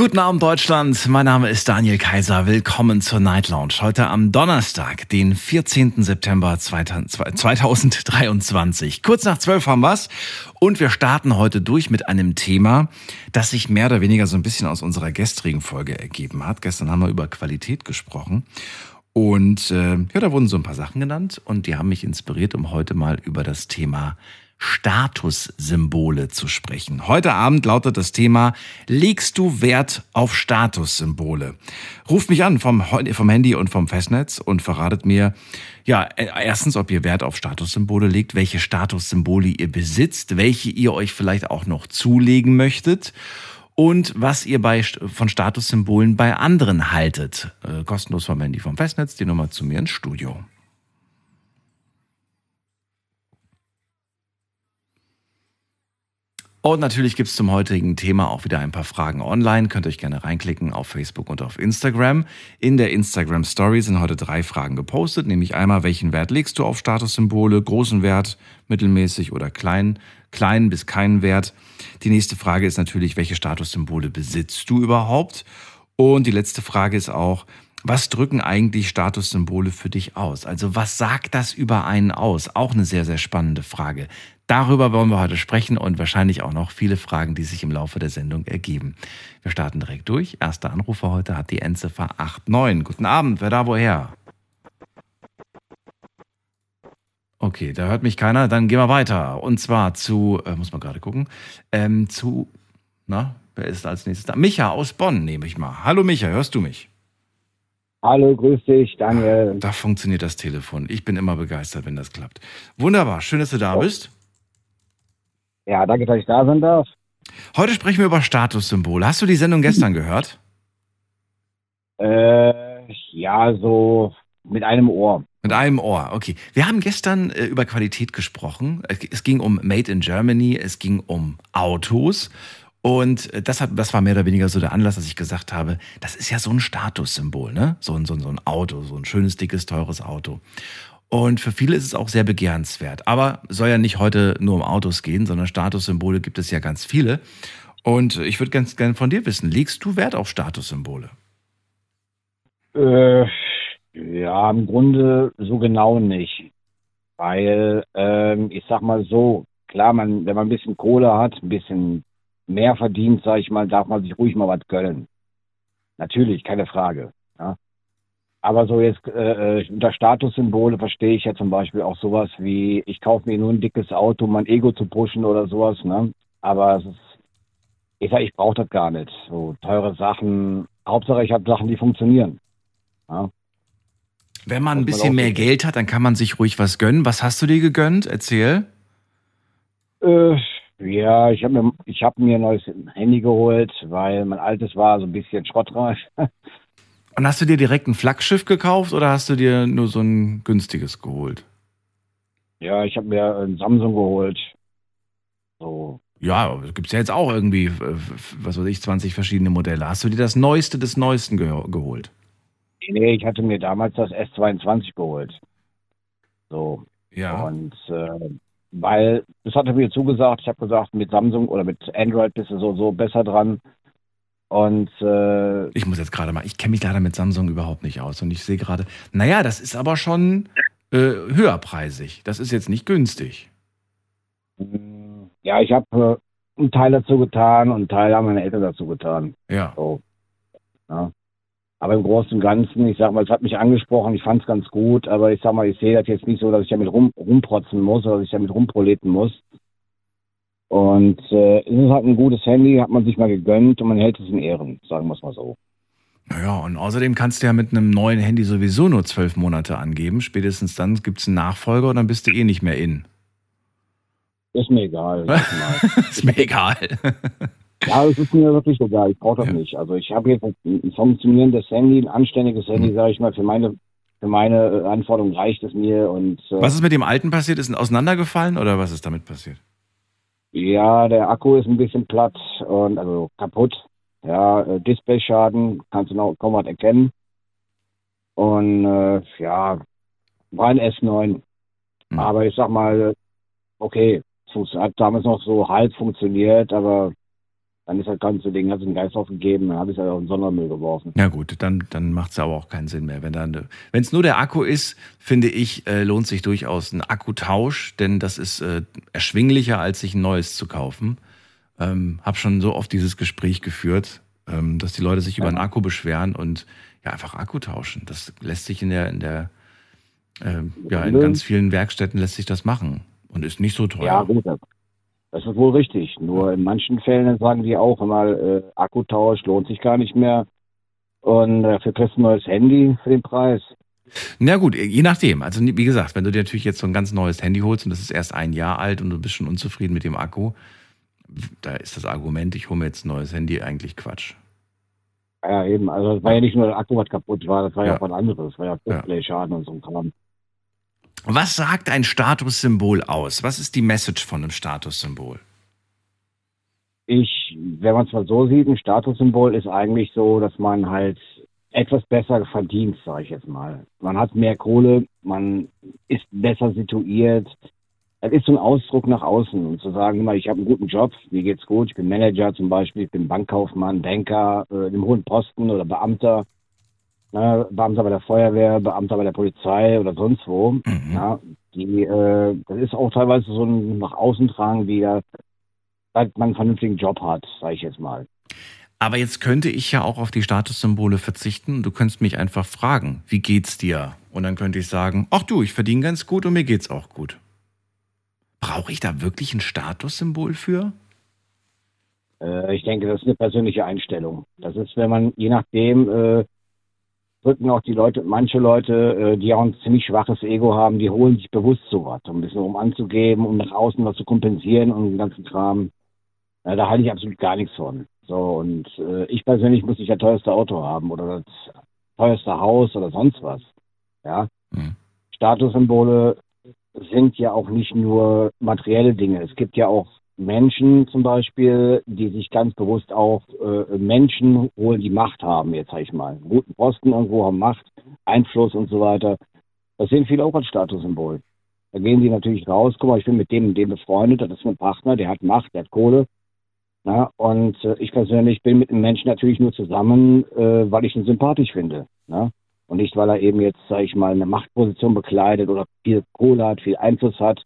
Guten Abend Deutschland, mein Name ist Daniel Kaiser. Willkommen zur Night Lounge. Heute am Donnerstag, den 14. September 2023. Kurz nach 12 haben wir's und wir starten heute durch mit einem Thema, das sich mehr oder weniger so ein bisschen aus unserer gestrigen Folge ergeben hat. Gestern haben wir über Qualität gesprochen und äh, ja, da wurden so ein paar Sachen genannt und die haben mich inspiriert, um heute mal über das Thema Statussymbole zu sprechen. Heute Abend lautet das Thema, legst du Wert auf Statussymbole? Ruft mich an vom, vom Handy und vom Festnetz und verratet mir, ja, äh, erstens, ob ihr Wert auf Statussymbole legt, welche Statussymbole ihr besitzt, welche ihr euch vielleicht auch noch zulegen möchtet und was ihr bei, von Statussymbolen bei anderen haltet. Äh, kostenlos vom Handy vom Festnetz, die Nummer zu mir ins Studio. Und natürlich gibt's zum heutigen Thema auch wieder ein paar Fragen online. Könnt ihr euch gerne reinklicken auf Facebook und auf Instagram. In der Instagram Story sind heute drei Fragen gepostet, nämlich einmal, welchen Wert legst du auf Statussymbole? Großen Wert, mittelmäßig oder klein, klein bis keinen Wert. Die nächste Frage ist natürlich, welche Statussymbole besitzt du überhaupt? Und die letzte Frage ist auch, was drücken eigentlich Statussymbole für dich aus? Also was sagt das über einen aus? Auch eine sehr, sehr spannende Frage. Darüber wollen wir heute sprechen und wahrscheinlich auch noch viele Fragen, die sich im Laufe der Sendung ergeben. Wir starten direkt durch. Erster Anrufer heute hat die Endziffer 89. Guten Abend, wer da woher? Okay, da hört mich keiner. Dann gehen wir weiter. Und zwar zu, äh, muss man gerade gucken, ähm, zu, na, wer ist als nächstes da? Micha aus Bonn, nehme ich mal. Hallo Micha, hörst du mich? Hallo, grüß dich, Daniel. Da funktioniert das Telefon. Ich bin immer begeistert, wenn das klappt. Wunderbar, schön, dass du da bist. Ja, danke, dass ich da sein darf. Heute sprechen wir über Statussymbole. Hast du die Sendung gestern gehört? Äh, ja, so mit einem Ohr. Mit einem Ohr, okay. Wir haben gestern äh, über Qualität gesprochen. Es ging um Made in Germany, es ging um Autos. Und äh, das, hat, das war mehr oder weniger so der Anlass, dass ich gesagt habe, das ist ja so ein Statussymbol, ne? So ein, so, ein, so ein Auto, so ein schönes, dickes, teures Auto. Und für viele ist es auch sehr begehrenswert. Aber soll ja nicht heute nur um Autos gehen, sondern Statussymbole gibt es ja ganz viele. Und ich würde ganz gerne von dir wissen, legst du Wert auf Statussymbole? Äh, ja, im Grunde so genau nicht. Weil, ähm, ich sag mal so, klar, man, wenn man ein bisschen Kohle hat, ein bisschen mehr verdient, sag ich mal, darf man sich ruhig mal was gönnen. Natürlich, keine Frage. Aber so jetzt äh, äh, unter Statussymbole verstehe ich ja zum Beispiel auch sowas wie, ich kaufe mir nur ein dickes Auto, um mein Ego zu pushen oder sowas, ne? Aber es ist, ich sag, ich brauche das gar nicht. So teure Sachen, Hauptsache ich habe Sachen, die funktionieren. Ja? Wenn man ein bisschen mehr Geld hat, dann kann man sich ruhig was gönnen. Was hast du dir gegönnt? Erzähl. Äh, ja, ich habe mir, ich hab mir ein neues Handy geholt, weil mein altes war so ein bisschen schrottreif. Und hast du dir direkt ein Flaggschiff gekauft oder hast du dir nur so ein günstiges geholt? Ja, ich habe mir ein Samsung geholt. So. Ja, gibt es ja jetzt auch irgendwie, äh, was weiß ich, 20 verschiedene Modelle. Hast du dir das Neueste des Neuesten ge geholt? Nee, ich hatte mir damals das S22 geholt. So. Ja. Und äh, weil, das hatte mir zugesagt, ich habe gesagt, mit Samsung oder mit Android bist du so, so besser dran. Und äh, ich muss jetzt gerade mal, ich kenne mich leider mit Samsung überhaupt nicht aus und ich sehe gerade, naja, das ist aber schon äh, höherpreisig. Das ist jetzt nicht günstig. Ja, ich habe äh, einen Teil dazu getan und einen Teil haben meine Eltern dazu getan. Ja. So. ja. Aber im Großen und Ganzen, ich sag mal, es hat mich angesprochen, ich fand es ganz gut, aber ich sag mal, ich sehe das jetzt nicht so, dass ich damit rum, rumprotzen muss oder dass ich damit rumproleten muss. Und äh, es ist halt ein gutes Handy, hat man sich mal gegönnt und man hält es in Ehren, sagen wir es mal so. Naja, und außerdem kannst du ja mit einem neuen Handy sowieso nur zwölf Monate angeben. Spätestens dann gibt es einen Nachfolger und dann bist du eh nicht mehr in. Ist mir egal. ist mir egal. ja, es ist mir wirklich egal. Ich brauche das ja. nicht. Also ich habe jetzt ein funktionierendes Handy, ein anständiges Handy, mhm. sage ich mal, für meine für meine Anforderungen reicht es mir. Und, äh, was ist mit dem alten passiert? Ist es auseinandergefallen oder was ist damit passiert? Ja, der Akku ist ein bisschen platt und also kaputt. Ja, äh, Displayschaden kannst du noch kaum was erkennen. Und äh, ja, war ein S9. Hm. Aber ich sag mal, okay, es hat damals noch so halb funktioniert, aber dann ist das ganze Ding, hat einen Geist aufgegeben, dann habe ich es halt auf den Sondermüll geworfen. Ja gut, dann, dann macht es aber auch keinen Sinn mehr. Wenn es nur der Akku ist, finde ich, äh, lohnt sich durchaus ein Akkutausch, denn das ist äh, erschwinglicher, als sich ein neues zu kaufen. Ähm, habe schon so oft dieses Gespräch geführt, ähm, dass die Leute sich über einen Akku beschweren und ja einfach Akku tauschen. Das lässt sich in der, in der äh, ja, in ganz vielen Werkstätten lässt sich das machen und ist nicht so teuer. Ja, gut, das ist wohl richtig. Nur in manchen Fällen sagen die auch immer, äh, Akkutausch lohnt sich gar nicht mehr. Und dafür kriegst du ein neues Handy für den Preis. Na gut, je nachdem. Also wie gesagt, wenn du dir natürlich jetzt so ein ganz neues Handy holst und das ist erst ein Jahr alt und du bist schon unzufrieden mit dem Akku, da ist das Argument, ich hole mir jetzt ein neues Handy, eigentlich Quatsch. Ja, eben. Also es war ja nicht nur der Akku, was kaputt war, das war ja, ja auch was anderes. Das war ja Display-Schaden und so ein Kram. Was sagt ein Statussymbol aus? Was ist die Message von einem Statussymbol? Ich, wenn man es mal so sieht, ein Statussymbol ist eigentlich so, dass man halt etwas besser verdient, sage ich jetzt mal. Man hat mehr Kohle, man ist besser situiert. Das ist so ein Ausdruck nach außen und zu sagen, ich habe einen guten Job, mir geht's gut, ich bin Manager zum Beispiel, ich bin Bankkaufmann, Banker, äh, im hohen Posten oder Beamter ne, Beamter bei der Feuerwehr, Beamter bei der Polizei oder sonst wo. Mhm. Ja, die, äh, das ist auch teilweise so ein nach außen tragen, wie da, man einen vernünftigen Job hat, sage ich jetzt mal. Aber jetzt könnte ich ja auch auf die Statussymbole verzichten. Du könntest mich einfach fragen, wie geht's dir? Und dann könnte ich sagen, ach du, ich verdiene ganz gut und mir geht's auch gut. Brauche ich da wirklich ein Statussymbol für? Äh, ich denke, das ist eine persönliche Einstellung. Das ist, wenn man je nachdem, äh, drücken auch die Leute, manche Leute, äh, die auch ein ziemlich schwaches Ego haben, die holen sich bewusst sowas, um ein bisschen um anzugeben, um nach außen was zu kompensieren und den ganzen Kram. Ja, da halte ich absolut gar nichts von. So, und äh, ich persönlich muss nicht das teuerste Auto haben oder das teuerste Haus oder sonst was. Ja. Mhm. Statussymbole sind ja auch nicht nur materielle Dinge. Es gibt ja auch Menschen zum Beispiel, die sich ganz bewusst auch äh, Menschen holen, die Macht haben, jetzt sag ich mal. Guten Posten irgendwo haben Macht, Einfluss und so weiter. Das sehen viele auch als Statussymbol. Da gehen die natürlich raus, guck mal, ich bin mit dem und dem befreundet, das ist mein Partner, der hat Macht, der hat Kohle. Na, und äh, ich persönlich bin mit einem Menschen natürlich nur zusammen, äh, weil ich ihn sympathisch finde. Na? Und nicht, weil er eben jetzt, sag ich mal, eine Machtposition bekleidet oder viel Kohle hat, viel Einfluss hat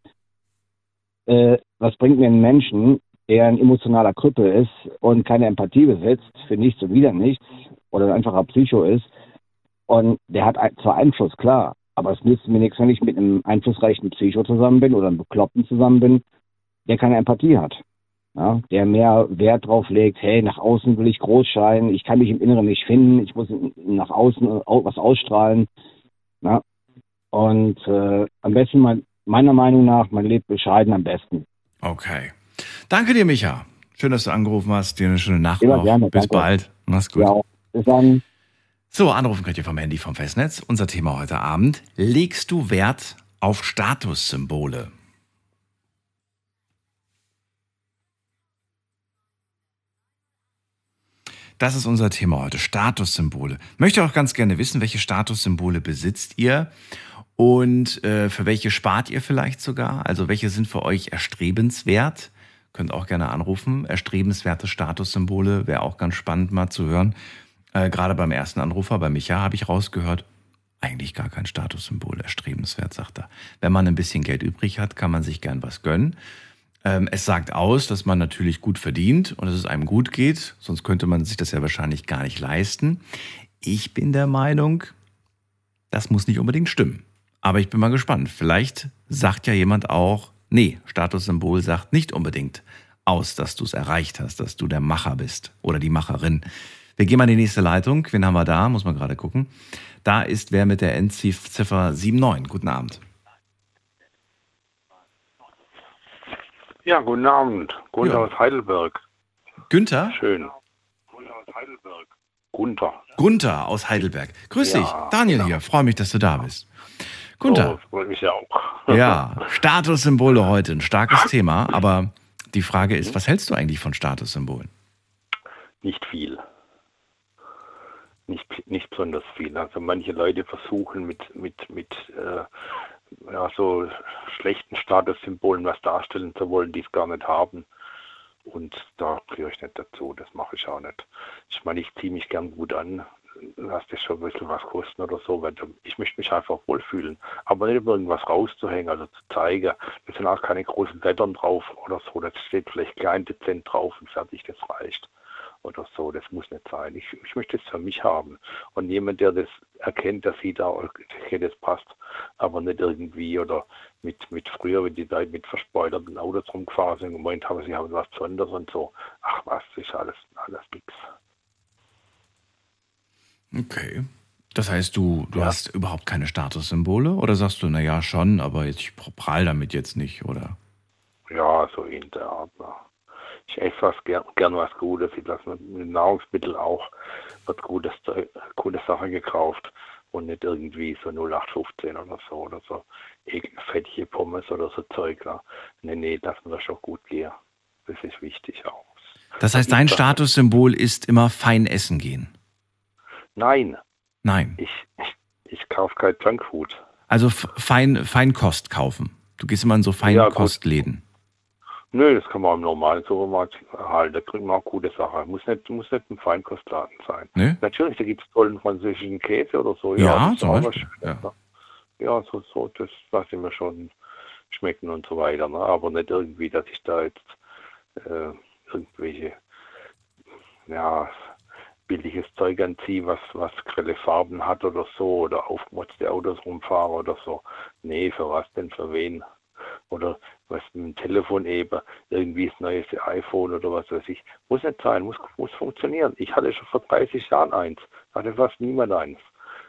äh, was bringt mir ein Menschen, der ein emotionaler Krüppel ist und keine Empathie besitzt, für nichts und wieder nichts, oder ein einfacher Psycho ist, und der hat zwar Einfluss, klar, aber es nützt mir nichts, wenn ich mit einem einflussreichen Psycho zusammen bin oder einem Bekloppten zusammen bin, der keine Empathie hat. Ja, der mehr Wert drauf legt, hey, nach außen will ich groß scheinen, ich kann mich im Inneren nicht finden, ich muss nach außen was ausstrahlen. Ja, und äh, am besten mal meiner Meinung nach, man lebt bescheiden am besten. Okay. Danke dir, Micha. Schön, dass du angerufen hast. Dir eine schöne Nacht Immer noch. Gerne, Bis danke. bald. Mach's gut. Ja, bis dann. So, anrufen könnt ihr vom Handy vom Festnetz. Unser Thema heute Abend. Legst du Wert auf Statussymbole? Das ist unser Thema heute, Statussymbole. Möchte auch ganz gerne wissen, welche Statussymbole besitzt ihr und äh, für welche spart ihr vielleicht sogar? Also welche sind für euch erstrebenswert? Könnt auch gerne anrufen. Erstrebenswerte Statussymbole wäre auch ganz spannend mal zu hören. Äh, Gerade beim ersten Anrufer, bei Micha, habe ich rausgehört, eigentlich gar kein Statussymbol erstrebenswert, sagt er. Wenn man ein bisschen Geld übrig hat, kann man sich gern was gönnen. Ähm, es sagt aus, dass man natürlich gut verdient und dass es einem gut geht, sonst könnte man sich das ja wahrscheinlich gar nicht leisten. Ich bin der Meinung, das muss nicht unbedingt stimmen. Aber ich bin mal gespannt. Vielleicht sagt ja jemand auch, nee, Statussymbol sagt nicht unbedingt aus, dass du es erreicht hast, dass du der Macher bist oder die Macherin. Wir gehen mal in die nächste Leitung. Wen haben wir da? Muss man gerade gucken. Da ist wer mit der Endziffer 79. Guten Abend. Ja, guten Abend. Gunther ja. aus Heidelberg. Günther? Schön. Gunther aus Heidelberg. Gunther. Gunther aus Heidelberg. Grüß ja, dich. Daniel genau. hier. Freue mich, dass du da bist. Gunther. Oh, freut mich ja auch. ja, Statussymbole heute, ein starkes Thema. Aber die Frage ist, was hältst du eigentlich von Statussymbolen? Nicht viel. nicht, nicht besonders viel. Also manche Leute versuchen mit, mit, mit äh, ja, so schlechten Statussymbolen was darstellen zu wollen, die es gar nicht haben. Und da gehöre ich nicht dazu, das mache ich auch nicht. Ich meine, ich ziehe mich gern gut an, lass das schon ein bisschen was kosten oder so, weil ich möchte mich einfach wohlfühlen. Aber nicht irgendwas rauszuhängen, also zu zeigen. Da sind auch keine großen Lettern drauf oder so, das steht vielleicht klein dezent drauf und fertig, das reicht oder so. Das muss nicht sein. Ich, ich möchte es für mich haben. Und jemand, der das erkennt, der sieht auch, okay, das passt, aber nicht irgendwie oder mit, mit früher, wenn die Leute mit verspoilerten Autos rumgefahren sind und gemeint haben, sie haben was Besonderes und so. Ach was, ist alles, alles nix. Okay. Das heißt, du, du ja. hast überhaupt keine Statussymbole oder sagst du, naja, schon, aber ich prall damit jetzt nicht, oder? Ja, so in der Art. Ich esse was gern, gern was Gutes. Ich lasse mit Nahrungsmitteln auch wird gutes, gute Sachen gekauft und nicht irgendwie so 0815 oder so oder so fettige Pommes oder so Zeug. Ne? Nee, nee, das muss schon gut gehen. Das ist wichtig auch. Das heißt, dein Statussymbol ist immer fein essen gehen? Nein. Nein. Ich, ich, ich kaufe kein Junkfood. Also fein, Feinkost kaufen. Du gehst immer in so Feinkostläden. Ja, Nö, das kann man im normalen Supermarkt erhalten. Da kriegt man auch gute Sachen. Muss nicht, muss nicht ein Feinkostladen sein. Nee? Natürlich, da gibt es tollen französischen Käse oder so. Ja, ja zum Beispiel. Ja. ja, so, so, das lasse ich mir schon schmecken und so weiter. Ne? Aber nicht irgendwie, dass ich da jetzt äh, irgendwelche, ja, billiges Zeug anziehe, was, was grelle Farben hat oder so, oder aufgemotzte Autos rumfahre oder so. Nee, für was denn, für wen? oder was mit dem Telefon eben, irgendwie das neueste iPhone oder was weiß ich. Muss nicht sein, muss, muss funktionieren. Ich hatte schon vor 30 Jahren eins, hatte fast niemand eins.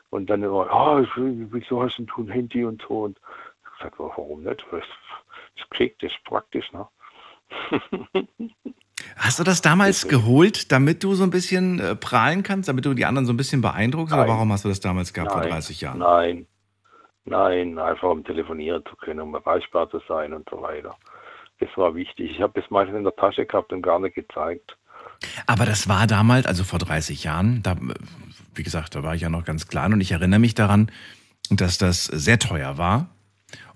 Und dann immer, ah, oh, wieso hast du ein Handy und so? Und ich gesagt, warum nicht? Das, das kriegt, das ist praktisch, ne? Hast du das damals geholt, damit du so ein bisschen äh, prahlen kannst, damit du die anderen so ein bisschen beeindruckst? Nein. Oder warum hast du das damals gehabt Nein. vor 30 Jahren? Nein, Nein, einfach um telefonieren zu können, um erreichbar zu sein und so weiter. Das war wichtig. Ich habe das meistens in der Tasche gehabt und gar nicht gezeigt. Aber das war damals, also vor 30 Jahren, da, wie gesagt, da war ich ja noch ganz klein und ich erinnere mich daran, dass das sehr teuer war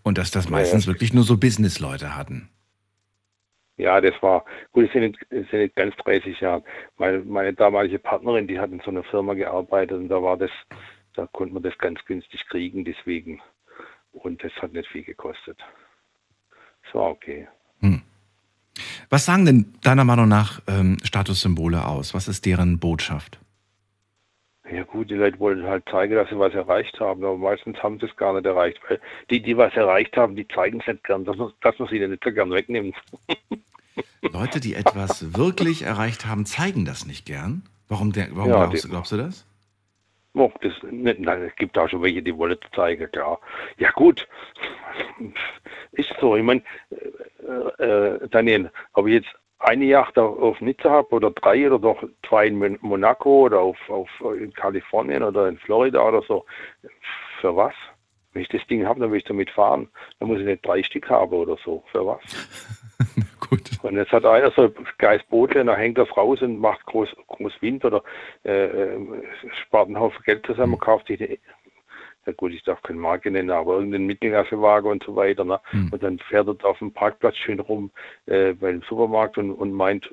und dass das meistens ja. wirklich nur so Businessleute hatten. Ja, das war, gut, das sind nicht, das sind nicht ganz 30 Jahre. Meine, meine damalige Partnerin, die hat in so einer Firma gearbeitet und da war das da konnte man das ganz günstig kriegen, deswegen. Und das hat nicht viel gekostet. Das war okay. Hm. Was sagen denn deiner Meinung nach ähm, Statussymbole aus? Was ist deren Botschaft? Ja gut, die Leute wollen halt zeigen, dass sie was erreicht haben, aber meistens haben sie es gar nicht erreicht, weil die, die was erreicht haben, die zeigen es nicht gern, dass man, dass man sie nicht so gern wegnimmt. Leute, die etwas wirklich erreicht haben, zeigen das nicht gern. Warum, der, warum ja, glaubst, glaubst, du das? Oh, das, nein, es gibt auch schon welche, die wollen zeigen, klar. Ja gut, ist so. Ich meine, äh, äh, Daniel, ob ich jetzt eine Yacht auf Nizza habe oder drei oder doch zwei in Monaco oder auf, auf in Kalifornien oder in Florida oder so, für was? Wenn ich das Ding habe, dann will ich damit fahren. Dann muss ich nicht drei Stück haben oder so. Für was? Gut. Und jetzt hat einer so Boot, dann hängt das raus und macht groß, groß Wind oder äh, äh spart einen Haufen Geld zusammen, mhm. kauft sich eine, ja gut, ich darf keine Marke nennen, aber irgendeinen Mittelklassewagen und so weiter. Ne? Mhm. Und dann fährt er auf dem Parkplatz schön rum äh, beim Supermarkt und, und meint,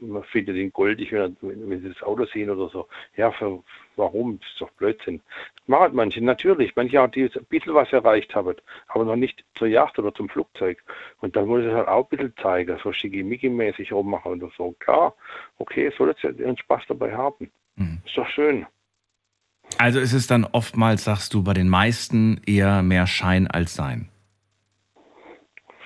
man findet ihn goldig, wenn, wenn sie das Auto sehen oder so. Ja, für, warum? Das ist doch Blödsinn. Das machen manche, natürlich. Manche auch, die ein bisschen was erreicht haben, aber noch nicht zur Yacht oder zum Flugzeug. Und dann muss es halt auch ein bisschen zeigen, so schickimicki-mäßig rummachen oder so. Klar, okay, soll jetzt ihren Spaß dabei haben. Mhm. Ist doch schön. Also ist es dann oftmals, sagst du, bei den meisten eher mehr Schein als Sein?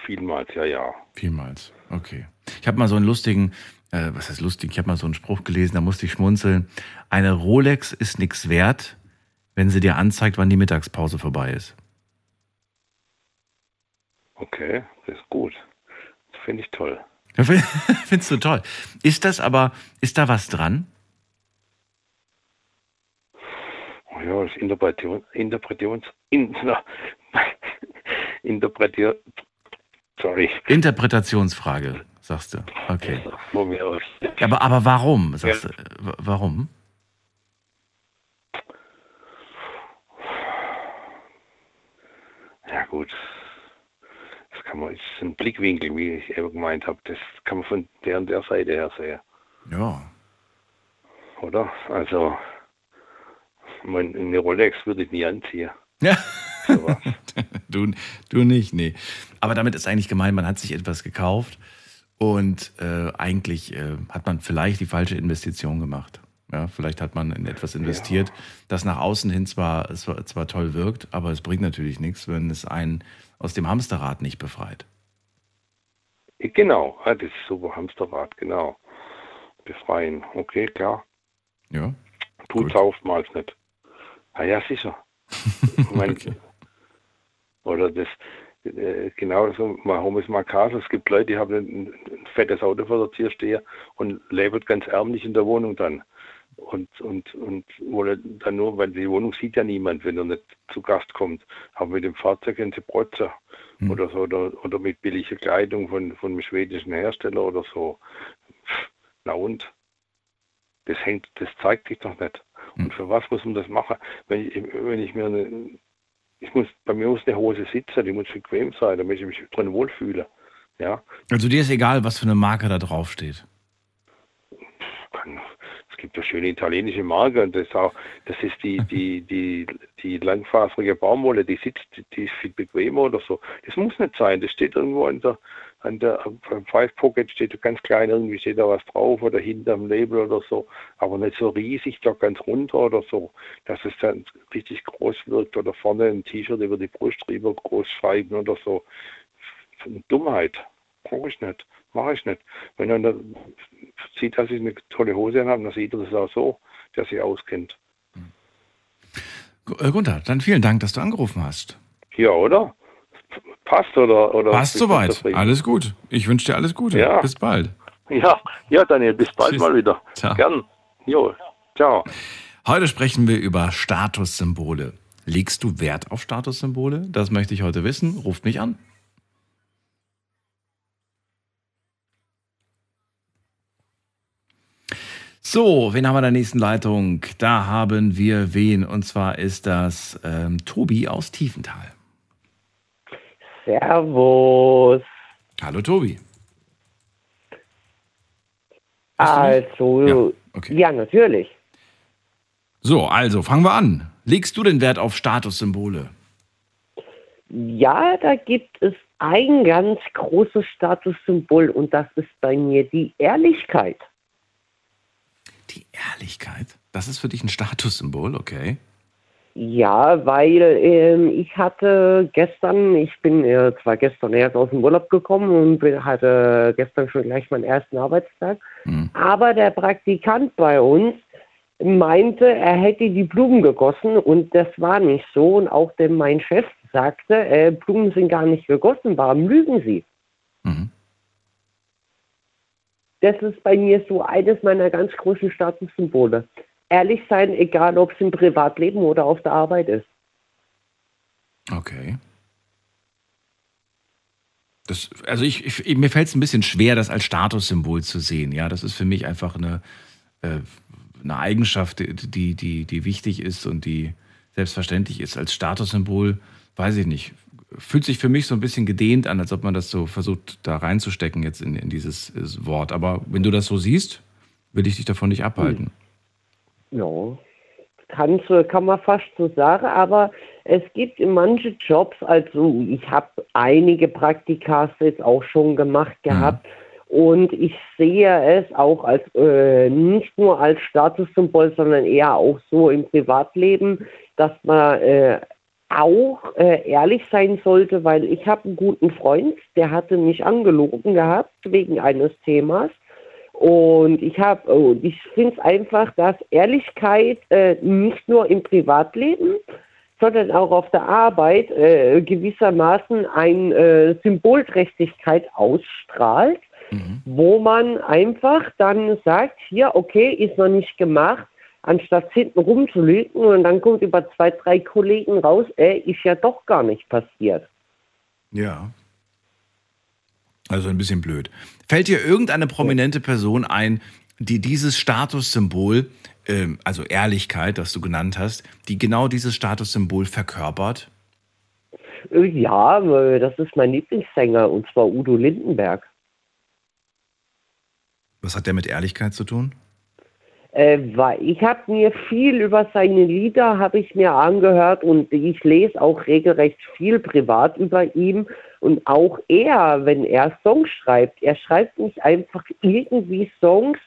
Vielmals, ja, ja. Vielmals, okay. Ich habe mal so einen lustigen, äh, was heißt lustig, ich habe mal so einen Spruch gelesen, da musste ich schmunzeln. Eine Rolex ist nichts wert, wenn sie dir anzeigt, wann die Mittagspause vorbei ist. Okay, das ist gut. Finde ich toll. Findest du toll. Ist das aber, ist da was dran? ja, das Interpretation, Interpretations, in, na, Interpretier, sorry. Interpretationsfrage, sagst du. Okay. Aber, aber warum, sagst ja. Äh, du? Warum? Ja gut, das kann man, ist ein Blickwinkel, wie ich eben gemeint habe, das kann man von der und der Seite her sehen. Ja. Oder? Also, mein, eine Rolex würde ich nie anziehen. Ja. Sowas. du, du nicht, nee. Aber damit ist eigentlich gemeint, man hat sich etwas gekauft und äh, eigentlich äh, hat man vielleicht die falsche Investition gemacht. Ja, vielleicht hat man in etwas investiert, das nach außen hin zwar, zwar, zwar toll wirkt, aber es bringt natürlich nichts, wenn es einen aus dem Hamsterrad nicht befreit. Genau, ja, das ist super Hamsterrad, genau. Befreien, okay, klar. Ja. Tut's Gut. oftmals nicht. Ah ja, sicher. Ich mein, Okay. Oder das, äh, genau so, mal Homus Marcas, es gibt Leute, die haben ein, ein fettes Auto vor der Tür stehen und leben ganz ärmlich in der Wohnung dann. Und, und, und wollen dann nur, weil die Wohnung sieht ja niemand, wenn er nicht zu Gast kommt. Aber mit dem Fahrzeug können sie protzen. Hm. Oder so, oder, oder mit billiger Kleidung von, von einem schwedischen Hersteller oder so. Na und? Das hängt, das zeigt sich doch nicht. Hm. Und für was muss man das machen? Wenn ich, wenn ich mir eine, ich muss, bei mir muss eine Hose sitzen, die muss bequem sein, damit ich mich drin wohlfühle. Ja, Also dir ist egal, was für eine Marke da draufsteht. kann, es gibt ja schöne italienische Marke und das ist auch, das ist die, die, die, die langfaserige Baumwolle, die sitzt, die ist viel bequemer oder so. Das muss nicht sein, das steht irgendwo an der, an der, Five Pocket steht ganz klein, irgendwie steht da was drauf oder hinterm Label oder so, aber nicht so riesig, da ganz runter oder so, dass es dann richtig groß wirkt oder vorne ein T-Shirt über die Brust drüber groß schreiben oder so. Dummheit. Brauche ich nicht. Mache ich nicht. Wenn dann sieht, dass ich eine tolle Hose habe, dann sieht er das auch so, der sich auskennt. Gu- äh, Gunther, dann vielen Dank, dass du angerufen hast. Ja, oder? Passt oder? oder Passt soweit. Alles gut. Ich wünsche dir alles Gute. Ja. Bis bald. Ja, ja, Daniel, bis bald Tschüss. mal wieder. Ciao. Gern. Jo, ciao. Heute sprechen wir über Statussymbole. Legst du Wert auf Statussymbole? Das möchte ich heute wissen. Ruft mich an. So, wen haben wir in der nächsten Leitung? Da haben wir wen. Und zwar ist das ähm, Tobi aus Tiefenthal. Servus. Hallo Tobi. Also, Ja, ja, okay. natürlich. So, also fangen wir an. Legst du den Wert auf Statussymbole? Ja, da gibt es ein ganz großes Statussymbol und das ist bei mir die Ehrlichkeit. Die Ehrlichkeit? Das ist für dich ein Statussymbol, okay. Ja, weil ähm, ich hatte gestern, ich bin äh, zwar gestern erst aus dem Urlaub gekommen und bin, hatte gestern schon gleich meinen ersten Arbeitstag, Hm. aber der Praktikant bei uns meinte, er hätte die Blumen gegossen und das war nicht so und auch denn mein Chef sagte, äh, Blumen sind gar nicht gegossen, warum lügen Sie? Mhm. Das ist bei mir so eines meiner ganz großen Statussymbole. Ehrlich sein, egal ob es im Privatleben oder auf der Arbeit ist. Okay. Das, also ich, ich, mir fällt es ein bisschen schwer, das als Statussymbol zu sehen. Ja, das ist für mich einfach eine, äh, eine Eigenschaft, die, die, die, wichtig ist und die selbstverständlich ist. Als Statussymbol, weiß ich nicht, fühlt sich für mich so ein bisschen gedehnt an, als ob man das so versucht, da reinzustecken jetzt in, in dieses äh, Wort. Aber wenn du das so siehst, will ich dich davon nicht abhalten. Ja, kann, so- kann man fast so sagen, aber es gibt in manchen Jobs, also ich habe einige Praktikas jetzt auch schon gemacht gehabt und ich sehe es auch als äh, nicht nur als Statussymbol, sondern eher auch so im Privatleben, dass man äh, auch äh, ehrlich sein sollte, weil ich habe einen guten Freund, der hatte mich angelogen gehabt wegen eines Themas. Und ich habe, und ich finde es einfach, dass Ehrlichkeit äh, nicht nur im Privatleben, sondern auch auf der Arbeit äh, gewissermaßen ein äh, Symbolträchtigkeit ausstrahlt, wo man einfach dann sagt, hier, okay, ist noch nicht gemacht, anstatt hinten rumzulügen und dann kommt über zwei, drei Kollegen raus, äh, ist ja doch gar nicht passiert. Ja. Also ein bisschen blöd. Fällt dir irgendeine prominente Person ein, die dieses Statussymbol, ähm, also Ehrlichkeit, das du genannt hast, die genau dieses Statussymbol verkörpert? Ja, äh, das ist mein Lieblingssänger und zwar Udo Lindenberg. Was hat der mit Ehrlichkeit zu tun? Äh, weil ich habe mir viel über seine Lieder habe ich mir angehört und ich lese auch regelrecht viel privat über ihn und auch er, wenn er Songs schreibt, er schreibt nicht einfach irgendwie Songs,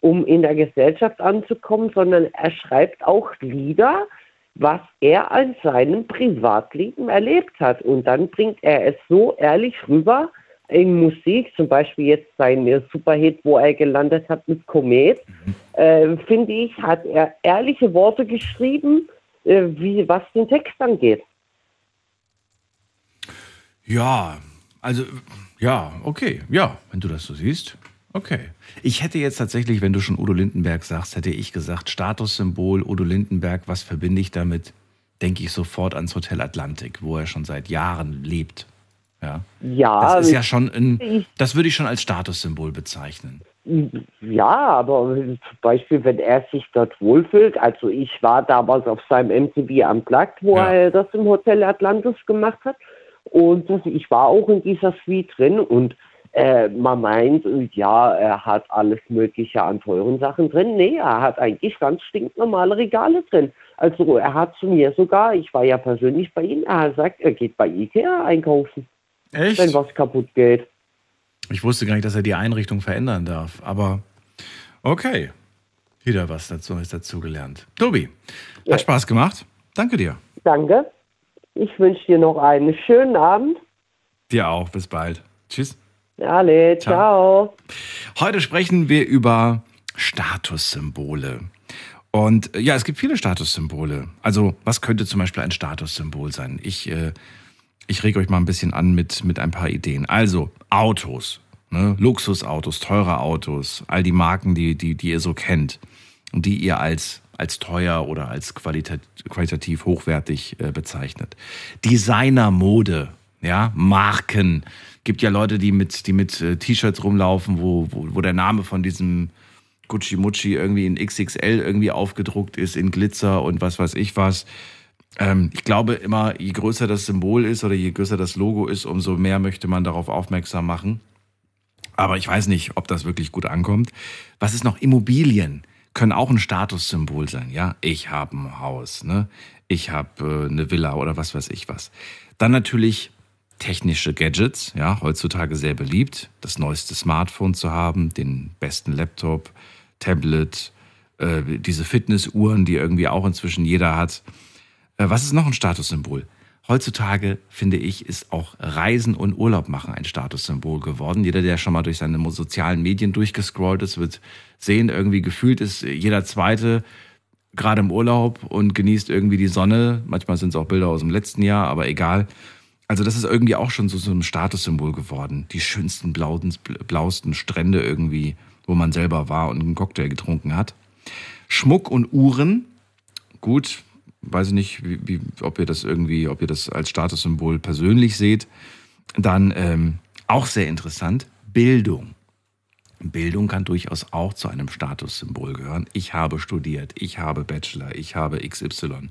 um in der Gesellschaft anzukommen, sondern er schreibt auch Lieder, was er an seinem Privatleben erlebt hat. Und dann bringt er es so ehrlich rüber in Musik, zum Beispiel jetzt sein Superhit, wo er gelandet hat mit Komet, äh, finde ich, hat er ehrliche Worte geschrieben, äh, wie, was den Text angeht. Ja, also, ja, okay, ja, wenn du das so siehst. Okay. Ich hätte jetzt tatsächlich, wenn du schon Udo Lindenberg sagst, hätte ich gesagt, Statussymbol Udo Lindenberg, was verbinde ich damit? Denke ich sofort ans Hotel Atlantik, wo er schon seit Jahren lebt. Ja. Ja, Das ist ja schon ein, das würde ich schon als Statussymbol bezeichnen. Ja, aber zum Beispiel, wenn er sich dort wohlfühlt, also ich war damals auf seinem MTV Unplugged, wo Ja. er das im Hotel Atlantis gemacht hat und das- ich war auch in dieser Suite drin und äh, man meint, äh, ja, er hat alles mögliche an teuren Sachen drin. Nee, er hat eigentlich ganz stinknormale Regale drin. Also er hat zu mir sogar, ich war ja persönlich bei ihm, er hat gesagt, er geht bei Ikea einkaufen, Echt? wenn was kaputt geht. Ich wusste gar nicht, dass er die Einrichtung verändern darf. Aber okay. Wieder was dazu ist dazu gelernt. Tobi, Ja. hat Spaß gemacht. Danke dir. Danke. Ich wünsche dir noch einen schönen Abend. Dir auch. Bis bald. Tschüss. Alle, ciao. Heute sprechen wir über Statussymbole. Und äh, ja, es gibt viele Statussymbole. Also, was könnte zum Beispiel ein Statussymbol sein? Ich, äh, ich rege euch mal ein bisschen an mit, mit ein paar Ideen. Also, Autos, ne? Luxusautos, teure Autos, all die Marken, die, die, die ihr so kennt und die ihr als, als teuer oder als qualita qualitativ hochwertig äh, bezeichnet. Designermode, ja, Marken. Gibt ja Leute, die mit, die mit äh, T-Shirts rumlaufen, wo, wo, wo der Name von diesem Gucci Mucci irgendwie in XXL irgendwie aufgedruckt ist, in Glitzer und was weiß ich was. Ähm, ich glaube immer, je größer das Symbol ist oder je größer das Logo ist, umso mehr möchte man darauf aufmerksam machen. Aber ich weiß nicht, ob das wirklich gut ankommt. Was ist noch? Immobilien können auch ein Statussymbol sein. Ja, ich habe ein Haus, ne? Ich habe äh, eine Villa oder was weiß ich was. Dann natürlich technische Gadgets, ja, heutzutage sehr beliebt, das neueste Smartphone zu haben, den besten Laptop, Tablet, äh, diese Fitnessuhren, die irgendwie auch inzwischen jeder hat. Äh, was ist noch ein Statussymbol? Heutzutage, finde ich, ist auch Reisen und Urlaub machen ein Statussymbol geworden. Jeder, der schon mal durch seine sozialen Medien durchgescrollt ist, wird sehen, irgendwie gefühlt ist jeder Zweite gerade im Urlaub und genießt irgendwie die Sonne. Manchmal sind es auch Bilder aus dem letzten Jahr, aber egal. Also das ist irgendwie auch schon so, so ein Statussymbol geworden. Die schönsten, blauen, blauesten Strände irgendwie, wo man selber war und einen Cocktail getrunken hat. Schmuck und Uhren, gut, weiß ich nicht, wie, wie, ob ihr das irgendwie, ob ihr das als Statussymbol persönlich seht. Dann ähm, auch sehr interessant, Bildung. Bildung kann durchaus auch zu einem Statussymbol gehören. Ich habe studiert, ich habe Bachelor, ich habe XY.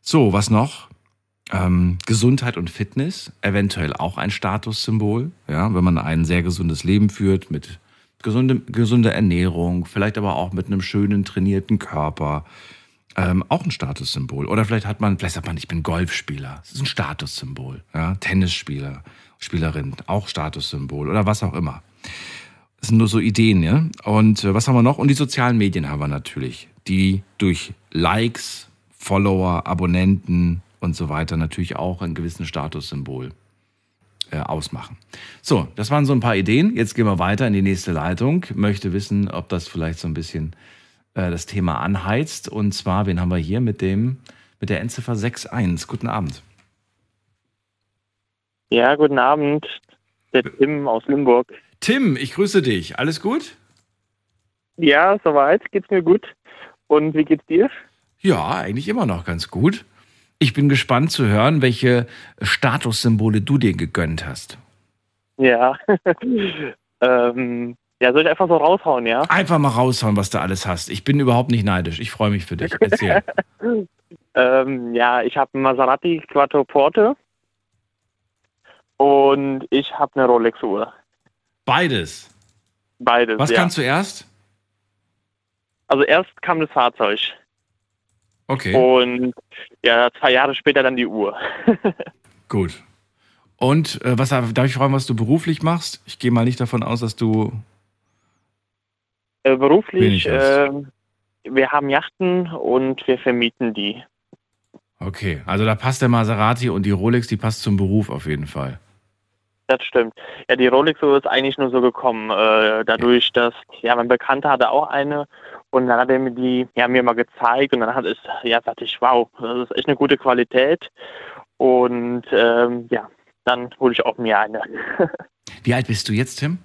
So, was noch? Ähm, Gesundheit und Fitness, eventuell auch ein Statussymbol. Ja, wenn man ein sehr gesundes Leben führt mit gesunde, gesunder Ernährung, vielleicht aber auch mit einem schönen trainierten Körper. Ähm, auch ein Statussymbol. Oder vielleicht hat man, vielleicht sagt man, ich bin Golfspieler. Das ist ein Statussymbol. Ja? Tennisspieler, Spielerin, auch Statussymbol oder was auch immer. Das sind nur so Ideen, ja. Und äh, was haben wir noch? Und die sozialen Medien haben wir natürlich, die durch Likes, Follower, Abonnenten und so weiter natürlich auch einen gewissen Statussymbol äh, ausmachen. So, das waren so ein paar Ideen. Jetzt gehen wir weiter in die nächste Leitung. Möchte wissen, ob das vielleicht so ein bisschen äh, das Thema anheizt. Und zwar, wen haben wir hier mit dem mit der Endziffer 61? Guten Abend. Ja, guten Abend. Der Tim aus Limburg. Tim, ich grüße dich. Alles gut? Ja, soweit. Geht's mir gut. Und wie geht's dir? Ja, eigentlich immer noch ganz gut. Ich bin gespannt zu hören, welche Statussymbole du dir gegönnt hast. Ja. ähm, ja, soll ich einfach so raushauen, ja? Einfach mal raushauen, was du alles hast. Ich bin überhaupt nicht neidisch. Ich freue mich für dich. Erzähl. Ähm, ja, ich habe einen Maserati Quattroporte. und ich habe eine Rolex-Uhr. Beides. Beides. Was ja. kam zuerst? Also erst kam das Fahrzeug Okay, und ja, zwei Jahre später dann die Uhr. gut. Und äh, was darf ich fragen, was du beruflich machst? Ich gehe mal nicht davon aus, dass du. Äh, beruflich, äh, wir haben Yachten und wir vermieten die. Okay, also da passt der Maserati und die Rolex, die passt zum Beruf auf jeden Fall. Das stimmt. Ja, die Rolex-Uhr ist eigentlich nur so gekommen, äh, dadurch, dass ja mein Bekannter hatte auch eine und dann hat er mir die ja mir mal gezeigt und dann hat es ja sagte ich, wow, das ist echt eine gute Qualität und ähm, ja, dann hole ich auch mir eine. Wie alt bist du jetzt, Tim?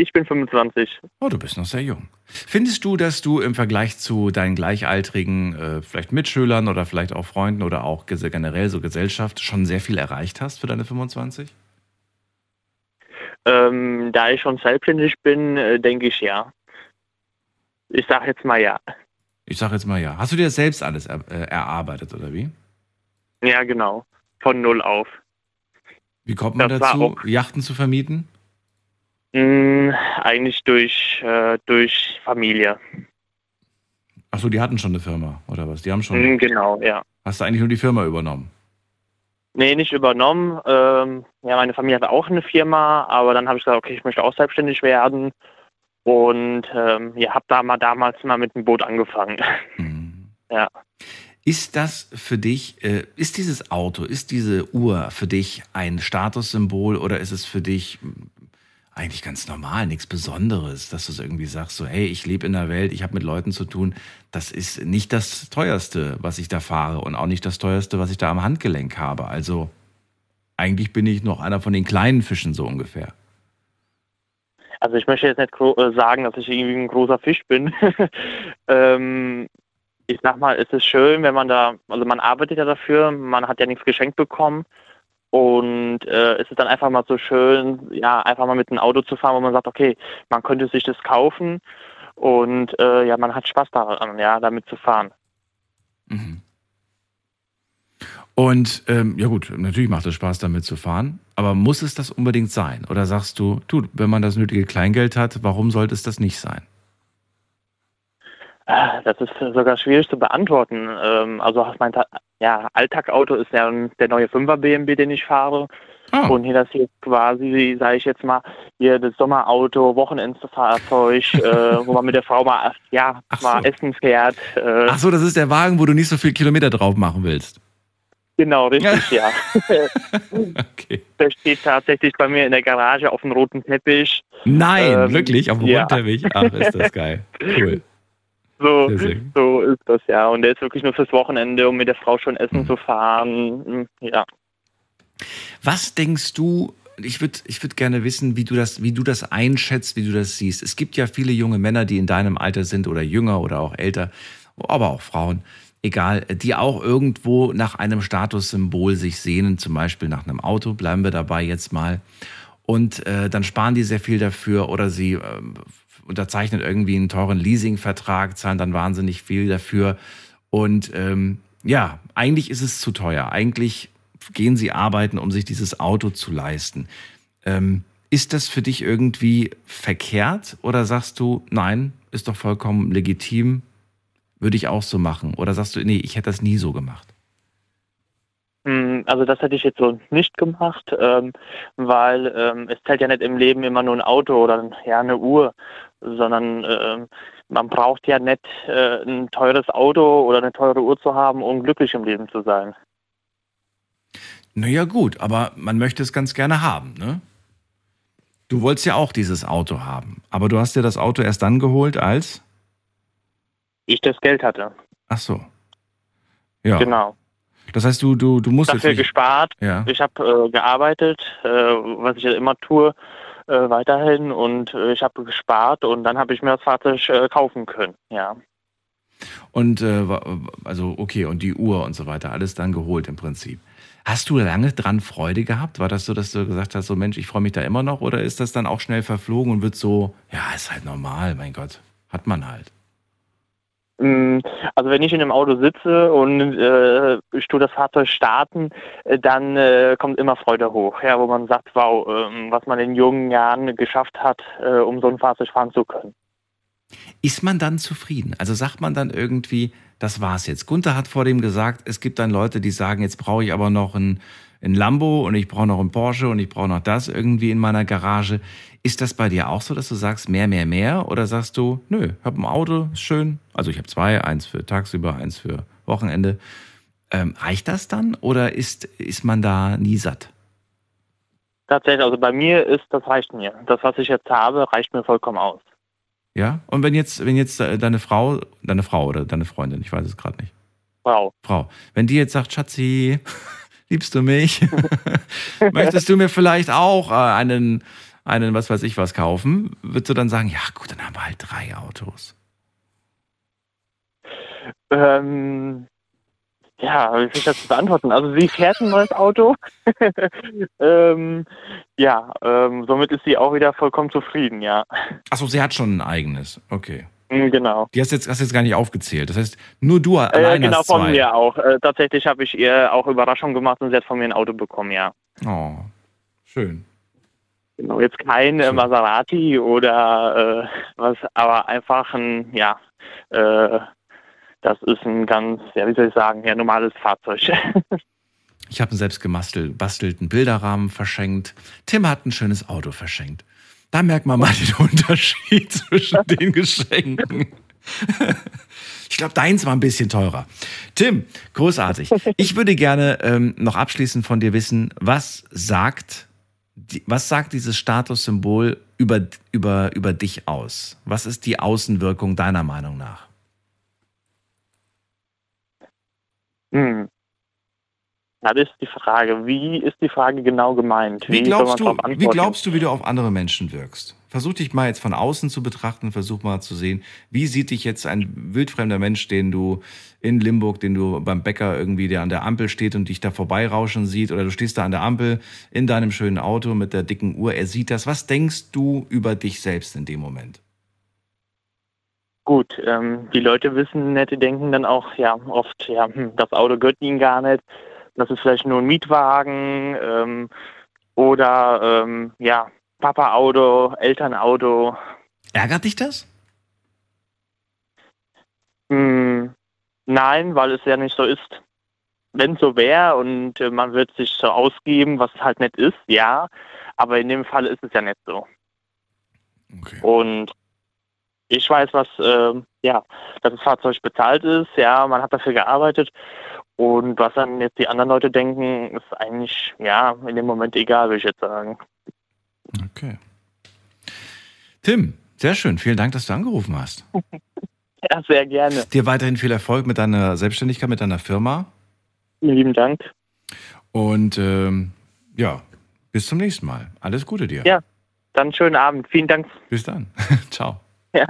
Ich bin 25. Oh, du bist noch sehr jung. Findest du, dass du im Vergleich zu deinen gleichaltrigen, äh, vielleicht Mitschülern oder vielleicht auch Freunden oder auch generell so Gesellschaft schon sehr viel erreicht hast für deine 25? Ähm, da ich schon selbstständig bin, äh, denke ich ja. Ich sage jetzt mal ja. Ich sag jetzt mal ja. Hast du dir das selbst alles er, äh, erarbeitet oder wie? Ja, genau. Von null auf. Wie kommt man Das dazu, Yachten zu vermieten? Mm, eigentlich durch, äh, durch Familie. Achso, die hatten schon eine Firma oder was? Die haben schon. Mm, genau, ja. Hast du eigentlich nur die Firma übernommen? Nee, nicht übernommen. Ähm, ja, meine Familie hatte auch eine Firma, aber dann habe ich gesagt, okay, ich möchte auch selbstständig werden. Und ähm, ja, habe da mal damals mal mit dem Boot angefangen. Mhm. Ja. Ist das für dich, äh, ist dieses Auto, ist diese Uhr für dich ein Statussymbol oder ist es für dich eigentlich ganz normal, nichts Besonderes, dass du so irgendwie sagst, so hey, ich lebe in der Welt, ich habe mit Leuten zu tun, das ist nicht das teuerste, was ich da fahre und auch nicht das teuerste, was ich da am Handgelenk habe. Also eigentlich bin ich noch einer von den kleinen Fischen so ungefähr. Also ich möchte jetzt nicht äh, sagen, dass ich irgendwie ein großer Fisch bin. ähm, ich sag mal, es ist schön, wenn man da, also man arbeitet ja dafür, man hat ja nichts geschenkt bekommen. Und äh, es ist dann einfach mal so schön, ja, einfach mal mit einem Auto zu fahren, wo man sagt, okay, man könnte sich das kaufen und äh, ja, man hat Spaß daran, ja, damit zu fahren. Mhm. Und ähm, ja gut, natürlich macht es Spaß, damit zu fahren, aber muss es das unbedingt sein? Oder sagst du, du, wenn man das nötige Kleingeld hat, warum sollte es das nicht sein? Das ist sogar schwierig zu beantworten. Ähm, also mein ja, Alltagauto ist ja der neue 5er BMW, den ich fahre. Ah, Und hier das hier quasi, sage ich jetzt mal, hier das Sommerauto, Wochenendfahrzeug, äh, wo man mit der Frau mal, ja, Ach mal so. essen fährt. Äh, Ach so, das ist der Wagen, wo du nicht so viel Kilometer drauf machen willst. Genau, richtig, ja. Okay. Der steht tatsächlich bei mir in der Garage auf dem roten Teppich. Nein, Ähm, wirklich, auf dem ja. Rundteppich. Ach, ist das geil. Cool. So, so ist das ja. Und der ist wirklich nur fürs Wochenende, um mit der Frau schon essen Mhm. zu fahren. Ja. Was denkst du, ich würde ich würd gerne wissen, wie du, das, wie du das einschätzt, wie du das siehst. Es gibt ja viele junge Männer, die in deinem Alter sind oder jünger oder auch älter, aber auch Frauen, egal, die auch irgendwo nach einem Statussymbol sich sehnen, zum Beispiel nach einem Auto, bleiben wir dabei jetzt mal. Und äh, dann sparen die sehr viel dafür oder sie ähm, unterzeichnen irgendwie einen teuren Leasingvertrag, zahlen dann wahnsinnig viel dafür. Und ähm, ja, eigentlich ist es zu teuer. Eigentlich gehen sie arbeiten, um sich dieses Auto zu leisten. Ähm, ist das für dich irgendwie verkehrt oder sagst du, nein, ist doch vollkommen legitim, würde ich auch so machen? Oder sagst du, nee, ich hätte das nie so gemacht? Mm, Also das hätte ich jetzt so nicht gemacht, ähm, weil ähm, es zählt ja nicht im Leben immer nur ein Auto oder ja eine Uhr, sondern ähm, man braucht ja nicht äh, ein teures Auto oder eine teure Uhr zu haben, um glücklich im Leben zu sein. Naja, gut, aber man möchte es ganz gerne haben, ne? Du wolltest ja auch dieses Auto haben, aber du hast dir das Auto erst dann geholt als? Ich das Geld hatte, Ach so. Ja. genau. Das heißt, du, du, du musst Dafür gespart. ja. Ich habe äh, gearbeitet, äh, was ich ja immer tue, äh, weiterhin und äh, ich habe gespart und dann habe ich mir das Fahrzeug äh, kaufen können. Ja. Und äh, also okay, und die Uhr und so weiter, alles dann geholt im Prinzip. Hast du lange dran Freude gehabt? War das so, dass du gesagt hast, so Mensch, ich freue mich da immer noch? Oder ist das dann auch schnell verflogen und wird so, ja, ist halt normal, mein Gott, hat man halt. Also wenn ich in einem Auto sitze und äh, ich tue das Fahrzeug starten, äh, dann äh, kommt immer Freude hoch, ja, wo man sagt, wow, ähm, was man in jungen Jahren geschafft hat, äh, um so ein Fahrzeug fahren zu können. Ist man dann zufrieden? Also sagt man dann irgendwie, das war's jetzt. Gunther hat vor dem gesagt, es gibt dann Leute, die sagen, jetzt brauche ich aber noch ein, ein Lambo und ich brauche noch ein Porsche und ich brauche noch das irgendwie in meiner Garage. Ist das bei dir auch so, dass du sagst, mehr, mehr, mehr? Oder sagst du, nö, ich habe ein Auto, ist schön. Also ich habe zwei, eins für tagsüber, eins für Wochenende. Ähm, reicht das dann oder ist, ist man da nie satt? Tatsächlich, also bei mir ist, das reicht mir. Das, was ich jetzt habe, reicht mir vollkommen aus. Ja? Und wenn jetzt, wenn jetzt äh, deine Frau, deine Frau oder deine Freundin, ich weiß es gerade nicht. Frau. Frau, wenn die jetzt sagt, Schatzi, liebst du mich? Möchtest du mir vielleicht auch äh, einen einen, was weiß ich was kaufen, würdest du dann sagen, ja gut, dann haben wir halt drei Autos? Ähm, ja, wie soll ich das beantworten? Also sie fährt ein neues Auto. ähm, ja, ähm, somit ist sie auch wieder vollkommen zufrieden, ja. Achso, sie hat schon ein eigenes, okay. Mm, Genau. Die hast jetzt, hast jetzt gar nicht aufgezählt. Das heißt, nur du Äh, allein genau, hast von zwei. mir auch. Äh, tatsächlich habe ich ihr auch Überraschung gemacht und sie hat von mir ein Auto bekommen, ja. Oh, schön. Genau, jetzt kein äh, Schön. Maserati oder äh, was, aber einfach ein, ja, äh, das ist ein ganz, ja, wie soll ich sagen, ja, normales Fahrzeug. Ich habe einen selbst gebastelt- bastelten Bilderrahmen verschenkt. Tim hat ein schönes Auto verschenkt. Da merkt man mal den Unterschied zwischen den Geschenken. Ich glaube, deins war ein bisschen teurer. Tim, großartig. Ich würde gerne ähm, noch abschließend von dir wissen, was sagt, die, was sagt dieses Statussymbol über, über, über dich aus? Was ist die Außenwirkung deiner Meinung nach? hm. Das ist die Frage. Wie ist die Frage genau gemeint? Wie soll glaubst, du, wie glaubst du, wie du auf andere Menschen wirkst? Versuch dich mal jetzt von außen zu betrachten, versuch mal zu sehen, wie sieht dich jetzt ein wildfremder Mensch, den du in Limburg, den du beim Bäcker irgendwie, der an der Ampel steht und dich da vorbeirauschen sieht, oder du stehst da an der Ampel in deinem schönen Auto mit der dicken Uhr, er sieht das. Was denkst du über dich selbst in dem Moment? Gut, ähm, die Leute wissen nicht, die denken dann auch, ja, oft, ja, hm, das Auto gehört ihnen gar nicht. Das ist vielleicht nur ein Mietwagen ähm, oder, ähm, ja, Papa-Auto, Elternauto. Ärgert dich das? Hm, nein, weil es ja nicht so ist. Wenn es so wäre und äh, man wird sich so ausgeben, was halt nicht ist, ja. Aber in dem Fall ist es ja nicht so. Okay. Und ich weiß, was, ähm, ja, dass das Fahrzeug bezahlt ist, ja, man hat dafür gearbeitet. Und was dann jetzt die anderen Leute denken, ist eigentlich, ja, in dem Moment egal, würde ich jetzt sagen. Okay. Tim, sehr schön. Vielen Dank, dass du angerufen hast. Ja, sehr gerne. Dir weiterhin viel Erfolg mit deiner Selbstständigkeit, mit deiner Firma. Vielen lieben Dank. Und ähm, ja, bis zum nächsten Mal. Alles Gute dir. Ja. Dann schönen Abend. Vielen Dank. Bis dann. Ciao. Ja.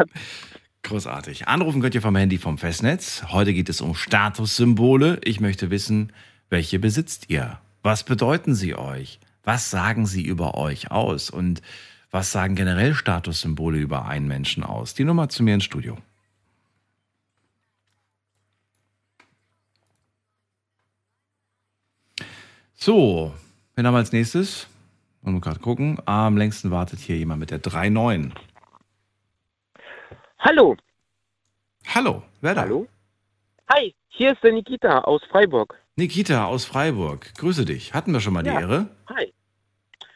Großartig. Anrufen könnt ihr vom Handy vom Festnetz. Heute geht es um Statussymbole. Ich möchte wissen, welche besitzt ihr? Was bedeuten sie euch? Was sagen sie über euch aus? Und was sagen generell Statussymbole über einen Menschen aus? Die Nummer zu mir ins Studio. So, wen haben wir als nächstes? Wollen wir gerade gucken. Am längsten wartet hier jemand mit der 3.9. Hallo. Hallo, wer da? Hallo? Hi, hier ist der Nikita aus Freiburg. Nikita aus Freiburg. Grüße dich. Hatten wir schon mal Ja. die Ehre? Hi.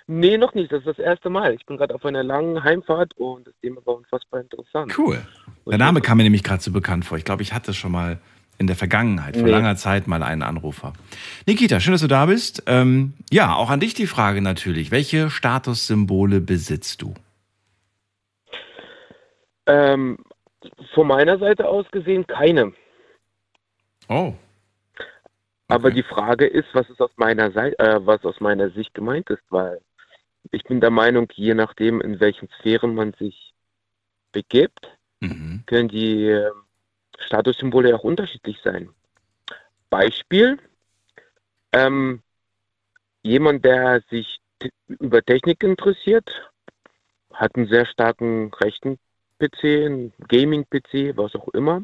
Nee, noch nicht. Das ist das erste Mal. Ich bin gerade auf einer langen Heimfahrt und das Thema war unfassbar interessant. Cool. Der Name kam mir nämlich gerade so bekannt vor. Ich glaube, ich hatte schon mal in der Vergangenheit, vor Nee. langer Zeit, mal einen Anrufer. Nikita, schön, dass du da bist. Ähm, ja, auch an dich die Frage natürlich. Welche Statussymbole besitzt du? Ähm, von meiner Seite aus gesehen keine. Oh. Aber Okay. die Frage ist, was ist aus meiner Seite, äh, was aus meiner Sicht gemeint ist, weil ich bin der Meinung, je nachdem, in welchen Sphären man sich begibt, Mhm. können die äh, Statussymbole auch unterschiedlich sein. Beispiel, ähm, jemand, der sich über Technik interessiert, hat einen sehr starken rechten PC, einen Gaming-PC, was auch immer.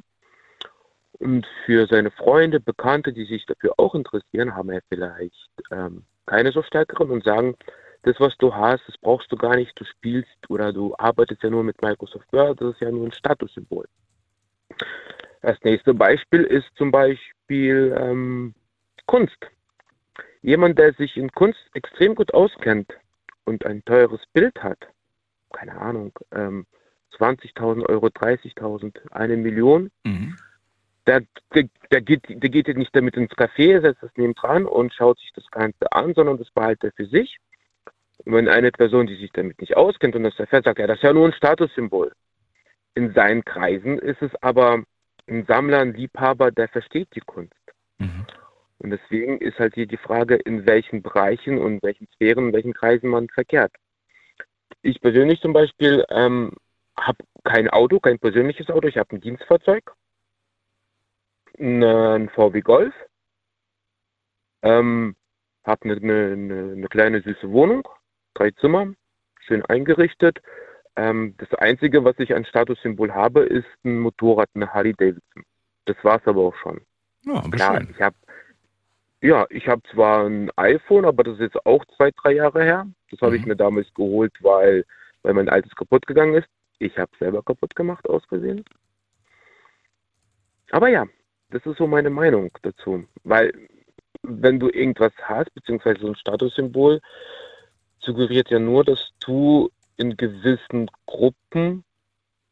Und für seine Freunde, Bekannte, die sich dafür auch interessieren, haben er vielleicht ähm, keine so stärkeren und sagen, das, was du hast, das brauchst du gar nicht, du spielst oder du arbeitest ja nur mit Microsoft Word, das ist ja nur ein Statussymbol. Das nächste Beispiel ist zum Beispiel ähm, Kunst. Jemand, der sich in Kunst extrem gut auskennt und ein teures Bild hat, keine Ahnung, ähm, 20.000 Euro, 30.000, eine Million, Mhm. der, der, der, geht, der geht jetzt nicht damit ins Café, setzt das neben dran und schaut sich das Ganze an, sondern das behaltet er für sich. Und wenn eine Person, die sich damit nicht auskennt und das erfährt, sagt, ja, das ist ja nur ein Statussymbol. In seinen Kreisen ist es aber ein Sammler, ein Liebhaber, der versteht die Kunst. Mhm. Und deswegen ist halt hier die Frage, in welchen Bereichen und welchen Sphären, in welchen Kreisen man verkehrt. Ich persönlich zum Beispiel ähm, habe kein Auto, kein persönliches Auto, ich habe ein Dienstfahrzeug, ein, äh, ein VW Golf, ähm, habe eine, eine, eine kleine süße Wohnung, drei Zimmer, schön eingerichtet. Ähm, das Einzige, was ich an Statussymbol habe, ist ein Motorrad, eine Harley Davidson. Das war's aber auch schon. Ja, Klar, ich habe ja, ich habe zwar ein iPhone, aber das ist jetzt auch zwei, drei Jahre her. Das habe ich Mhm. mir damals geholt, weil, weil mein altes kaputt gegangen ist. Ich habe selber kaputt gemacht, aus Versehen. Aber ja, das ist so meine Meinung dazu. Weil, wenn du irgendwas hast, beziehungsweise so ein Statussymbol, suggeriert ja nur, dass du in gewissen Gruppen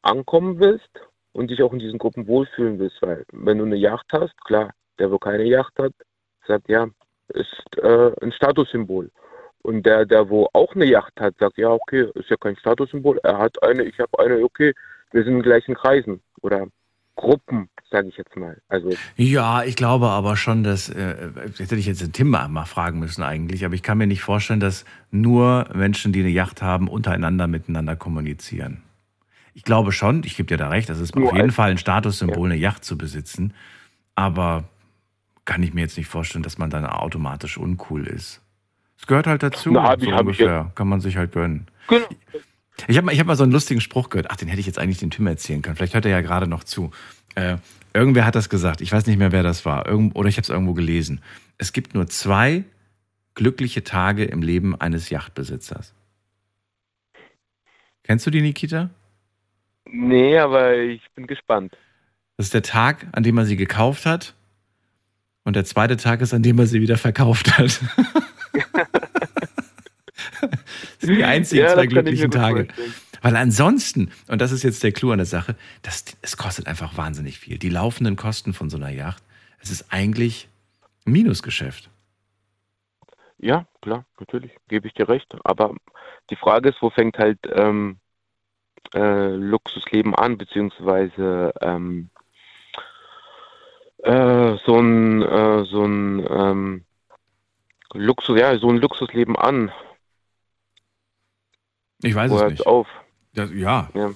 ankommen willst und dich auch in diesen Gruppen wohlfühlen willst. Weil, wenn du eine Yacht hast, klar, der, wo keine Yacht hat, sagt, ja, ist äh, ein Statussymbol. Und der, der wo auch eine Yacht hat, sagt, ja, okay, ist ja kein Statussymbol, er hat eine, ich habe eine, okay, wir sind in gleichen Kreisen oder Gruppen, sage ich jetzt mal. Also Ja, ich glaube aber schon, dass, äh, hätte ich jetzt den Tim mal fragen müssen eigentlich, aber ich kann mir nicht vorstellen, dass nur Menschen, die eine Yacht haben, untereinander miteinander kommunizieren. Ich glaube schon, ich gebe dir da recht, das ist Nur auf jeden Fall ein Statussymbol, eine Yacht zu besitzen, aber kann ich mir jetzt nicht vorstellen, dass man dann automatisch uncool ist. Es gehört halt dazu, Na, so ungefähr. Kann man sich halt gönnen. genau. Ich habe mal, ich hab mal so einen lustigen Spruch gehört. Ach, den hätte ich jetzt eigentlich dem Tim erzählen können. Vielleicht hört er ja gerade noch zu. Äh, irgendwer hat das gesagt. Ich weiß nicht mehr, wer das war. Irgend, oder ich habe es irgendwo gelesen. Es gibt nur zwei glückliche Tage im Leben eines Yachtbesitzers. Kennst du die, Nikita? Nee, aber ich bin gespannt. Das ist der Tag, an dem er sie gekauft hat. Und der zweite Tag ist, an dem er sie wieder verkauft hat. das sind die einzigen Ja, zwei glücklichen Tage. vorstellen. Weil ansonsten, und das ist jetzt der Clou an der Sache, das, es kostet einfach wahnsinnig viel. Die laufenden Kosten von so einer Yacht, es ist eigentlich ein Minusgeschäft. Ja, klar, natürlich, gebe ich dir recht. Aber die Frage ist, wo fängt halt ähm, äh, Luxusleben an, beziehungsweise ähm, äh, so ein, äh, so ein ähm, Luxus, ja, so ein Luxusleben an. Ich weiß Wo es nicht. auf? Das, ja. Ja.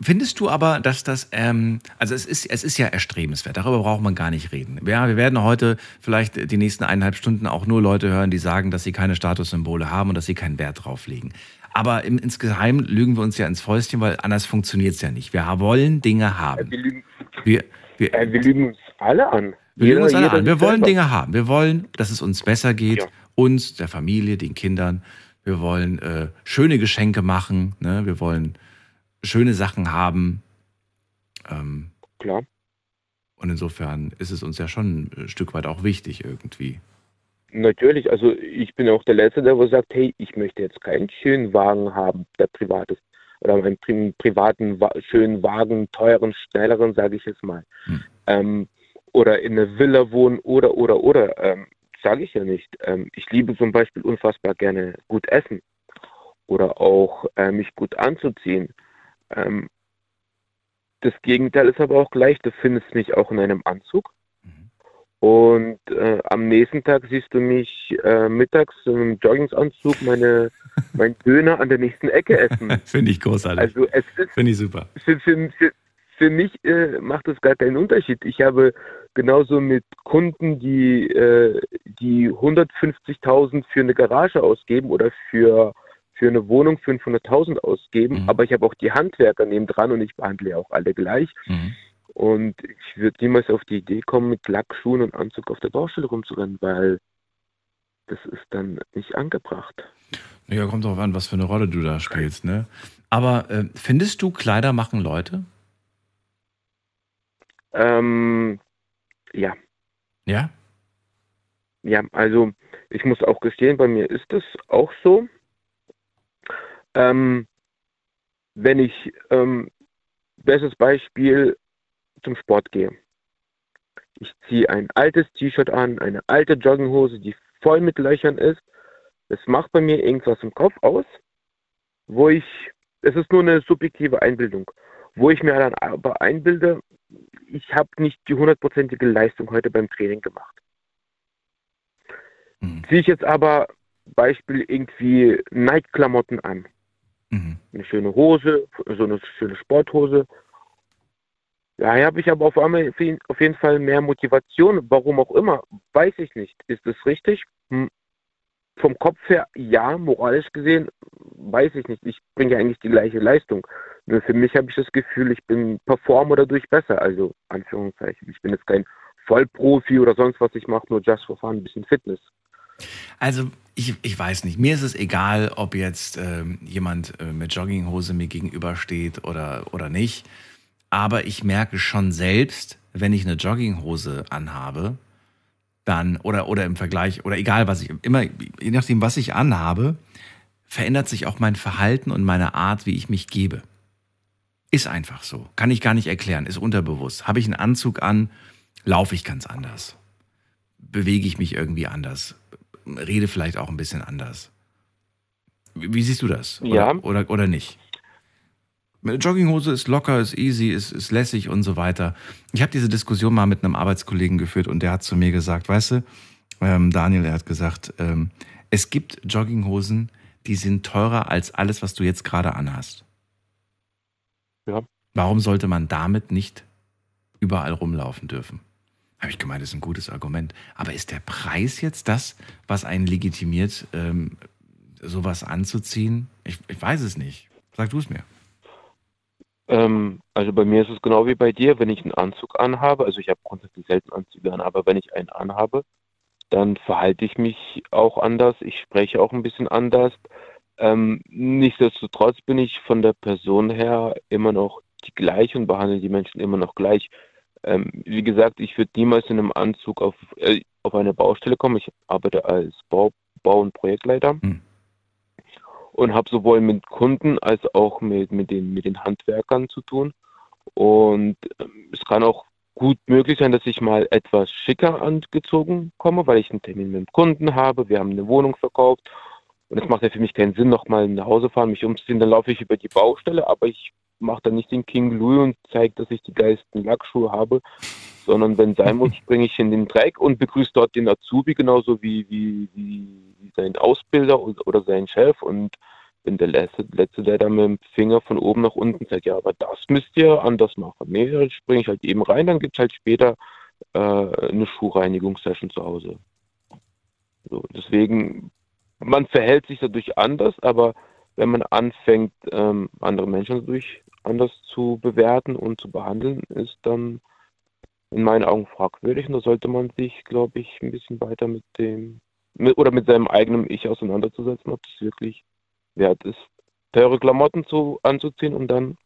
Findest du aber, dass das, ähm, also es ist, es ist ja erstrebenswert, darüber braucht man gar nicht reden. Ja, wir werden heute vielleicht die nächsten eineinhalb Stunden auch nur Leute hören, die sagen, dass sie keine Statussymbole haben und dass sie keinen Wert drauf legen. Aber im, insgeheim lügen wir uns ja ins Fäustchen, weil anders funktioniert es ja nicht. Wir wollen Dinge haben. Wir lügen, Wir, wir, wir lügen uns alle an. Wir lügen uns alle jeder an. Wir wollen selber. Dinge haben. Wir wollen, dass es uns besser geht. Ja. Uns, der Familie, den Kindern. Wir wollen äh, schöne Geschenke machen. Ne? Wir wollen schöne Sachen haben. Ähm, Klar. und insofern ist es uns ja schon ein Stück weit auch wichtig irgendwie. Natürlich, also ich bin auch der Letzte, der sagt, hey, ich möchte jetzt keinen schönen Wagen haben, der privat ist. Oder einen pri privaten, schönen Wagen, teuren, schnelleren, sage ich jetzt mal. Hm. Ähm, oder in einer Villa wohnen oder, oder, oder. Ähm, sage ich ja nicht. Ähm, ich liebe zum Beispiel unfassbar gerne gut essen. Oder auch äh, mich gut anzuziehen. Ähm, das Gegenteil ist aber auch gleich. Du findest mich auch in einem Anzug. Mhm. Und äh, am nächsten Tag siehst du mich äh, mittags in einem Joggingsanzug meine, mein Döner an der nächsten Ecke essen. Finde ich großartig. Also es ist Finde ich super. für, für, für, für mich äh, macht es gar keinen Unterschied. Ich habe genauso mit Kunden, die, äh, die 150.000 für eine Garage ausgeben oder für, für eine Wohnung 500.000 ausgeben, Mhm. aber ich habe auch die Handwerker nebendran und ich behandle ja auch alle gleich. Mhm. Und ich würde niemals auf die Idee kommen, mit Lackschuhen und Anzug auf der Baustelle rumzurennen, weil das ist dann nicht angebracht. Ja, kommt drauf an, was für eine Rolle du da spielst, ne? Aber äh, findest du, Kleider machen Leute? Ähm, ja. Ja? Ja, also ich muss auch gestehen, bei mir ist es auch so. Ähm, wenn ich, ähm, bestes Beispiel, zum Sport gehe. Ich ziehe ein altes T-Shirt an, eine alte Jogginghose, die voll mit Löchern ist. Es macht bei mir irgendwas im Kopf aus, wo ich, es ist nur eine subjektive Einbildung, wo ich mir dann aber einbilde, ich habe nicht die hundertprozentige Leistung heute beim Training gemacht. Mhm. Ziehe ich jetzt aber Beispiel irgendwie Nike-Klamotten an. Mhm. Eine schöne Hose, so eine schöne Sporthose. Ja, habe ich aber auf einmal auf jeden Fall mehr Motivation. Warum auch immer, weiß ich nicht. Ist das richtig? Hm. Vom Kopf her, ja, moralisch gesehen, weiß ich nicht. Ich bringe ja eigentlich die gleiche Leistung. Nur für mich habe ich das Gefühl, ich bin performe dadurch besser. Also, Anführungszeichen. Ich bin jetzt kein Vollprofi oder sonst was. Ich mache nur just for fun, ein bisschen Fitness. Also ich, ich weiß nicht. Mir ist es egal, ob jetzt ähm, jemand äh, mit Jogginghose mir gegenübersteht oder, oder nicht. Aber ich merke schon selbst, wenn ich eine Jogginghose anhabe, dann, oder, oder im Vergleich, oder egal was ich, immer, je nachdem, was ich anhabe, verändert sich auch mein Verhalten und meine Art, wie ich mich gebe. Ist einfach so. Kann ich gar nicht erklären. Ist unterbewusst. Habe ich einen Anzug an, laufe ich ganz anders. Bewege ich mich irgendwie anders rede vielleicht auch ein bisschen anders. Wie, wie siehst du das? Oder, ja. Oder, oder nicht? Eine Jogginghose ist locker, ist easy, ist, ist lässig und so weiter. Ich habe diese Diskussion mal mit einem Arbeitskollegen geführt und der hat zu mir gesagt, weißt du, ähm, Daniel, er hat gesagt, ähm, es gibt Jogginghosen, die sind teurer als alles, was du jetzt gerade anhast. Ja. Warum sollte man damit nicht überall rumlaufen dürfen? habe ich gemeint, das ist ein gutes Argument. Aber ist der Preis jetzt das, was einen legitimiert, ähm, sowas anzuziehen? Ich, ich weiß es nicht. Sag du es mir. Ähm, also bei mir ist es genau wie bei dir, wenn ich einen Anzug anhabe, also ich habe grundsätzlich selten Anzüge an, aber wenn ich einen anhabe, dann verhalte ich mich auch anders, ich spreche auch ein bisschen anders. Ähm, nichtsdestotrotz bin ich von der Person her immer noch die gleiche und behandle die Menschen immer noch gleich. Ähm, wie gesagt, ich würde niemals in einem Anzug auf, äh, auf eine Baustelle kommen. Ich arbeite als Bau, Bau- und Projektleiter mhm. und habe sowohl mit Kunden als auch mit, mit, den, mit den Handwerkern zu tun. Und äh, es kann auch gut möglich sein, dass ich mal etwas schicker angezogen komme, weil ich einen Termin mit dem Kunden habe. Wir haben eine Wohnung verkauft und es macht ja für mich keinen Sinn, nochmal nach Hause fahren, mich umzuziehen. Dann laufe ich über die Baustelle, aber ich mache dann nicht den King Louis und zeige, dass ich die geilsten Lackschuhe habe, sondern wenn sein muss, springe ich in den Dreck und begrüße dort den Azubi genauso wie, wie, wie, wie sein Ausbilder oder sein Chef und bin der Letzte, Letzte, der da mit dem Finger von oben nach unten sagt, ja, aber das müsst ihr anders machen. Nee, dann springe ich halt eben rein, dann gibt es halt später äh, eine Schuhreinigungssession zu Hause. So, deswegen, man verhält sich dadurch anders, aber wenn man anfängt, ähm, andere Menschen dadurch anders zu bewerten und zu behandeln, ist dann in meinen Augen fragwürdig. Und da sollte man sich, glaube ich, ein bisschen weiter mit dem mit, oder mit seinem eigenen Ich auseinanderzusetzen, ob das wirklich wert ist, teure Klamotten zu, anzuziehen und dann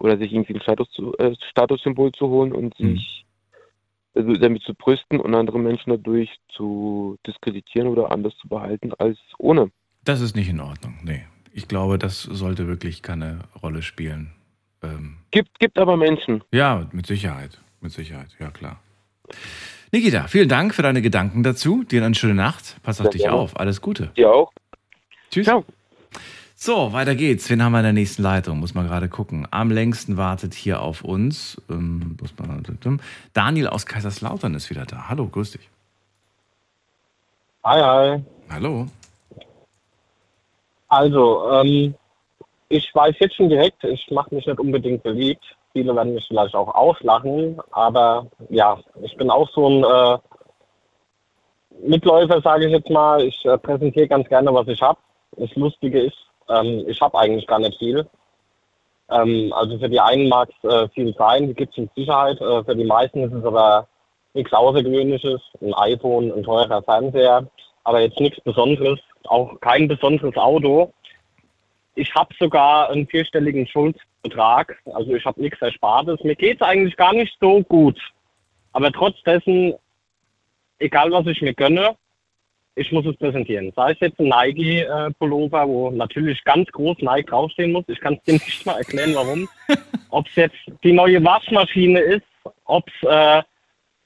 oder sich irgendwie ein Status zu, äh, Statussymbol zu holen und mhm. sich also damit zu brüsten und andere Menschen dadurch zu diskreditieren oder anders zu behalten als ohne. Das ist nicht in Ordnung, nee ich glaube, das sollte wirklich keine Rolle spielen. Ähm, gibt, gibt aber Menschen. Ja, mit Sicherheit. Mit Sicherheit, ja klar. Nikita, vielen Dank für deine Gedanken dazu. Dir eine schöne Nacht. Pass auf Sehr dich gerne. auf. Alles Gute. Dir auch. Tschüss. Ciao. So, weiter geht's. Wen haben wir in der nächsten Leitung? Muss man gerade gucken. Am längsten wartet hier auf uns. Ähm, Daniel aus Kaiserslautern ist wieder da. Hallo, grüß dich. Hi, hi. Hallo. Also, ähm, ich weiß jetzt schon direkt, ich mache mich nicht unbedingt beliebt. Viele werden mich vielleicht auch auslachen, aber ja, ich bin auch so ein äh, Mitläufer, sage ich jetzt mal. Ich äh, präsentiere ganz gerne, was ich habe. Das Lustige ist, ähm, ich habe eigentlich gar nicht viel. Ähm, also für die einen mag es äh, viel sein, die gibt es mit Sicherheit. Äh, für die meisten ist es aber nichts Außergewöhnliches. Ein iPhone, ein teurer Fernseher, aber jetzt nichts Besonderes, auch kein besonderes Auto. Ich habe sogar einen vierstelligen Schuldbetrag, also ich habe nichts Erspartes. Mir geht es eigentlich gar nicht so gut. Aber trotz dessen, egal was ich mir gönne, ich muss es präsentieren. Sei es jetzt ein Nike-Pullover, wo natürlich ganz groß Nike draufstehen muss. Ich kann es dir nicht mal erklären, warum. ob es jetzt die neue Waschmaschine ist, ob es äh,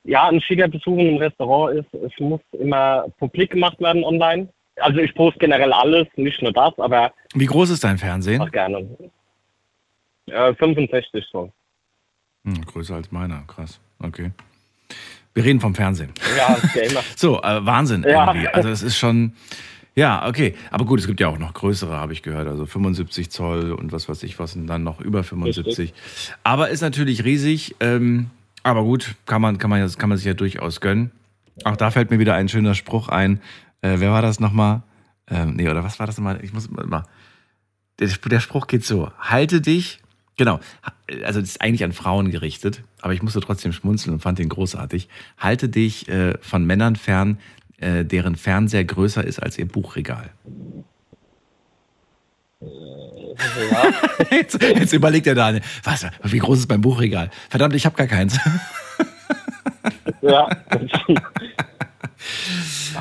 ja ein schicker Besuch in einem Restaurant ist. Es muss immer publik gemacht werden online. Also ich poste generell alles, nicht nur das, aber Wie groß ist dein Fernsehen? auch gerne. Äh, 65 so. Hm, größer als meiner, krass. Okay. Wir reden vom Fernsehen. Ja, Gamer. So, äh, Wahnsinn Ja. irgendwie. Also es ist schon, ja, okay. Aber gut, es gibt ja auch noch größere, habe ich gehört. Also 75 Zoll und was weiß ich was und dann noch über 75. Aber ist natürlich riesig. Ähm, aber gut, kann man, kann, man, kann man sich ja durchaus gönnen. Auch da fällt mir wieder ein schöner Spruch ein. Äh, wer war das nochmal? Ähm, nee, oder was war das nochmal? Ich muss mal. Der, der Spruch geht so: Halte dich. Genau. Also, das ist eigentlich an Frauen gerichtet, aber ich musste trotzdem schmunzeln und fand den großartig. Halte dich äh, von Männern fern, äh, deren Fernseher größer ist als ihr Buchregal. Jetzt, jetzt überlegt der Daniel, was, wie groß ist mein Buchregal? Verdammt, ich habe gar keins. Ja.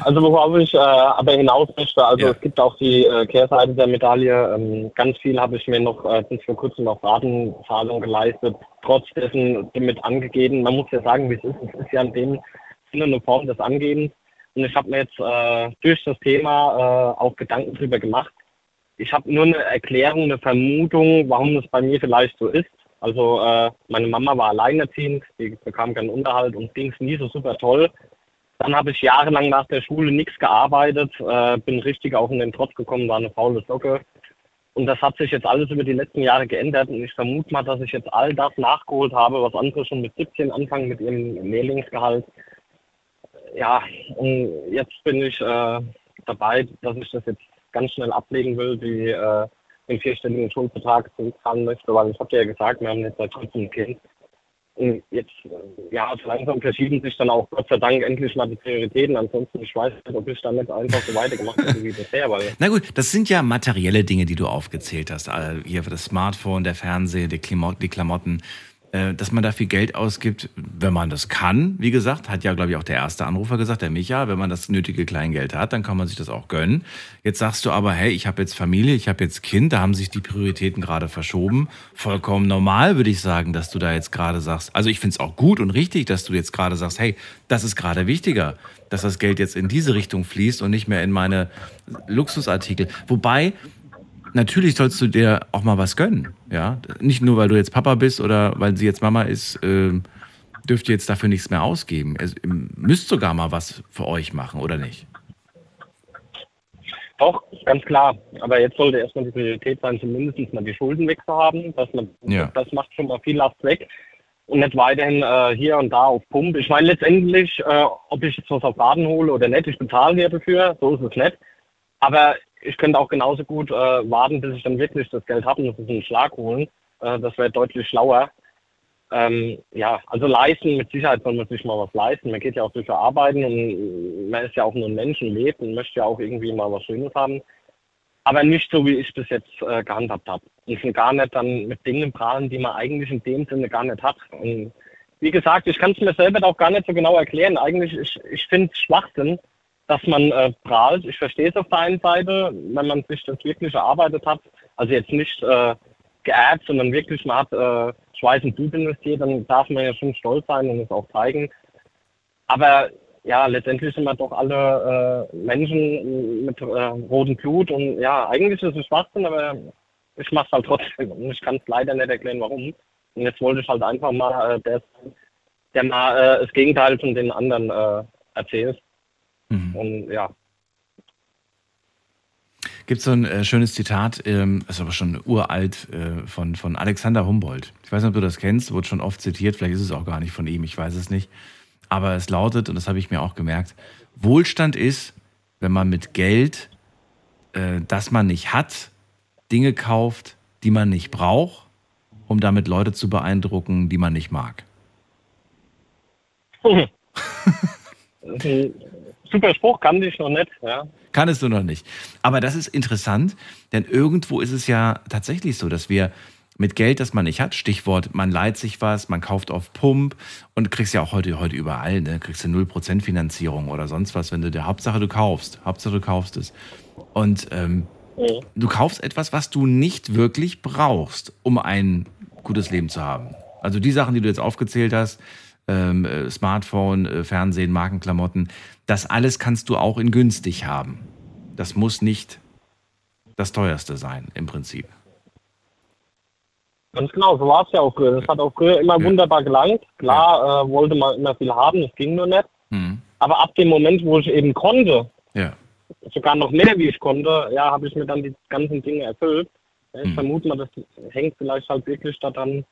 Also worauf ich äh, aber hinaus möchte, also Ja. es gibt auch die äh, Kehrseite der Medaille. Ähm, ganz viel habe ich mir noch äh, bis vor kurzem auf Ratenzahlung geleistet, trotz dessen damit angegeben. Man muss ja sagen, wie es ist. Es ist ja in dem Sinne eine Form des Angebens. Und ich habe mir jetzt äh, durch das Thema äh, auch Gedanken drüber gemacht. Ich habe nur eine Erklärung, eine Vermutung, warum das bei mir vielleicht so ist. Also äh, meine Mama war alleinerziehend, die bekam keinen Unterhalt und ging es nie so super toll. Dann habe ich jahrelang nach der Schule nichts gearbeitet, äh, bin richtig auch in den Trotz gekommen, war eine faule Socke. Und das hat sich jetzt alles über die letzten Jahre geändert und ich vermute mal, dass ich jetzt all das nachgeholt habe, was andere schon mit 17 anfangen mit ihrem Lehrlingsgehalt. Ja, und jetzt bin ich äh, dabei, dass ich das jetzt ganz schnell ablegen will, die äh, den vierstelligen Schuldbetrag zurückzahlen möchte, weil ich habe ja gesagt, wir haben jetzt seit kurzem ein Kind. Und jetzt, äh, ja, so langsam verschieben sich dann auch Gott sei Dank endlich mal die Prioritäten. Ansonsten, ich weiß nicht, ob ich damit einfach so weitergemacht hätte wie bisher, weil Na gut, das sind ja materielle Dinge, die du aufgezählt hast. Äh, Hier für das Smartphone, der Fernseher, die, Klimo die Klamotten. Äh, Dass man da viel Geld ausgibt, wenn man das kann, wie gesagt, hat ja, glaube ich, auch der erste Anrufer gesagt, der Micha, wenn man das nötige Kleingeld hat, dann kann man sich das auch gönnen. Jetzt sagst du aber, hey, ich habe jetzt Familie, ich habe jetzt Kind, da haben sich die Prioritäten gerade verschoben. Vollkommen normal, würde ich sagen, dass du da jetzt gerade sagst. Also ich finde es auch gut und richtig, dass du jetzt gerade sagst, hey, das ist gerade wichtiger, dass das Geld jetzt in diese Richtung fließt und nicht mehr in meine Luxusartikel. Wobei, natürlich sollst du dir auch mal was gönnen. Ja, nicht nur, weil du jetzt Papa bist oder weil sie jetzt Mama ist, ähm, dürft ihr jetzt dafür nichts mehr ausgeben. Ihr müsst sogar mal was für euch machen, oder nicht? Doch, ganz klar. Aber jetzt sollte erstmal die Priorität sein, zumindest mal die Schulden wegzuhaben. Dass man, Ja. Das macht schon mal viel Last weg. Und nicht weiterhin äh, hier und da auf Pump. Ich meine letztendlich, äh, ob ich jetzt was auf Laden hole oder nicht, ich bezahle ja dafür, so ist es nicht. Aber ich könnte auch genauso gut äh, warten, bis ich dann wirklich das Geld habe und einen Schlag holen. Äh, das wäre deutlich schlauer. Ähm, ja, also leisten, mit Sicherheit soll man sich mal was leisten. Man geht ja auch durch Arbeiten und man ist ja auch nur ein Mensch und lebt und möchte ja auch irgendwie mal was Schönes haben. Aber nicht so, wie ich bis jetzt äh, gehandhabt habe. Und schon gar nicht dann mit Dingen prahlen, die man eigentlich in dem Sinne gar nicht hat. Und wie gesagt, ich kann es mir selber auch gar nicht so genau erklären. Eigentlich, ich, ich finde es Schwachsinn, dass man äh, prahlt. Ich verstehe es auf der einen Seite, wenn man sich das wirklich erarbeitet hat. Also jetzt nicht äh, geerbt, sondern wirklich, man hat äh, Schweiß und Blut investiert, dann darf man ja schon stolz sein und es auch zeigen. Aber ja, letztendlich sind wir doch alle äh, Menschen mit äh, rotem Blut und ja, eigentlich ist es Schwachsinn, aber ich mache es halt trotzdem und ich kann es leider nicht erklären, warum. Und jetzt wollte ich halt einfach mal äh, der, der mal äh, das Gegenteil von den anderen äh, erzählt. Und ja, Gibt so ein äh, schönes Zitat, ähm, ist aber schon uralt, äh, von, von Alexander Humboldt. Ich weiß nicht, ob du das kennst, wurde schon oft zitiert, vielleicht ist es auch gar nicht von ihm, ich weiß es nicht. Aber es lautet, und das habe ich mir auch gemerkt, Wohlstand ist, wenn man mit Geld, äh, das man nicht hat, Dinge kauft, die man nicht braucht um damit Leute zu beeindrucken, die man nicht mag? Super Spruch, kann ich noch nicht. Ja. Kannst du noch nicht. Aber das ist interessant, denn irgendwo ist es ja tatsächlich so, dass wir mit Geld, das man nicht hat, Stichwort, man leiht sich was, man kauft auf Pump und kriegst ja auch heute, heute überall, ne? kriegst du 0% Finanzierung oder sonst was, wenn du der Hauptsache du kaufst, Hauptsache du kaufst es. Und ähm, Mhm. du kaufst etwas, was du nicht wirklich brauchst, um ein gutes Leben zu haben. Also die Sachen, die du jetzt aufgezählt hast, ähm, äh, Smartphone, äh, Fernsehen, Markenklamotten, das alles kannst du auch in günstig haben. Das muss nicht das teuerste sein, im Prinzip. Ganz genau, so war es ja auch früher. Das hat auch früher immer wunderbar gelangt. Klar äh, wollte man immer viel haben, das ging nur nicht. Mhm. Aber ab dem Moment, wo ich eben konnte, Ja. sogar noch mehr wie ich konnte, ja, habe ich mir dann die ganzen Dinge erfüllt. Ja, Ich Mhm. vermute mal, das hängt vielleicht halt wirklich daran,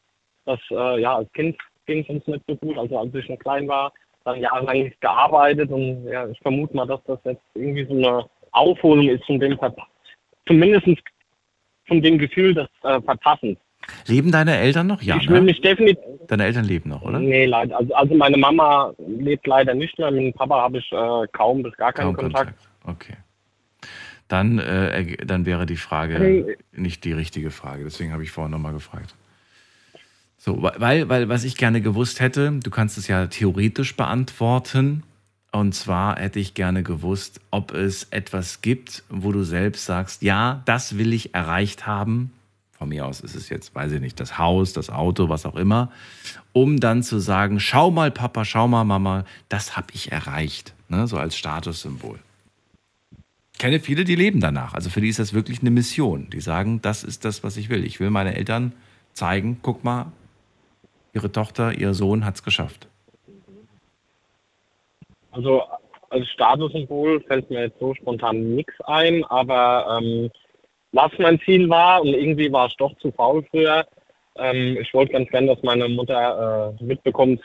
dass äh, ja als Kind ging es uns nicht so gut, also als ich noch klein war, dann jahrelang nicht gearbeitet und ja, ich vermute mal, dass das jetzt irgendwie so eine Aufholung ist von dem zumindest von dem Gefühl des äh, Verpassens. Leben deine Eltern noch? Ja. ich will Ne? mich definitiv Deine Eltern leben noch, oder? Nee, leider. Also, also meine Mama lebt leider nicht mehr. Mit dem Papa habe ich äh, kaum bis gar keinen Kaum Kontakt. Okay. Dann, äh, dann wäre die Frage Hey. nicht die richtige Frage. Deswegen habe ich vorhin nochmal gefragt. So, weil, weil, was ich gerne gewusst hätte, du kannst es ja theoretisch beantworten. Und zwar hätte ich gerne gewusst, ob es etwas gibt, wo du selbst sagst, ja, das will ich erreicht haben. Von mir aus ist es jetzt, weiß ich nicht, das Haus, das Auto, was auch immer, um dann zu sagen, schau mal Papa, schau mal Mama, das habe ich erreicht, ne? so als Statussymbol. Ich kenne viele, die leben danach. Also für die ist das wirklich eine Mission. Die sagen, das ist das, was ich will. Ich will meine Eltern zeigen, guck mal, ihre Tochter, ihr Sohn hat es geschafft. Also als Statussymbol fällt mir jetzt so spontan nichts ein, aber ähm, was mein Ziel war und irgendwie war ich doch zu faul früher. Ähm, ich wollte ganz gern, dass meine Mutter äh, mitbekommt,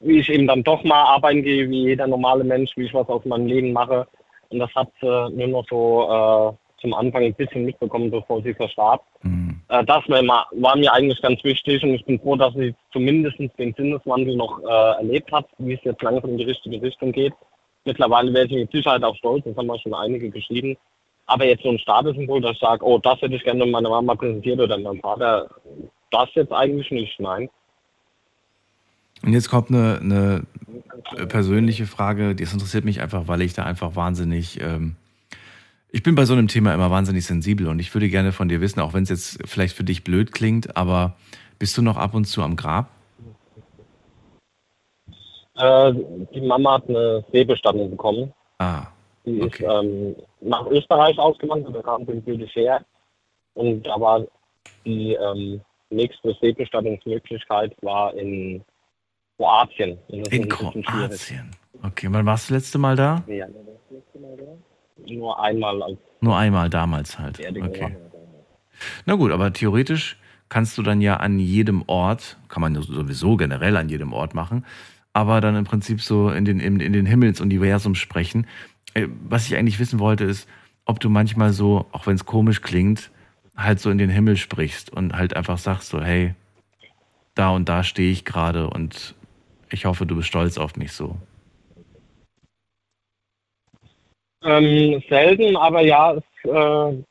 wie ich eben dann doch mal arbeiten gehe, wie jeder normale Mensch, wie ich was aus meinem Leben mache. Und das hat sie nur noch so äh, zum Anfang ein bisschen mitbekommen, bevor sie verstarb. Äh, das war, immer, war mir eigentlich ganz wichtig und ich bin froh, dass sie zumindest den Sinneswandel noch äh, erlebt hat, wie es jetzt langsam in die richtige Richtung geht. Mittlerweile wäre sie mit Sicherheit auch stolz, das haben wir schon einige geschrieben. Aber jetzt so ein Statussymbol, dass ich sage, oh, das hätte ich gerne meiner Mama präsentiert oder meinem Vater, das jetzt eigentlich nicht, nein. Und jetzt kommt eine, eine persönliche Frage, das interessiert mich einfach, weil ich da einfach wahnsinnig, ähm, ich bin bei so einem Thema immer wahnsinnig sensibel und ich würde gerne von dir wissen, auch wenn es jetzt vielleicht für dich blöd klingt, aber bist du noch ab und zu am Grab? Äh, die Mama hat eine Seebestattung bekommen. Ah, Die ist ähm, nach Österreich ausgewandert, da kam sie gebürtig her. Und da war die ähm, nächste Seebestattungsmöglichkeit war in Kroatien. Das In. Kroatien. Okay, wann warst du das letzte Mal da? Ja. Nur einmal als Nur einmal damals halt. Beerdigung. Okay. Na gut, aber theoretisch kannst du dann ja an jedem Ort, kann man sowieso generell an jedem Ort machen, aber dann im Prinzip so in den, in, in den Himmelsuniversum sprechen. Äh, Was ich eigentlich wissen wollte, ist, ob du manchmal so, auch wenn es komisch klingt, halt so in den Himmel sprichst und halt einfach sagst so, hey, da und da stehe ich gerade und ich hoffe, du bist stolz auf mich so. Ähm, selten, aber ja, es äh,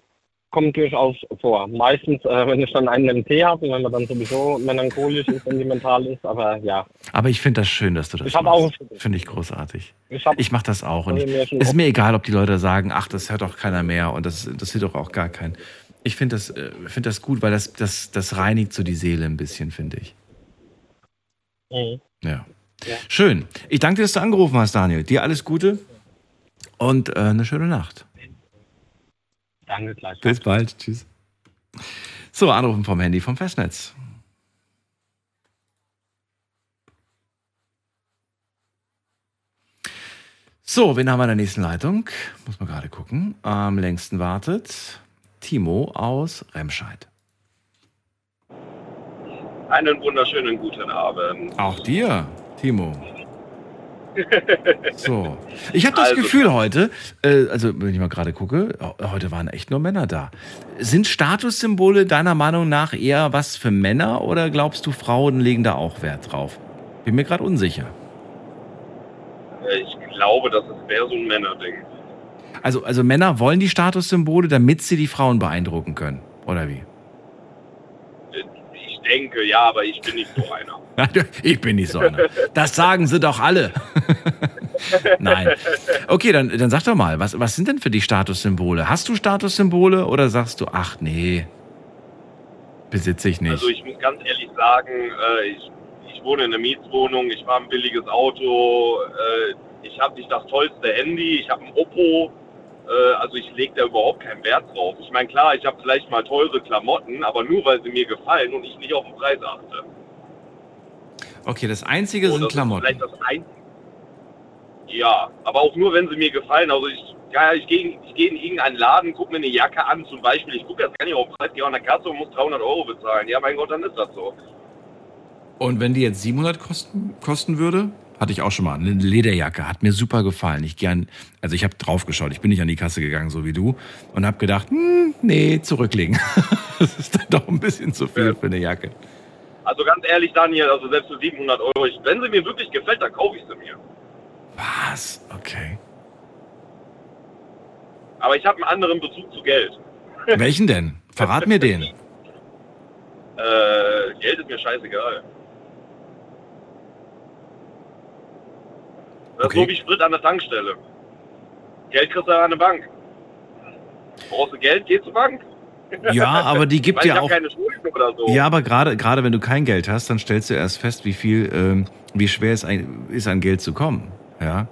kommt durchaus vor. Meistens, äh, wenn ich dann einen MT habe und wenn man dann sowieso melancholisch ist, sentimental ist, aber ja. Aber ich finde das schön, dass du das Ich machst. Finde ich großartig. Ich, Ich mache das auch. Und ich, ist mir egal, ob die Leute sagen, ach, das hört doch keiner mehr und das interessiert doch auch gar keinen. Ich finde das, äh, find das gut, weil das, das, das reinigt so die Seele ein bisschen, finde ich. Mhm. Ja. Schön. Ich danke dir, dass du angerufen hast, Daniel. Dir alles Gute und äh, eine schöne Nacht. Danke gleich. Bis bald. Tschüss. So, anrufen vom Handy vom Festnetz. So, wen haben wir in der nächsten Leitung? Muss man gerade gucken. Am längsten wartet Timo aus Remscheid. Einen wunderschönen guten Abend. Auch dir, Timo. So. Ich habe das Also- Gefühl heute, äh, also wenn ich mal gerade gucke, äh, heute waren echt nur Männer da. Sind Statussymbole deiner Meinung nach eher was für Männer oder glaubst du, Frauen legen da auch Wert drauf? Bin mir gerade unsicher. Äh, Ich glaube, das ist mehr so ein Männerding. Also, also Männer wollen die Statussymbole, damit sie die Frauen beeindrucken können, oder wie? Denke, ja, aber ich bin nicht so einer. Ich bin nicht so einer. Das sagen sie doch alle. Nein. Okay, dann, dann sag doch mal, was, was sind denn für dich Statussymbole? Hast du Statussymbole oder sagst du, ach nee, besitze ich nicht? Also ich muss ganz ehrlich sagen, äh, ich, ich wohne in einer Mietswohnung, ich fahre ein billiges Auto, äh, ich habe nicht das tollste Handy, ich habe ein Oppo, also ich lege da überhaupt keinen Wert drauf. Ich meine, klar, ich habe vielleicht mal teure Klamotten, aber nur weil sie mir gefallen und ich nicht auf den Preis achte. okay, das Einzige sind das Klamotten. Vielleicht das Einzige. Ja, aber auch nur, wenn sie mir gefallen. Also ich, ja, ich gehe ich geh in irgendeinen Laden, gucke mir eine Jacke an zum Beispiel. Ich gucke jetzt gar nicht auf den Preis, gehe an der Kasse und muss 300 Euro bezahlen. Ja, mein Gott, dann ist das so. Und wenn die jetzt 700 kosten, kosten würde? Hatte ich auch schon mal. Eine Lederjacke hat mir super gefallen. Ich gern, also ich habe drauf geschaut. Ich bin nicht an die Kasse gegangen, so wie du. Und habe gedacht, hm, nee, zurücklegen. das ist dann doch ein bisschen zu viel für eine Jacke. Also ganz ehrlich, Daniel, also selbst für 700 Euro, ich, wenn sie mir wirklich gefällt, dann kaufe ich sie mir. Was? Okay. Aber ich habe einen anderen Bezug zu Geld. Welchen denn? Verrat mir den. Äh, Geld ist mir scheißegal. Das Okay. ist so wie Sprit an der Tankstelle. Geld kriegst du an der Bank. Brauchst du Geld, geh zur Bank. Ja, aber die gibt ja auch. so. Ja, aber gerade gerade wenn du kein Geld hast, dann stellst du erst fest, wie viel, ähm, wie schwer es ein, ist, an Geld zu kommen. Ja.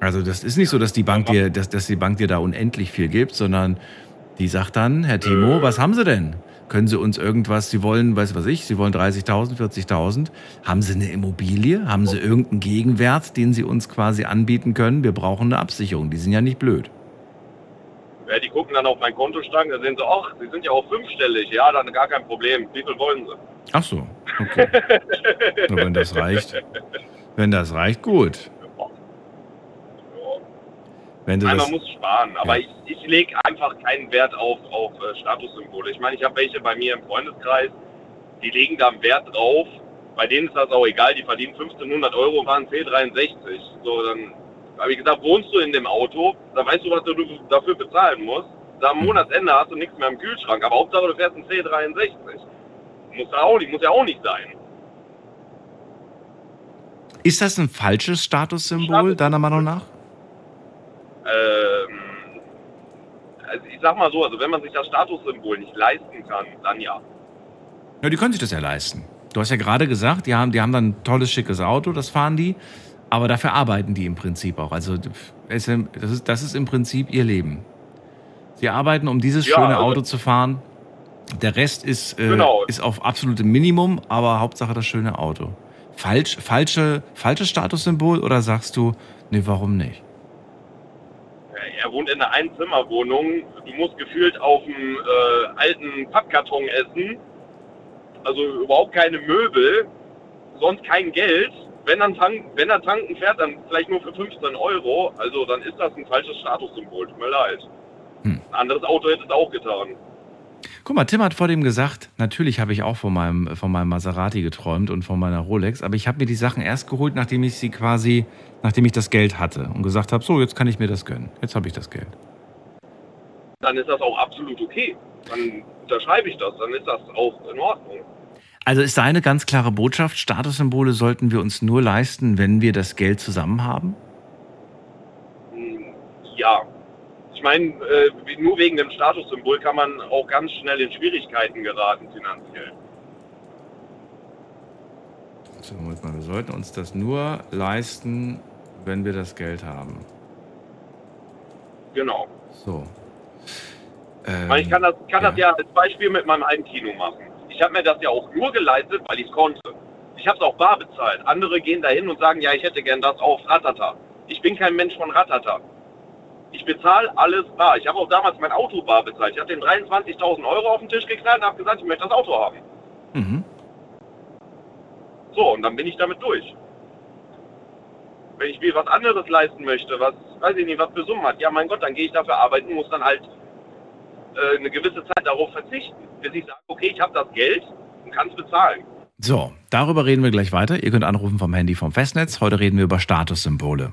Also das ist nicht so, dass die Bank dir, dass, dass die Bank dir da unendlich viel gibt, sondern die sagt dann, Herr Timo, was haben Sie denn? Können Sie uns irgendwas, Sie wollen, weiß was ich, Sie wollen 30.000, 40.000. Haben Sie eine Immobilie? Haben Sie irgendeinen Gegenwert, den Sie uns quasi anbieten können? Wir brauchen eine Absicherung. Die sind ja nicht blöd. Ja, die gucken dann auf meinen Kontostand, da sehen sie, ach, sie sind ja auch fünfstellig. Ja, dann gar kein Problem. Wie viel wollen sie? Ach so, okay. Nur wenn das reicht. Wenn das reicht, gut. Wenn du Nein, man muss sparen, aber Ja. ich, ich lege einfach keinen Wert auf, auf äh, Statussymbole. Ich meine, ich habe welche bei mir im Freundeskreis, die legen da einen Wert drauf. Bei denen ist das auch egal, die verdienen 1500 Euro, fahren C63. So, dann habe ich gesagt, wohnst du in dem Auto, dann weißt du, was du dafür bezahlen musst. Da am Monatsende hast du nichts mehr im Kühlschrank, aber Hauptsache du fährst einen C63. Muss, auch nicht, muss ja auch nicht sein. ist das ein falsches Statussymbol, deiner Meinung nach? Ähm, also ich sag mal so, also wenn man sich das Statussymbol nicht leisten kann, dann ja. Ja, die können sich das ja leisten. Du hast ja gerade gesagt, die haben, die haben dann ein tolles, schickes Auto, das fahren die, aber dafür arbeiten die im Prinzip auch. Also das ist, das ist im Prinzip ihr Leben. Sie arbeiten, um dieses Ja, schöne also- Auto zu fahren. Der Rest ist, äh, Genau. ist auf absolutem Minimum, aber Hauptsache das schöne Auto. Falsch, falsche, falsches Statussymbol oder sagst du, nee, warum nicht? Er wohnt in einer Einzimmerwohnung. Du musst gefühlt auf einem äh, alten Pappkarton essen. Also überhaupt keine Möbel. Sonst kein Geld. Wenn, dann tank, wenn er tanken fährt, dann vielleicht nur für 15 Euro. Also dann ist das ein falsches Statussymbol. Tut mir leid. Hm. Ein anderes Auto hätte es auch getan. Guck mal, Tim hat vor dem gesagt, natürlich habe ich auch von meinem, von meinem Maserati geträumt und von meiner Rolex, aber ich habe mir die Sachen erst geholt, nachdem ich sie quasi, nachdem ich das Geld hatte und gesagt habe, so, jetzt kann ich mir das gönnen. Jetzt habe ich das Geld. Dann ist das auch absolut okay. Dann unterschreibe ich das. Dann ist das auch in Ordnung. Also ist deine ganz klare Botschaft, Statussymbole sollten wir uns nur leisten, wenn wir das Geld zusammen haben? Hm, Ja. Ich meine, äh, nur wegen dem Statussymbol kann man auch ganz schnell in Schwierigkeiten geraten finanziell. So, Moment mal, wir sollten uns das nur leisten, wenn wir das Geld haben. Genau. So. Ich meine, ich kann das, kann das ja als Beispiel mit meinem Heimkino machen. Ich habe mir das ja auch nur geleistet, weil ich es konnte. Ich habe es auch bar bezahlt. Andere gehen dahin und sagen, ja, ich hätte gern das auf Ratata. Ich bin kein Mensch von Ratata. Ich bezahle alles bar. Ich habe auch damals mein Auto bar bezahlt. Ich habe den 23.000 Euro auf den Tisch geknallt und habe gesagt, ich möchte das Auto haben. Mhm. So, und dann bin ich damit durch. Wenn ich mir was anderes leisten möchte, was, weiß ich nicht, was für Summen hat, ja mein Gott, dann gehe ich dafür arbeiten, muss dann halt äh, eine gewisse Zeit darauf verzichten, bis ich sage, okay, ich habe das Geld und kann es bezahlen. So, darüber reden wir gleich weiter. Ihr könnt anrufen vom Handy vom Festnetz. Heute reden wir über Statussymbole.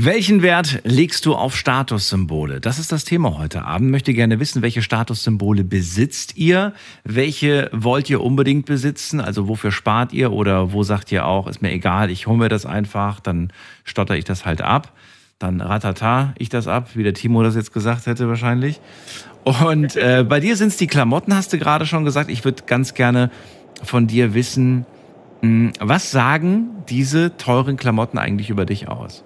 Welchen Wert legst du auf Statussymbole? Das ist das Thema heute Abend. Möchte gerne wissen, welche Statussymbole besitzt ihr? Welche wollt ihr unbedingt besitzen? Also wofür spart ihr? Oder wo sagt ihr auch, ist mir egal, ich hole mir das einfach, dann stotter ich das halt ab. Dann ratata ich das ab, wie der Timo das jetzt gesagt hätte wahrscheinlich. Und äh, bei dir sind es die Klamotten, hast du gerade schon gesagt. Ich würde ganz gerne von dir wissen, mh, was sagen diese teuren Klamotten eigentlich über dich aus?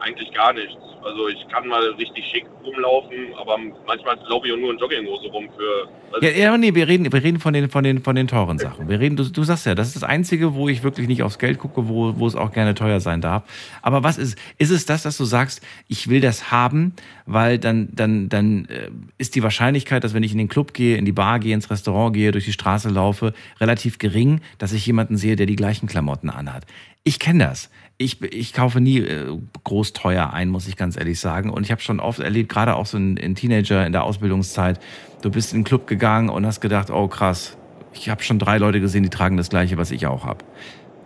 Eigentlich gar nichts. Also ich kann mal richtig schick rumlaufen, aber manchmal laufe ich auch nur in Jogginghose rum für. Also Ja, ja, nee, wir reden, wir reden von den, von den, von den teuren Sachen. Wir reden, du, du sagst ja, das ist das Einzige, wo ich wirklich nicht aufs Geld gucke, wo, wo es auch gerne teuer sein darf. Aber was ist, ist es das, dass du sagst, ich will das haben, weil dann, dann, dann äh, ist die Wahrscheinlichkeit, dass wenn ich in den Club gehe, in die Bar gehe, ins Restaurant gehe, durch die Straße laufe, relativ gering, dass ich jemanden sehe, der die gleichen Klamotten anhat. Ich kenne das. Ich, ich kaufe nie äh, groß teuer ein, muss ich ganz ehrlich sagen. Und ich habe schon oft erlebt, gerade auch so ein, ein Teenager in der Ausbildungszeit, du bist in den Club gegangen und hast gedacht, oh krass, ich habe schon drei Leute gesehen, die tragen das gleiche, was ich auch habe.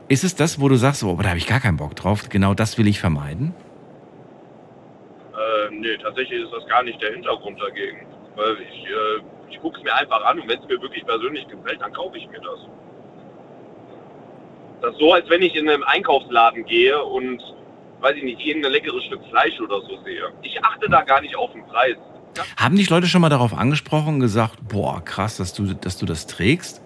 Ist es das, wo du sagst, oh, da habe ich gar keinen Bock drauf, genau das will ich vermeiden? Äh, nee, tatsächlich ist das gar nicht der Hintergrund dagegen. Weil ich, äh, ich gucke es mir einfach an und wenn es mir wirklich persönlich gefällt, dann kaufe ich mir das. Das ist so, als wenn ich in einem Einkaufsladen gehe und, weiß ich nicht, irgendein leckeres Stück Fleisch oder so sehe. Ich achte da gar nicht auf den Preis. Haben dich Leute schon mal darauf angesprochen und gesagt, boah, krass, dass du, dass du das trägst?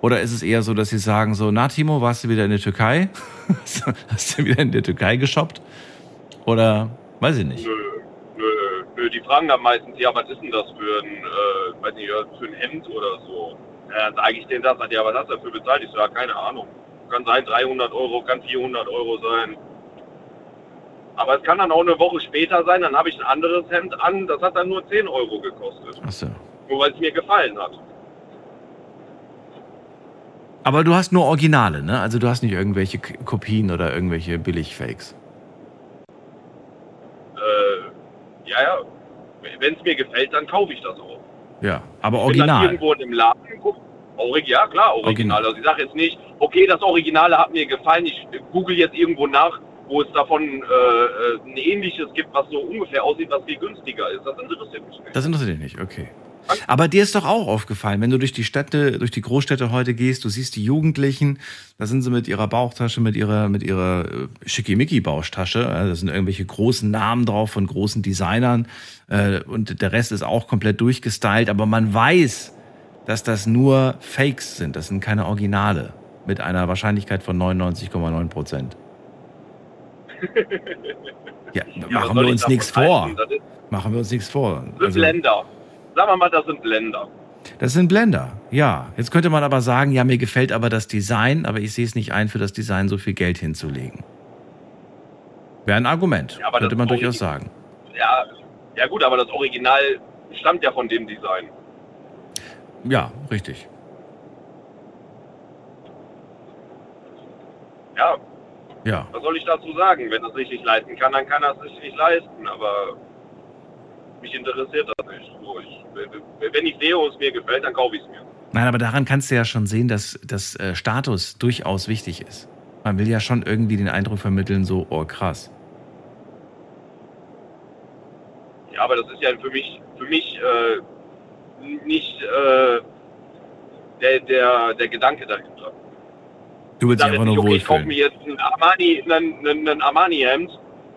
Oder ist es eher so, dass sie sagen so, na Timo, warst du wieder in der Türkei? Hast du wieder in der Türkei geshoppt? Oder, weiß ich nicht. Nö, nö, nö. Die fragen dann meistens, ja, was ist denn das für ein, äh, weiß nicht, für ein Hemd oder so? Ja, dann sage ich denen das, ja, was hast du dafür bezahlt? Ich so, ja, keine Ahnung. Kann sein 300 Euro, kann 400 Euro sein. Aber es kann dann auch eine Woche später sein, dann habe ich ein anderes Hemd an, das hat dann nur 10 Euro gekostet. Ach so. Nur weil es mir gefallen hat. Aber du hast nur Originale, ne? Also du hast nicht irgendwelche K- Kopien oder irgendwelche Billigfakes. Äh, ja, ja. Wenn es mir gefällt, dann kaufe ich das auch. Ja, aber Ich bin dann original. irgendwo in einem Laden guck, Orig ja klar, Original. Also ich sage jetzt nicht, okay, das Originale hat mir gefallen, ich google jetzt irgendwo nach, wo es davon äh, äh, ein ähnliches gibt, was so ungefähr aussieht, was viel günstiger ist. Das interessiert mich nicht. Das interessiert dich nicht, okay. Aber dir ist doch auch aufgefallen, wenn du durch die Städte, durch die Großstädte heute gehst, du siehst die Jugendlichen, da sind sie mit ihrer Bauchtasche, mit ihrer, mit ihrer äh, Schickimicki-Bauchtasche, äh, da sind irgendwelche großen Namen drauf von großen Designern und der Rest ist auch komplett durchgestylt, aber man weiß, dass das nur Fakes sind, das sind keine Originale, mit einer Wahrscheinlichkeit von 99,9 Prozent. Ja, Ja, machen wir uns nichts vor. ist- Machen wir uns nichts vor. Das sind Blender. Sagen wir mal, das sind Blender. Das sind Blender, ja. Jetzt könnte man aber sagen, ja, mir gefällt aber das Design, aber ich sehe es nicht ein, für das Design so viel Geld hinzulegen. Wäre ein Argument, Ja, könnte man durchaus sagen. Ja, ja gut, aber das Original stammt ja von dem Design. Ja, richtig. Ja, Ja. was soll ich dazu sagen? Wenn er es sich nicht leisten kann, dann kann er es sich nicht leisten. Aber mich interessiert das nicht. So, ich, wenn ich sehe und es mir gefällt, dann kaufe ich es mir. Nein, aber daran kannst du ja schon sehen, dass das äh, Status durchaus wichtig ist. Man will ja schon irgendwie den Eindruck vermitteln, so, oh krass. Ja, aber das ist ja für mich, für mich äh, nicht äh, der, der, der Gedanke dahinter. Du willst dich einfach nur nicht, okay, ich kaufe wohlfühlen. mir jetzt ein Armani, ein, ein, ein Armani-Hemd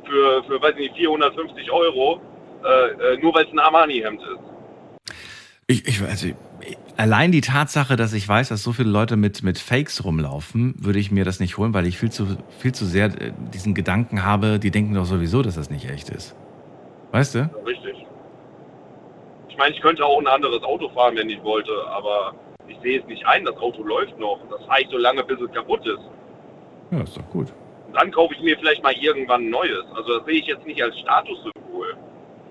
für, für, weiß ich nicht, 450 Euro, äh, äh, nur weil es ein Armani-Hemd ist. Ich, ich, also, allein die Tatsache, dass ich weiß, dass so viele Leute mit, mit Fakes rumlaufen, würde ich mir das nicht holen, weil ich viel zu, viel zu sehr äh, diesen Gedanken habe, die denken doch sowieso, dass das nicht echt ist. Weißt du? Richtig. Ich meine, ich könnte auch ein anderes Auto fahren, wenn ich wollte, aber ich sehe es nicht ein. Das Auto läuft noch. Das fahre ich so lange, bis es kaputt ist. Ja, ist doch gut. Dann kaufe ich mir vielleicht mal irgendwann ein neues. Also das sehe ich jetzt nicht als Statussymbol.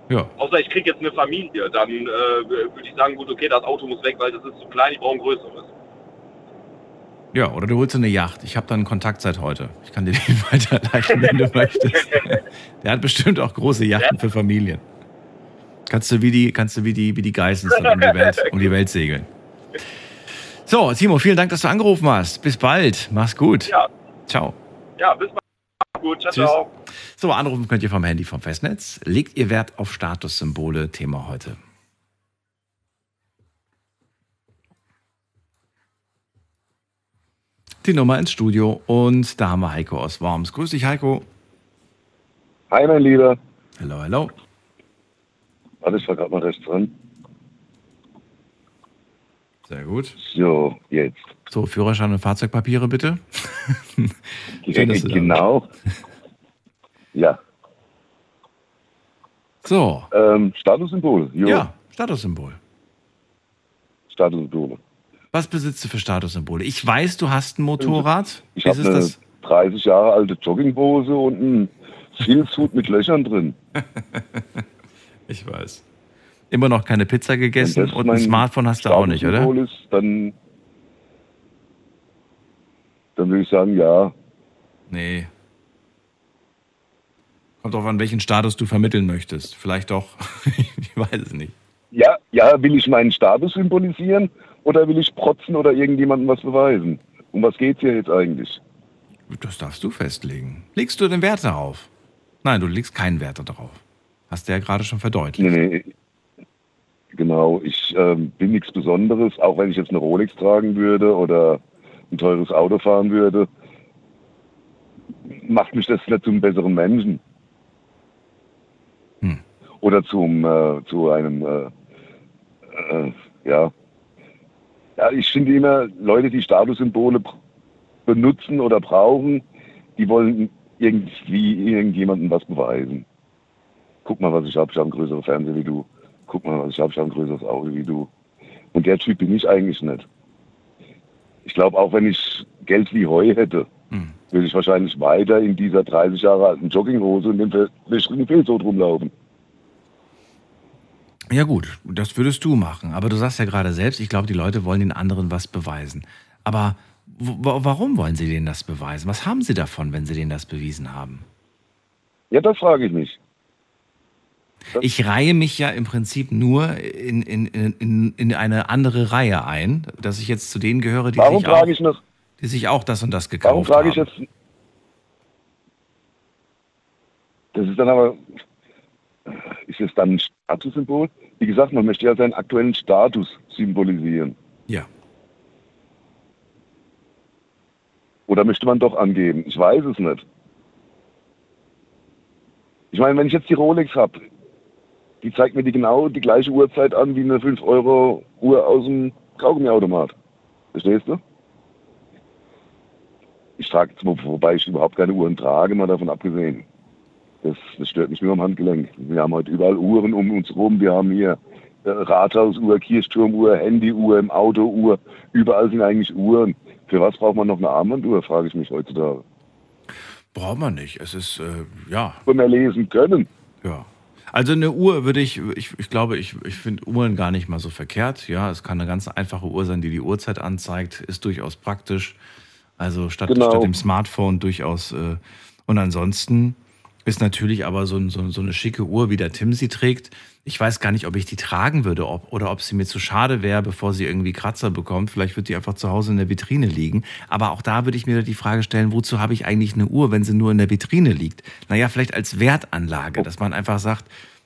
Ja. Außer ich kriege jetzt eine Familie, dann äh, würde ich sagen, gut, okay, das Auto muss weg, weil das ist zu klein, ich brauche ein größeres. Ja, oder du holst dir eine Yacht. Ich habe da einen Kontakt seit heute. Ich kann dir den weiterleiten, wenn du möchtest. Der hat bestimmt auch große Yachten für Familien. Kannst du wie die, kannst du wie die, wie die dann um die Welt, um die Welt segeln. So, Timo, vielen Dank, dass du angerufen hast. Bis bald. Mach's gut. Ja, Ciao. ja, bis bald. Gut, ciao, Tschüss. ciao. So, anrufen könnt ihr vom Handy vom Festnetz. Legt ihr Wert auf Statussymbole? Thema heute. Die Nummer ins Studio und da haben wir Heiko aus Worms. Grüß dich, Heiko. Hi, mein Lieber. Hallo, hallo. Ich war gerade mal rechts dran. Sehr gut. So, jetzt. So, Führerschein und Fahrzeugpapiere bitte. Schön, dass genau. Ja. So. Ähm, Statussymbol. Jo. Ja, Statussymbol. Statussymbole. Was besitzt du für Statussymbole? Ich weiß, du hast ein Motorrad. Ich habe eine das? 30 Jahre alte Jogginghose und einen Filzhut mit Löchern drin. Ich weiß. Immer noch keine Pizza gegessen und ein Smartphone hast du auch nicht, oder? Ist, dann, dann würde ich sagen, ja. Nee. Kommt drauf an, welchen Status du vermitteln möchtest. Vielleicht doch. ich weiß es nicht. Ja, ja, will ich meinen Status symbolisieren oder will ich protzen oder irgendjemandem was beweisen? Um was geht's hier jetzt eigentlich? Das darfst du festlegen. Legst du den Wert darauf? Nein, du legst keinen Wert darauf. Hast du ja gerade schon verdeutlicht. Nee, nee. Genau, ich ähm, bin nichts Besonderes, auch wenn ich jetzt eine Rolex tragen würde oder ein teures Auto fahren würde, macht mich das nicht zum besseren Menschen. Hm. Oder zum, äh, zu einem, äh, äh, ja. Ja, ich finde immer, Leute, die Statussymbole benutzen oder brauchen, die wollen irgendwie irgendjemandem was beweisen. Guck mal, was ich habe, ich habe einen größeren Fernseher wie du. Guck mal, was ich habe, ich habe ein größeres Auto wie du. Und der Typ bin ich eigentlich nicht. Ich glaube, auch wenn ich Geld wie Heu hätte, Hm. würde ich wahrscheinlich weiter in dieser 30 Jahre alten Jogginghose und dem wässrigen Filzhut rumlaufen. Ja gut, das würdest du machen. Aber du sagst ja gerade selbst, ich glaube, die Leute wollen den anderen was beweisen. Aber warum wollen sie denen das beweisen? Was haben sie davon, wenn sie denen das bewiesen haben? Ja, das frage ich mich. Ich reihe mich ja im Prinzip nur in, in, in, in eine andere Reihe ein, dass ich jetzt zu denen gehöre, die, Warum sich auch, frage ich noch, die sich auch das und das warum gekauft frage haben. ich jetzt, das ist dann aber, ist es dann ein Statussymbol? Wie gesagt, man möchte ja seinen aktuellen Status symbolisieren. Ja. Oder möchte man doch angeben? Ich weiß es nicht. Ich meine, wenn ich jetzt die Rolex habe, die zeigt mir die genau die gleiche Uhrzeit an wie eine 5-Euro-Uhr aus dem Kaugummiautomat. Verstehst du? Ich trage, wo- wobei ich überhaupt keine Uhren trage, mal davon abgesehen. Das, das stört mich nur am Handgelenk. Wir haben heute überall Uhren um uns rum. Wir haben hier äh, Rathausuhr, Kirchturmuhr, Handyuhr, im Autouhr. Überall sind eigentlich Uhren. Für was braucht man noch eine Armbanduhr, frage ich mich heutzutage. Braucht man nicht. Es ist, äh, ja. Nur mehr lesen können. Ja. Also eine Uhr würde ich, ich, ich glaube, ich, ich finde Uhren gar nicht mal so verkehrt. Ja, es kann eine ganz einfache Uhr sein, die die Uhrzeit anzeigt, ist durchaus praktisch. Also statt, Genau. statt dem Smartphone durchaus. Äh, und ansonsten ist natürlich aber so, so, so eine schicke Uhr, wie der Tim sie trägt. Ich weiß gar nicht, ob ich die tragen würde ob, oder ob sie mir zu schade wäre, bevor sie irgendwie Kratzer bekommt. Vielleicht wird die einfach zu Hause in der Vitrine liegen. Aber auch da würde ich mir die Frage stellen, wozu habe ich eigentlich eine Uhr, wenn sie nur in der Vitrine liegt? Naja, vielleicht als Wertanlage, dass man einfach sagt,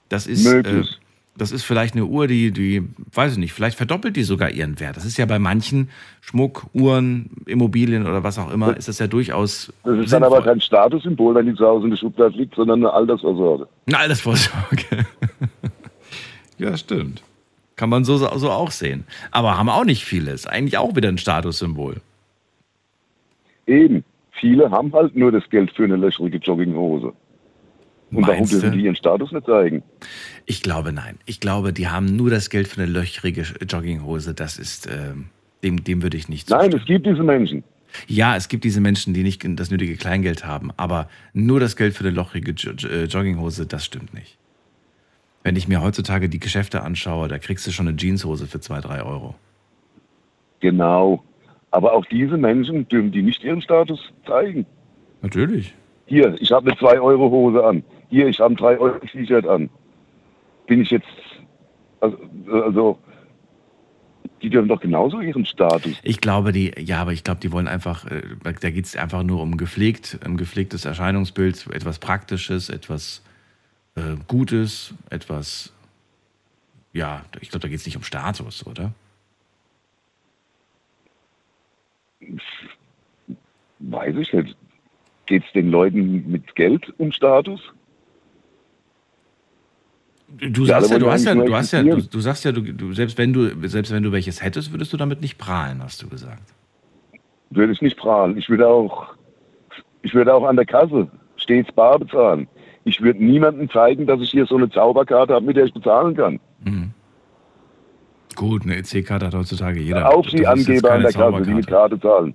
das ist, äh, das ist vielleicht eine Uhr, die, die, weiß ich nicht, vielleicht verdoppelt die sogar ihren Wert. Das ist ja bei manchen Schmuck, Uhren, Immobilien oder was auch immer, ist das ja durchaus Das ist dann aber kein Statussymbol, wenn die zu Hause in der Schublade liegt, sondern eine Altersvorsorge. Eine Altersvorsorge. ja, stimmt. Kann man so, so auch sehen. Aber haben auch nicht viele. Ist eigentlich auch wieder ein Statussymbol. Eben. Viele haben halt nur das Geld für eine löcherige Jogginghose. Und warum dürfen die ihren Status nicht zeigen? Ich glaube, nein. Ich glaube, die haben nur das Geld für eine löcherige Jogginghose. Das ist, ähm, dem, dem würde ich nicht Nein, zustimmen. es gibt diese Menschen. Ja, es gibt diese Menschen, die nicht das nötige Kleingeld haben, aber nur das Geld für eine Jo- äh, Jogginghose, das stimmt nicht. Wenn ich mir heutzutage die Geschäfte anschaue, da kriegst du schon eine Jeanshose für zwei, drei Euro. Genau. Aber auch diese Menschen dürfen die nicht ihren Status zeigen. Natürlich. Hier, ich habe eine 2-Euro-Hose an. Hier, ich habe ein 3-Euro-T-Shirt an. Bin ich jetzt. Also, also, die dürfen doch genauso ihren Status. Ich glaube, die, ja, aber ich glaube, die wollen einfach, äh, da geht es einfach nur um gepflegt, ein gepflegtes Erscheinungsbild, etwas Praktisches, etwas äh, Gutes, etwas, ja, ich glaube, da geht es nicht um Status, oder? Weiß ich nicht. Geht es den Leuten mit Geld um Status? Du sagst ja, du hast ja, du hast ja, du, du sagst ja, du, du, selbst wenn du, selbst wenn du welches hättest, würdest du damit nicht prahlen, hast du gesagt. Würde ich nicht prahlen. Ich würde auch, ich würde auch an der Kasse stets bar bezahlen. Ich würde niemandem zeigen, dass ich hier so eine Zauberkarte habe, mit der ich bezahlen kann. Mhm. Gut, eine EC-Karte hat heutzutage jeder. Auf die Angeber an der Kasse, die mit. Karte zahlen.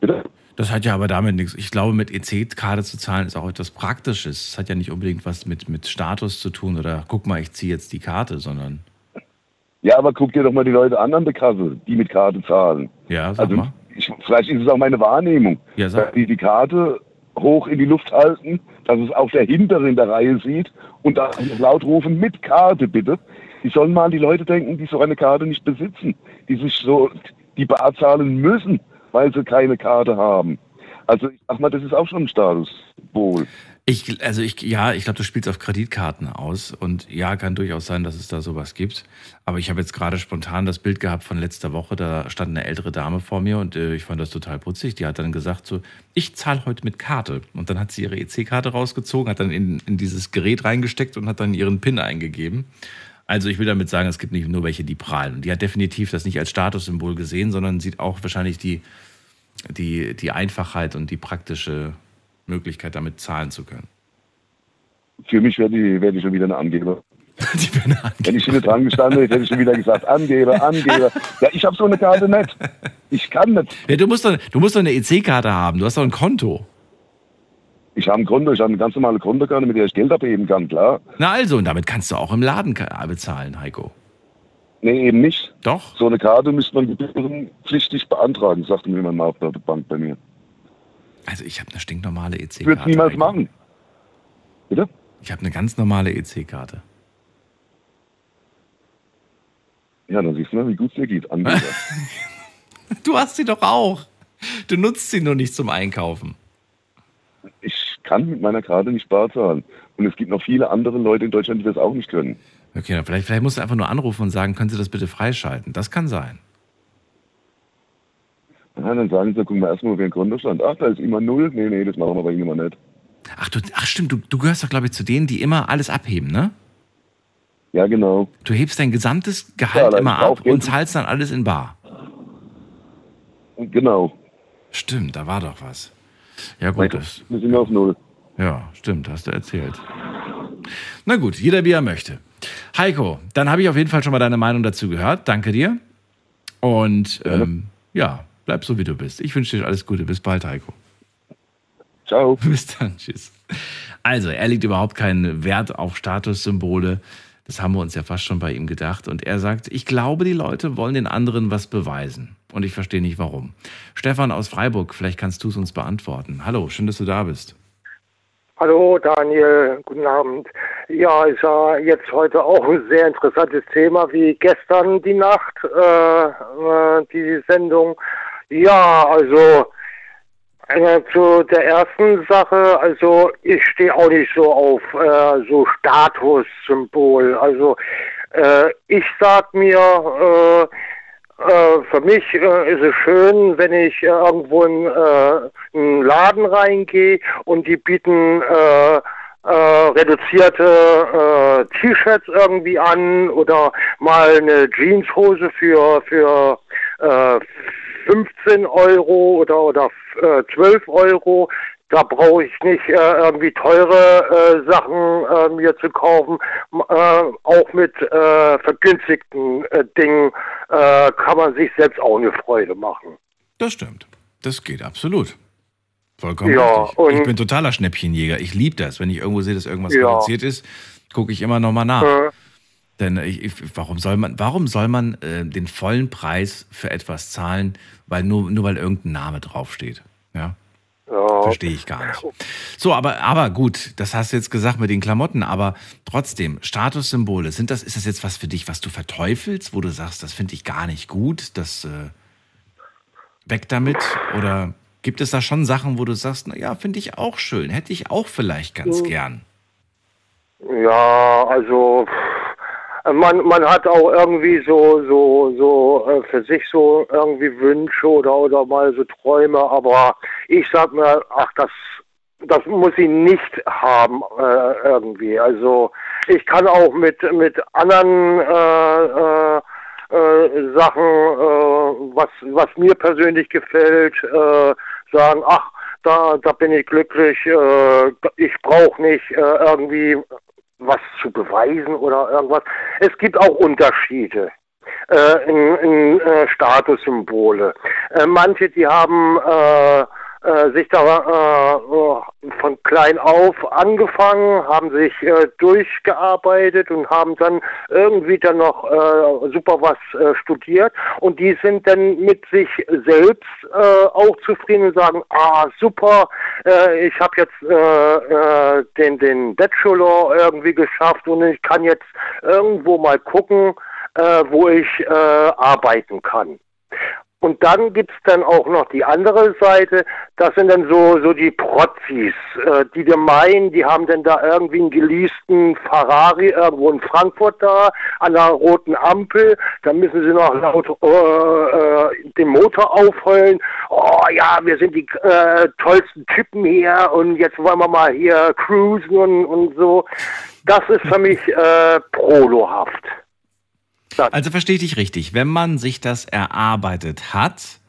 Bitte? Das hat ja aber damit nichts. Ich glaube, mit EC-Karte zu zahlen ist auch etwas Praktisches. Es hat ja nicht unbedingt was mit, mit Status zu tun oder guck mal, ich ziehe jetzt die Karte, sondern Ja, aber guck dir doch mal die Leute an an der Kasse, die mit Karte zahlen. ja, sag Also mal. ich, vielleicht ist es auch meine Wahrnehmung, Ja, sag. die die Karte hoch in die Luft halten, dass es auch der Hintere in der Reihe sieht und da laut rufen, mit Karte bitte. Die sollen mal an die Leute denken, die so eine Karte nicht besitzen, die sich so die bar zahlen müssen, weil sie keine Karte haben. Also ich sag mal, das ist auch schon ein Statussymbol. Ich, also ich, ja, ich glaube, du spielst auf Kreditkarten aus und ja, kann durchaus sein, dass es da sowas gibt. Aber ich habe jetzt gerade spontan das Bild gehabt von letzter Woche, da stand eine ältere Dame vor mir und äh, ich fand das total putzig. Die hat dann gesagt so, ich zahle heute mit Karte. Und dann hat sie ihre EC-Karte rausgezogen, hat dann in, in dieses Gerät reingesteckt und hat dann ihren PIN eingegeben. Also ich will damit sagen, es gibt nicht nur welche, die prahlen. Und die hat definitiv das nicht als Statussymbol gesehen, sondern sieht auch wahrscheinlich die, die, die Einfachheit und die praktische Möglichkeit, damit zahlen zu können. Für mich wäre die, wär die schon wieder eine Angeber. Die wäre eine Angeber. Wenn ich hinten dran gestanden hätte, hätte ich schon wieder gesagt, Angeber, Angeber. Ja, ich habe so eine Karte nicht. Ich kann nicht. Ja, du, musst doch, du musst doch eine EC-Karte haben, du hast doch ein Konto. Ich habe ein Konto, ich habe eine ganz normale Kontokarte, mit der ich Geld abheben kann, klar. Na also, und damit kannst du auch im Laden ka- bezahlen, Heiko. Nee, eben nicht. Doch. So eine Karte müsste man gebührenpflichtig beantragen, sagte mir jemand mal auf der Bank bei mir. Also ich habe eine stinknormale Ich würde es EC-Karte. niemals machen. Bitte? Ich habe eine ganz normale EC-Karte. Ja, dann siehst du mal, wie gut es dir geht. Angeber. Du hast sie doch auch. Du nutzt sie nur nicht zum Einkaufen. ich kann mit meiner Karte nicht bar zahlen. Und es gibt noch viele andere Leute in Deutschland, die das auch nicht können. Okay, vielleicht, vielleicht musst du einfach nur anrufen und sagen, können Sie das bitte freischalten? Das kann sein. Ja, dann sagen sie, gucken wir erstmal, wer ein Konto stand. Ach, da ist immer null. Nee, nee, das machen wir bei Ihnen immer nicht. Ach, du, ach stimmt, du, du gehörst doch, glaube ich, zu denen, die immer alles abheben, ne? Ja, genau. Du hebst dein gesamtes Ja, Gehalt da immer ab und zahlst dann alles in bar. Genau. Stimmt, da war doch was. Ja gut, das, Wir sind auf null. ja, stimmt, hast du erzählt. Na gut, jeder wie er möchte. Heiko, dann habe ich auf jeden Fall schon mal deine Meinung dazu gehört. Danke dir. Und ähm, ja, bleib so wie du bist. Ich wünsche dir alles Gute. Bis bald, Heiko. Ciao. Bis dann, tschüss. Also, er legt überhaupt keinen Wert auf Statussymbole. Das haben wir uns ja fast schon bei ihm gedacht. Und er sagt, ich glaube, die Leute wollen den anderen was beweisen. Und ich verstehe nicht warum. Stefan aus Freiburg, vielleicht kannst du es uns beantworten. Hallo, schön, dass du da bist. Hallo Daniel, guten Abend. Ja, ist ja jetzt heute auch ein sehr interessantes Thema wie gestern die Nacht, äh, äh, die Sendung. Ja, also äh, zu der ersten Sache, also ich stehe auch nicht so auf äh, so Statussymbol. Also äh, ich sag mir, äh, äh, für mich äh, ist es schön, wenn ich äh, irgendwo in äh, einen Laden reingehe und die bieten äh, äh, reduzierte äh, T-Shirts irgendwie an oder mal eine Jeanshose für für 15 Euro oder oder äh, 12 Euro. Da brauche ich nicht äh, irgendwie teure äh, Sachen äh, mir zu kaufen. Äh, auch mit äh, vergünstigten äh, Dingen kann man sich selbst auch eine Freude machen. Das stimmt. Das geht absolut. Vollkommen Ja, richtig. Ich bin totaler Schnäppchenjäger. Ich liebe das. Wenn ich irgendwo sehe, dass irgendwas Ja. reduziert ist, gucke ich immer nochmal nach. Denn ich, ich, warum soll man, warum soll man äh, den vollen Preis für etwas zahlen, weil nur, nur weil irgendein Name draufsteht? Ja, ja. verstehe ich gar nicht. So, aber, aber gut, das hast du jetzt gesagt mit den Klamotten, aber trotzdem, Statussymbole, sind das, ist das jetzt was für dich, was du verteufelst, wo du sagst, das finde ich gar nicht gut, das äh, weg damit? Oder gibt es da schon Sachen, wo du sagst, na ja, finde ich auch schön, hätte ich auch vielleicht ganz Mhm. gern? Ja, also pff, man, man hat auch irgendwie so so so äh, für sich so irgendwie Wünsche oder oder mal so Träume, aber ich sag mir, ach das das muss ich nicht haben äh, irgendwie. Also ich kann auch mit mit anderen äh, äh, äh, Sachen, äh, was was mir persönlich gefällt, sagen, ach da da bin ich glücklich. Ich brauche nicht irgendwie was zu beweisen oder irgendwas. Es gibt auch Unterschiede äh, in, in äh, Statussymbole. Äh, manche, die haben äh, äh, sich da äh, von klein auf angefangen, haben sich äh, durchgearbeitet und haben dann irgendwie dann noch äh, super was äh, studiert und die sind dann mit sich selbst äh, auch zufrieden und sagen, ah super, äh, ich habe jetzt äh, äh, den, den Bachelor irgendwie geschafft und ich kann jetzt irgendwo mal gucken, äh, wo ich äh, arbeiten kann. Und dann gibt's dann auch noch die andere Seite, das sind dann so, so die Protzis, äh, die dir meinen, die haben dann da irgendwie einen geleasten Ferrari irgendwo in Frankfurt da, an der roten Ampel, da müssen sie noch laut äh, äh, den Motor aufheulen, oh ja, wir sind die äh, tollsten Typen hier und jetzt wollen wir mal hier cruisen und, und so. Das ist für mich äh, prolohaft. Also verstehe ich dich richtig. Wenn man sich das erarbeitet hat,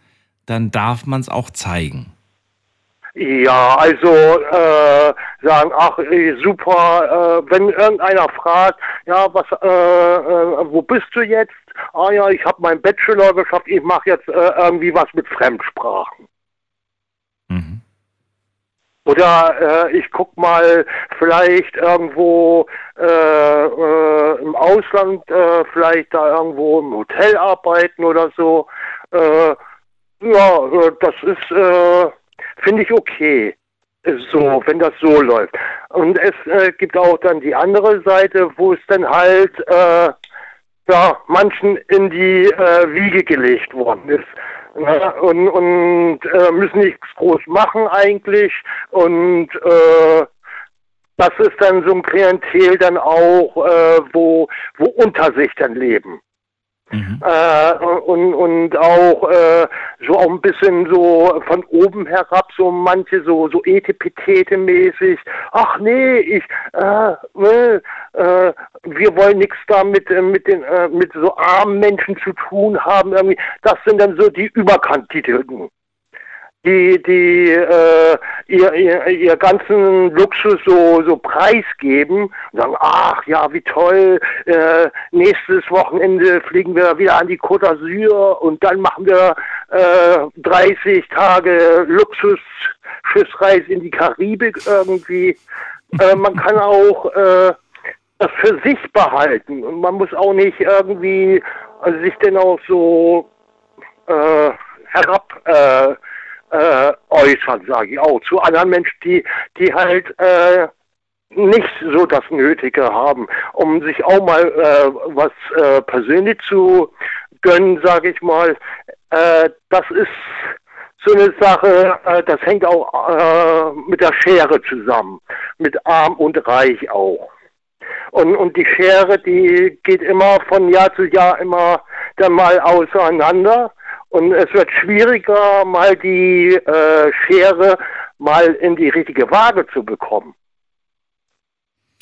dann darf man es auch zeigen. Ja, also äh, sagen, ach eh, super, äh, wenn irgendeiner fragt, ja, was, äh, äh, wo bist du jetzt? Ah ja, ich habe meinen Bachelor geschafft, ich mache jetzt äh, irgendwie was mit Fremdsprachen. Oder äh, ich guck mal vielleicht irgendwo äh, äh, im Ausland, äh, vielleicht da irgendwo im Hotel arbeiten oder so. Äh, ja, äh, das ist, äh, finde ich okay. So, wenn das so läuft. Und es äh, gibt auch dann die andere Seite, wo es dann halt äh, ja, manchen in die äh, Wiege gelegt worden ist. Ja, und und äh, müssen nichts groß machen eigentlich. Und äh, das ist dann so ein Klientel dann auch, äh, wo, wo unter sich dann leben. Äh, und, und auch äh, so auch ein bisschen so von oben herab, so manche so, so Etepetete-mäßig. Ach nee, ich, äh, äh, äh, wir wollen nichts da mit, äh, mit, den, äh, mit so armen Menschen zu tun haben. Irgendwie. Das sind dann so die Überkandidierten die, die äh, ihr, ihr, ihr ganzen Luxus so, so preisgeben und sagen, ach ja, wie toll, äh, nächstes Wochenende fliegen wir wieder an die Côte d'Azur und dann machen wir äh, 30 Tage Luxus-Schiffsreise in die Karibik irgendwie. Äh, man kann auch äh, das für sich behalten und man muss auch nicht irgendwie also sich denn auch so äh, herab äh, äh, äußern, sage ich auch, zu anderen Menschen, die, die halt äh, nicht so das Nötige haben, um sich auch mal äh, was äh, persönlich zu gönnen, sage ich mal. Äh, das ist so eine Sache, äh, das hängt auch äh, mit der Schere zusammen, mit Arm und Reich auch. Und, und die Schere, die geht immer von Jahr zu Jahr immer dann mal auseinander. Und es wird schwieriger, mal die äh, Schere mal in die richtige Waage zu bekommen.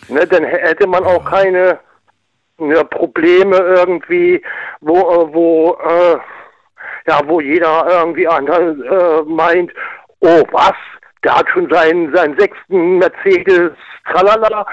Ne, dann hätte man auch keine ne, Probleme irgendwie, wo, äh, wo, äh, ja, wo jeder irgendwie anders äh, meint, oh was, der hat schon seinen, seinen sechsten Mercedes, tralala,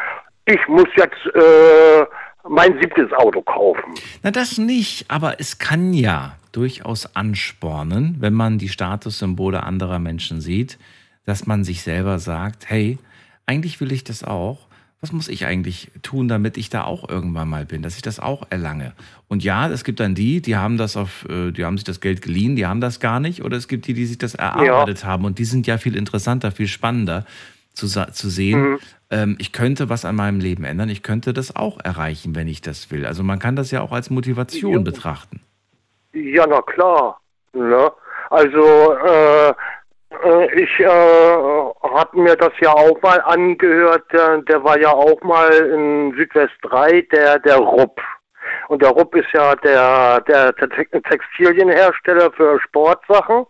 ich muss jetzt äh, mein siebtes Auto kaufen. Na, das nicht, aber es kann ja durchaus anspornen, wenn man die Statussymbole anderer Menschen sieht, dass man sich selber sagt, hey, eigentlich will ich das auch. Was muss ich eigentlich tun, damit ich da auch irgendwann mal bin, dass ich das auch erlange? Und ja, es gibt dann die, die haben das auf, äh, die haben sich das Geld geliehen, die haben das gar nicht, oder es gibt die, die sich das erarbeitet ja. haben und die sind ja viel interessanter, viel spannender zu, zu sehen. Mhm. Ähm, ich könnte was an meinem Leben ändern, ich könnte das auch erreichen, wenn ich das will. Also man kann das ja auch als Motivation ja. betrachten. Ja, na klar. Ne? Also äh, äh, ich äh, habe mir das ja auch mal angehört. Der, der war ja auch mal in Südwest 3, der, der Rupp. Und der Rupp ist ja der, der, der Textilienhersteller für Sportsachen.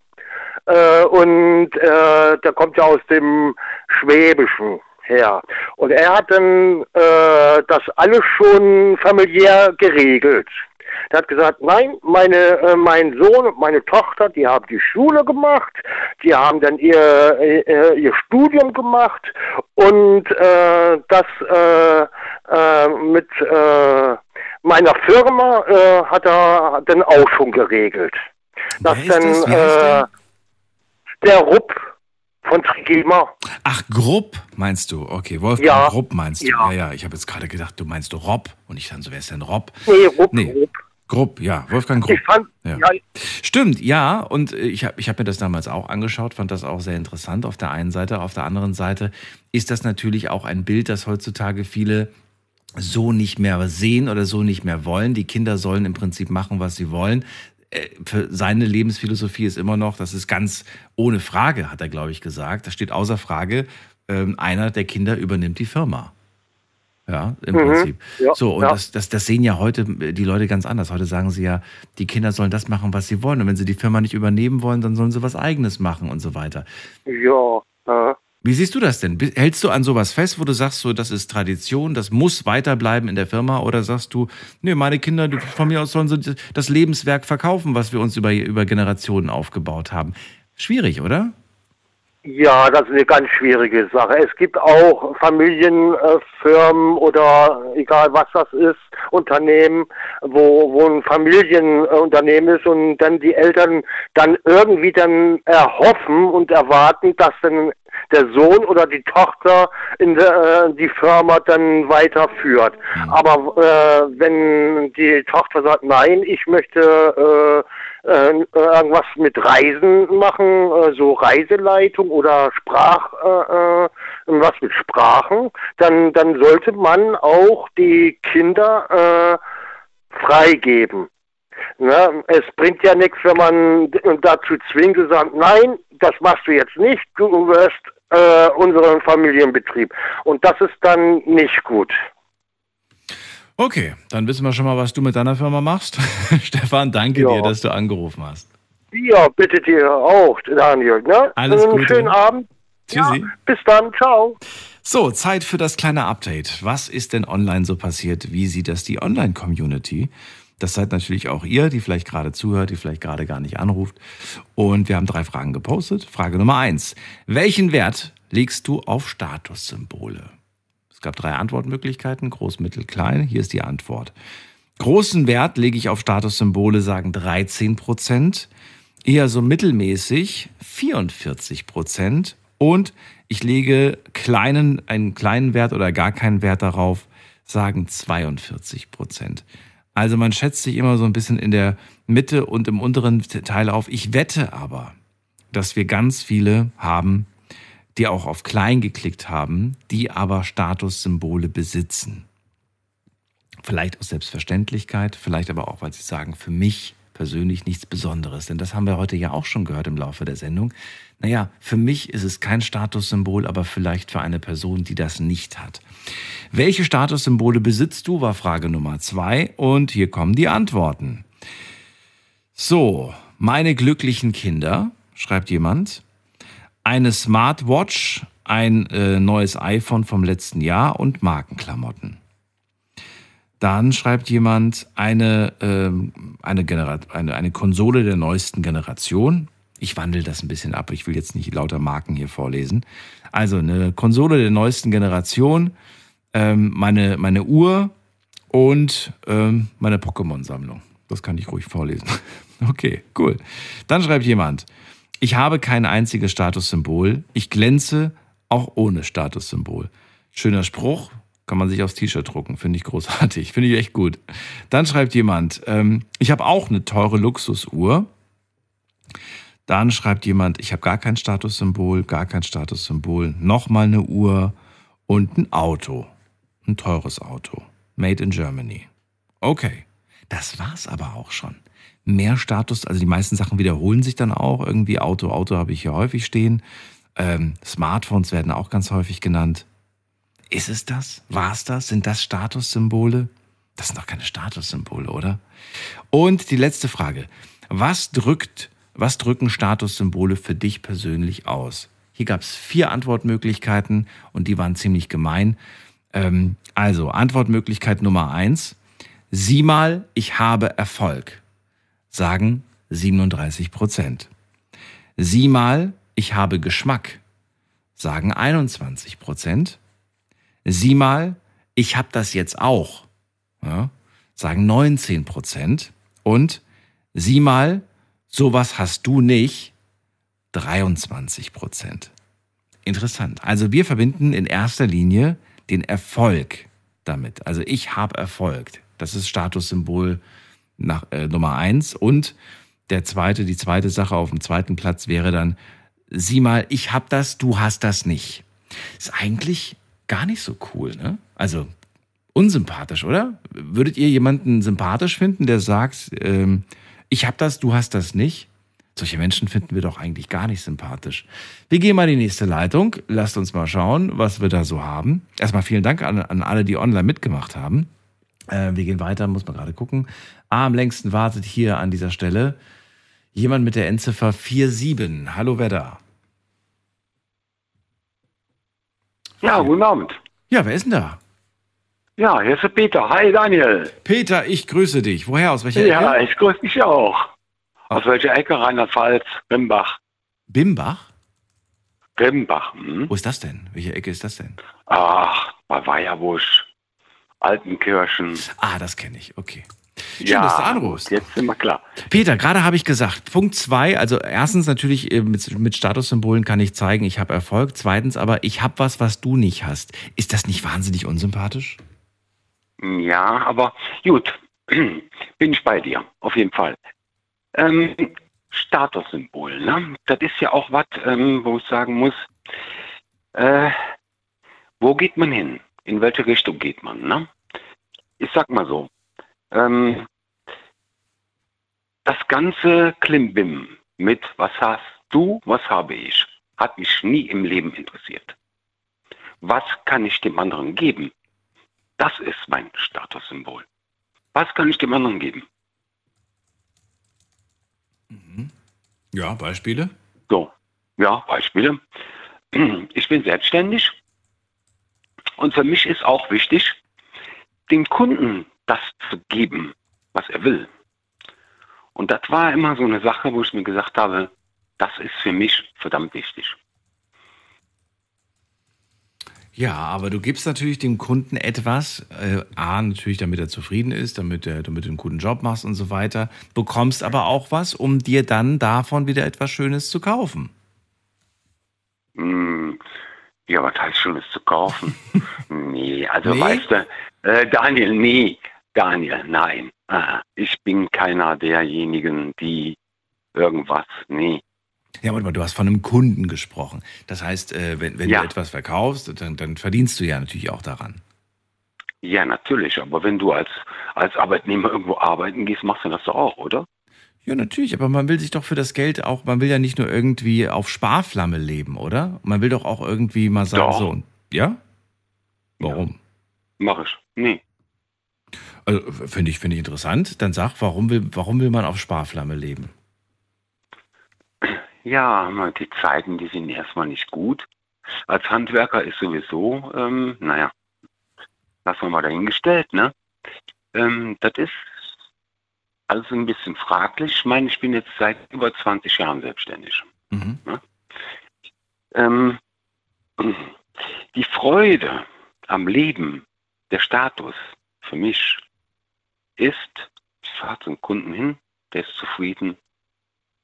Äh, und äh, der kommt ja aus dem Schwäbischen her. Und er hat dann äh, das alles schon familiär geregelt. Der hat gesagt, nein, meine, äh, mein Sohn und meine Tochter, die haben die Schule gemacht, die haben dann ihr, äh, ihr Studium gemacht und äh, das äh, äh, mit äh, meiner Firma äh, hat er dann auch schon geregelt. Dann das? äh, der Rupp von Trigema. Ach, Grupp meinst du? Okay, Wolfgang ja. Grupp meinst du? Ja, ja. ja. Ich habe jetzt gerade gedacht, du meinst du Rob und ich dann so, wer ist denn Rob? Nee, Rupp. Nee. Rupp. Grupp, ja, Wolfgang Grupp. Fand, ja. ja. Stimmt, ja, und ich habe ich hab mir das damals auch angeschaut, fand das auch sehr interessant auf der einen Seite. Auf der anderen Seite ist das natürlich auch ein Bild, das heutzutage viele so nicht mehr sehen oder so nicht mehr wollen. Die Kinder sollen im Prinzip machen, was sie wollen. Äh, für seine Lebensphilosophie ist immer noch, das ist ganz ohne Frage, hat er, glaube ich, gesagt. Da steht außer Frage, ähm, einer der Kinder übernimmt die Firma. Ja, im mhm. Prinzip. Ja, so, und ja. das, das, das sehen ja heute die Leute ganz anders. Heute sagen sie ja, die Kinder sollen das machen, was sie wollen. Und wenn sie die Firma nicht übernehmen wollen, dann sollen sie was Eigenes machen und so weiter. Ja. ja. Wie siehst du das denn? Hältst du an sowas fest, wo du sagst, so, das ist Tradition, das muss weiterbleiben in der Firma? Oder sagst du, nee, meine Kinder, von mir aus sollen sie das Lebenswerk verkaufen, was wir uns über, über Generationen aufgebaut haben? Schwierig, oder? Ja, das ist eine ganz schwierige Sache. Es gibt auch Familienfirmen oder egal was das ist, Unternehmen, wo, wo ein Familienunternehmen ist und dann die Eltern dann irgendwie dann erhoffen und erwarten, dass dann der Sohn oder die Tochter in der, äh, die Firma dann weiterführt. Mhm. Aber äh, wenn die Tochter sagt, nein, ich möchte äh, äh, irgendwas mit Reisen machen, äh, so Reiseleitung oder Sprach, äh, äh, was mit Sprachen, dann, dann sollte man auch die Kinder äh, freigeben. Ne? Es bringt ja nichts, wenn man dazu zwingt und sagt, nein, das machst du jetzt nicht, du wirst äh, unseren Familienbetrieb. Und das ist dann nicht gut. Okay, dann wissen wir schon mal, was du mit deiner Firma machst. Stefan, danke ja. dir, dass du angerufen hast. Ja, bitte dir auch, Daniel. Ne? Alles Einen Gute. schönen Abend. Tschüssi. Ja, bis dann, ciao. So, Zeit für das kleine Update. Was ist denn online so passiert? Wie sieht das die Online-Community? Das seid natürlich auch ihr, die vielleicht gerade zuhört, die vielleicht gerade gar nicht anruft. Und wir haben drei Fragen gepostet. Frage Nummer eins. Welchen Wert legst du auf Statussymbole? Es gab drei Antwortmöglichkeiten, groß, mittel, klein. Hier ist die Antwort. Großen Wert lege ich auf Statussymbole, sagen 13 Prozent. Eher so mittelmäßig 44 Prozent. Und ich lege kleinen, einen kleinen Wert oder gar keinen Wert darauf, sagen 42 Prozent. Also man schätzt sich immer so ein bisschen in der Mitte und im unteren Teil auf. Ich wette aber, dass wir ganz viele haben, die auch auf klein geklickt haben, die aber Statussymbole besitzen. Vielleicht aus Selbstverständlichkeit, vielleicht aber auch, weil sie sagen, für mich persönlich nichts Besonderes. Denn das haben wir heute ja auch schon gehört im Laufe der Sendung. Naja, für mich ist es kein Statussymbol, aber vielleicht für eine Person, die das nicht hat. Welche Statussymbole besitzt du, war Frage Nummer zwei. Und hier kommen die Antworten. So, meine glücklichen Kinder, schreibt jemand. Eine Smartwatch, ein äh, neues iPhone vom letzten Jahr und Markenklamotten. Dann schreibt jemand eine, äh, eine, eine, eine Konsole der neuesten Generation. Ich wandle das ein bisschen ab. Ich will jetzt nicht lauter Marken hier vorlesen. Also eine Konsole der neuesten Generation, ähm, meine, meine Uhr und ähm, meine Pokémon-Sammlung. Das kann ich ruhig vorlesen. Okay, cool. Dann schreibt jemand, ich habe kein einziges Statussymbol. Ich glänze auch ohne Statussymbol. Schöner Spruch, kann man sich aufs T-Shirt drucken. Finde ich großartig. Finde ich echt gut. Dann schreibt jemand, ähm, ich habe auch eine teure Luxusuhr. Dann schreibt jemand, ich habe gar kein Statussymbol, gar kein Statussymbol. Nochmal eine Uhr und ein Auto. Ein teures Auto. Made in Germany. Okay. Das war's aber auch schon. Mehr Status, also die meisten Sachen wiederholen sich dann auch. Irgendwie Auto, Auto habe ich hier häufig stehen. Ähm, Smartphones werden auch ganz häufig genannt. Ist es das? War es das? Sind das Statussymbole? Das sind doch keine Statussymbole, oder? Und die letzte Frage. Was drückt, was drücken Statussymbole für dich persönlich aus? Hier gab es vier Antwortmöglichkeiten und die waren ziemlich gemein. Ähm, also, Antwortmöglichkeit Nummer eins. Sieh mal, ich habe Erfolg. Sagen 37 Prozent. Sieh mal, ich habe Geschmack. Sagen 21 Prozent. Sieh mal, ich habe das jetzt auch. Ja, sagen 19 Prozent. Und sieh mal, sowas hast du nicht. 23 Prozent. Interessant. Also wir verbinden in erster Linie den Erfolg damit. Also ich habe Erfolg. Das ist Statussymbol nach, äh, Nummer eins. Und der zweite, die zweite Sache auf dem zweiten Platz wäre dann, sieh mal, ich habe das, du hast das nicht. Ist eigentlich gar nicht so cool, ne? Also unsympathisch, oder? Würdet ihr jemanden sympathisch finden, der sagt, ähm, ich habe das, du hast das nicht? Solche Menschen finden wir doch eigentlich gar nicht sympathisch. Wir gehen mal in die nächste Leitung. Lasst uns mal schauen, was wir da so haben. Erstmal vielen Dank an, an alle, die online mitgemacht haben. Äh, wir gehen weiter, muss man gerade gucken. Ah, am längsten wartet hier an dieser Stelle jemand mit der Endziffer 47. Hallo, wer da? Ja, guten Abend. Ja, wer ist denn da? Ja, hier ist der Peter. Hi, Daniel. Peter, ich grüße dich. Woher? Aus welcher Ja, Ecke? ich grüße dich auch. Aus welcher Ecke? Rheinland-Pfalz, Bimbach. Bimbach? Bimbach, hm? Wo ist das denn? Welche Ecke ist das denn? Ach, bei Weierbusch, Altenkirchen. Ah, das kenne ich. Okay. Schön, ja, dass du anrufst. Jetzt sind wir klar. Peter, gerade habe ich gesagt, Punkt zwei, also erstens natürlich äh, mit, mit Statussymbolen kann ich zeigen, ich habe Erfolg. Zweitens aber, ich habe was, was du nicht hast. Ist das nicht wahnsinnig unsympathisch? Ja, aber gut, bin ich bei dir, auf jeden Fall. Ähm, Statussymbol, ne? Das ist ja auch was, ähm, wo ich sagen muss, äh, wo geht man hin? In welche Richtung geht man, ne? Ich sag mal so, ähm, das ganze Klimbim mit was hast du, was habe ich, hat mich nie im Leben interessiert. Was kann ich dem anderen geben? Das ist mein Statussymbol. Was kann ich dem anderen geben? Ja, Beispiele? So, ja, Beispiele. Ich bin selbstständig und für mich ist auch wichtig, dem Kunden das zu geben, was er will. Und das war immer so eine Sache, wo ich mir gesagt habe, das ist für mich verdammt wichtig. Ja, aber du gibst natürlich dem Kunden etwas, äh, A, natürlich, damit er zufrieden ist, damit, er, damit du einen guten Job machst und so weiter, bekommst aber auch was, um dir dann davon wieder etwas Schönes zu kaufen. Hm, ja, was heißt Schönes zu kaufen? nee, also Nee? weißt du, äh, Daniel, nee, Daniel, nein. Ah, Ich bin keiner derjenigen, die irgendwas, nee. Ja, warte mal, du hast von einem Kunden gesprochen. Das heißt, äh, wenn, wenn Ja. du etwas verkaufst, dann, dann verdienst du ja natürlich auch daran. Ja, natürlich, aber wenn du als, als Arbeitnehmer irgendwo arbeiten gehst, machst du das doch auch, oder? Ja, natürlich, aber man will sich doch für das Geld auch, man will ja nicht nur irgendwie auf Sparflamme leben, oder? Man will doch auch irgendwie mal sagen, Doch. so, ja? Warum? Mach ich. Nee. Also, finde ich, finde ich interessant. Dann sag, warum will, warum will man auf Sparflamme leben? Ja, die Zeiten, die sind erstmal nicht gut. Als Handwerker ist sowieso, ähm, naja, lassen wir mal dahingestellt, ne? Ähm, das ist also ein bisschen fraglich. Ich meine, ich bin jetzt seit über 20 Jahren selbstständig. Mhm. Ne? Ähm, die Freude am Leben, der Status, für mich ist, ich fahre zum Kunden hin, der ist zufrieden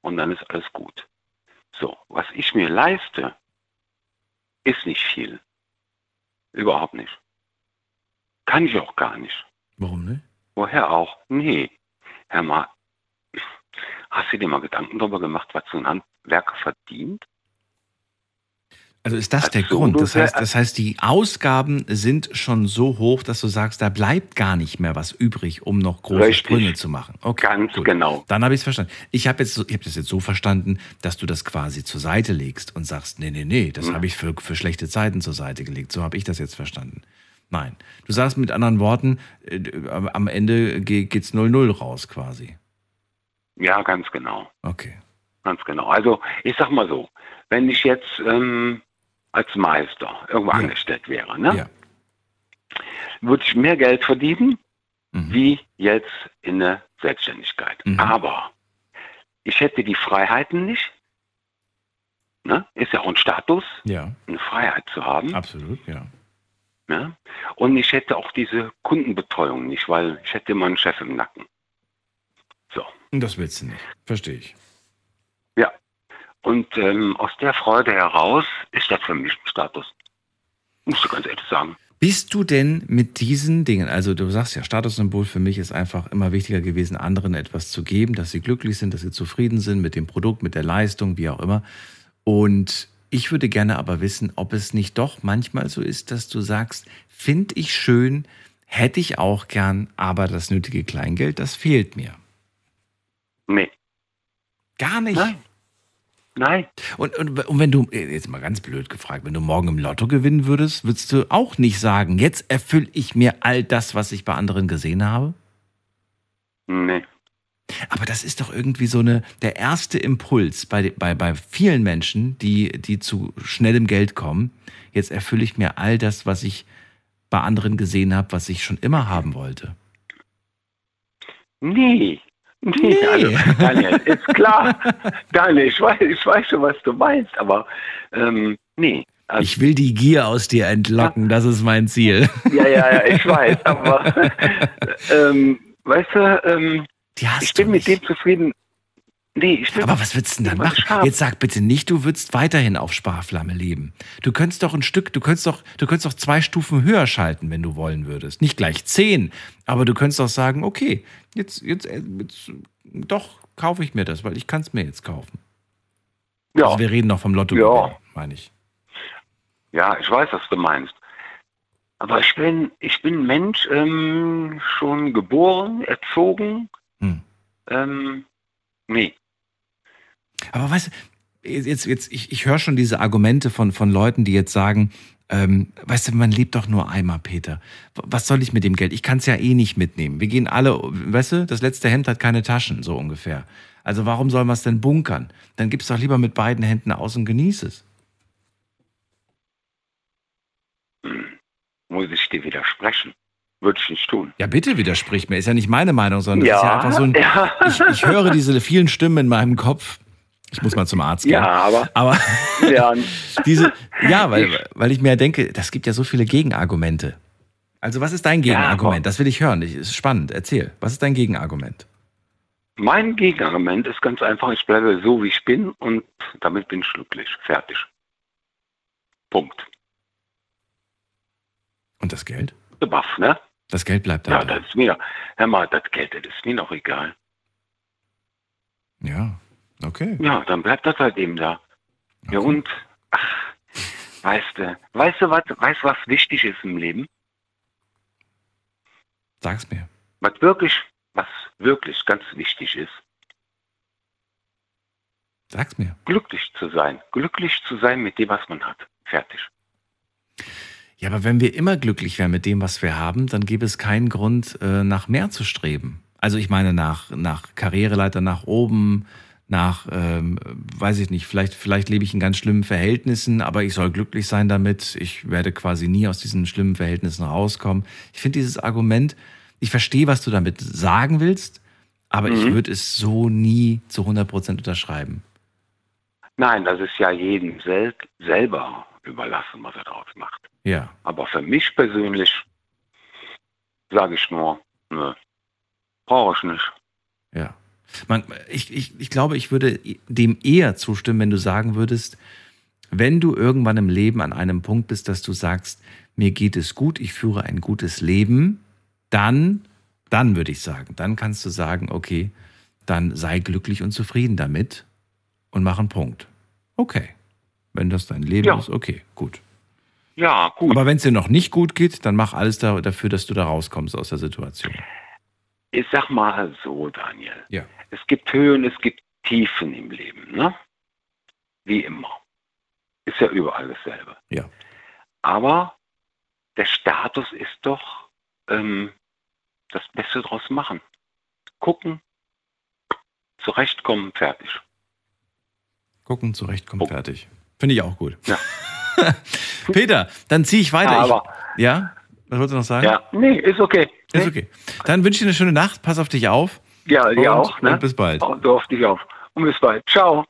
und dann ist alles gut. So, was ich mir leiste, ist nicht viel. Überhaupt nicht. Kann ich auch gar nicht. Warum nicht? Woher auch? Nee. Herr Ma, hast du dir mal Gedanken darüber gemacht, was so ein Handwerker verdient? Also ist das der Grund? Das heißt, das heißt, die Ausgaben sind schon so hoch, dass du sagst, da bleibt gar nicht mehr was übrig, um noch große Richtig. Sprünge zu machen. Okay, Ganz gut. genau. Dann habe ich es verstanden. Ich habe jetzt, so- ich habe das jetzt so verstanden, dass du das quasi zur Seite legst und sagst, nee, nee, nee, das Mhm. habe ich für, für schlechte Zeiten zur Seite gelegt. So habe ich das jetzt verstanden. Nein. Du sagst mit anderen Worten, äh, am Ende ge- geht's 0-0 raus quasi. Ja, ganz genau. Okay. Ganz genau. Also ich sag mal so, wenn ich jetzt ähm, als Meister irgendwo angestellt wäre, ne, würde ich mehr Geld verdienen, wie jetzt in der Selbstständigkeit. Aber ich hätte die Freiheiten nicht. Ne? Ist ja auch ein Status, Ja. eine Freiheit zu haben. Absolut, ja. Ne? Und ich hätte auch diese Kundenbetreuung nicht, weil ich hätte immer einen Chef im Nacken. Und das willst du nicht. Verstehe ich. Und ähm, aus der Freude heraus ist das für mich ein Status. Musst du ganz ehrlich sagen. Bist du denn mit diesen Dingen, also du sagst ja, Statussymbol für mich ist einfach immer wichtiger gewesen, anderen etwas zu geben, dass sie glücklich sind, dass sie zufrieden sind mit dem Produkt, mit der Leistung, wie auch immer. Und ich würde gerne aber wissen, ob es nicht doch manchmal so ist, dass du sagst, finde ich schön, hätte ich auch gern, aber das nötige Kleingeld, das fehlt mir. Nee. Gar nicht. Nein. Nein. Und, und, und wenn du, jetzt mal ganz blöd gefragt, wenn du morgen im Lotto gewinnen würdest, würdest du auch nicht sagen, jetzt erfülle ich mir all das, was ich bei anderen gesehen habe? Nee. Aber das ist doch irgendwie so eine, der erste Impuls bei, bei, bei vielen Menschen, die, die zu schnellem Geld kommen. Jetzt erfülle ich mir all das, was ich bei anderen gesehen habe, was ich schon immer haben wollte. Nee. Nee, also Daniel, ist klar. Daniel, ich weiß, ich weiß schon, was du meinst, aber ähm, nee. Also, Ich will die Gier aus dir entlocken, das ist mein Ziel. ja, ja, ja, ich weiß, aber ähm, weißt du, ähm, ich bin mit dem zufrieden. Nee, ich Aber was würdest du denn dann machen? Jetzt sag bitte nicht, du würdest weiterhin auf Sparflamme leben. Du könntest doch ein Stück, du könntest doch, du könntest doch zwei Stufen höher schalten, wenn du wollen würdest. Nicht gleich zehn, aber du könntest doch sagen, okay, jetzt, jetzt, äh, jetzt doch kaufe ich mir das, weil ich kann es mir jetzt kaufen. Ja. Also wir reden noch vom Lotto, Ja. meine ich. Ja, ich weiß, was du meinst. Aber ich bin, ich bin Mensch, ähm, schon geboren, erzogen. Hm. Ähm, nee. Aber weißt du, jetzt, jetzt, ich, ich höre schon diese Argumente von, von Leuten, die jetzt sagen, ähm, weißt du, man lebt doch nur einmal, Peter. Was soll ich mit dem Geld? Ich kann es ja eh nicht mitnehmen. Wir gehen alle, weißt du, das letzte Hemd hat keine Taschen, so ungefähr. Also warum soll man es denn bunkern? Dann gib's doch lieber mit beiden Händen aus und genieß es. Muss ich dir widersprechen? Würde ich nicht tun. Ja, bitte widersprich mir. Ist ja nicht meine Meinung, sondern das ist ja Ja, einfach so ein. ja. Ich, ich höre diese vielen Stimmen in meinem Kopf. Ich muss mal zum Arzt gehen. Ja, aber- Aber Ja. diese, ja, weil, weil ich mir denke, das gibt ja so viele Gegenargumente. Also, was ist dein Ja, Gegenargument? das will ich hören. Das ist spannend. Erzähl. Was ist dein Gegenargument? Mein Gegenargument ist ganz einfach, ich bleibe so, wie ich bin und damit bin ich glücklich. Fertig. Punkt. Und das Geld? Buff, ne? Das Geld bleibt Ja, da. das ist mir, hör mal, das Geld, das ist mir noch egal. Ja, okay. Ja, dann bleibt das halt eben da. Ja, und, ach, weißt du, weißt du, was, weißt was wichtig ist im Leben? Sag's mir. Was wirklich, was wirklich ganz wichtig ist, Sag's mir. glücklich zu sein. Glücklich zu sein mit dem, was man hat. Fertig. Ja, aber wenn wir immer glücklich wären mit dem, was wir haben, dann gäbe es keinen Grund, äh, nach mehr zu streben. Also ich meine nach, nach Karriereleiter nach oben, nach, ähm, weiß ich nicht, vielleicht, vielleicht lebe ich in ganz schlimmen Verhältnissen, aber ich soll glücklich sein damit. Ich werde quasi nie aus diesen schlimmen Verhältnissen rauskommen. Ich finde dieses Argument, ich verstehe, was du damit sagen willst, aber ich Mhm. würde es so nie zu 100 Prozent unterschreiben. Nein, das ist ja jedem sel selber überlassen, was er daraus macht. Ja. Aber für mich persönlich sage ich nur, nö, brauche ich nicht. Ja. Man, ich, ich, ich glaube, ich würde dem eher zustimmen, wenn du sagen würdest, wenn du irgendwann im Leben an einem Punkt bist, dass du sagst, mir geht es gut, ich führe ein gutes Leben, dann, dann würde ich sagen, dann kannst du sagen, okay, dann sei glücklich und zufrieden damit und mach einen Punkt. Okay. Wenn das dein Leben Ja. ist, okay, gut. Ja, gut. Aber wenn es dir noch nicht gut geht, dann mach alles da, dafür, dass du da rauskommst aus der Situation. Ich sag mal so, Daniel. Ja. Es gibt Höhen, es gibt Tiefen im Leben, ne? Wie immer. Ist ja überall dasselbe. Ja. Aber der Status ist doch ähm, das Beste draus machen. Gucken, zurechtkommen, fertig. Gucken, zurechtkommen, fertig. Finde ich auch gut. Ja. Peter, dann ziehe ich weiter. Aber- ich, ja? Was wolltest du noch sagen? Ja, nee, ist okay. Ist okay. Dann wünsche ich dir eine schöne Nacht. Pass auf dich auf. Ja, Und- auch, ne? und bis bald. Und du auf dich auf. Und bis bald. Ciao.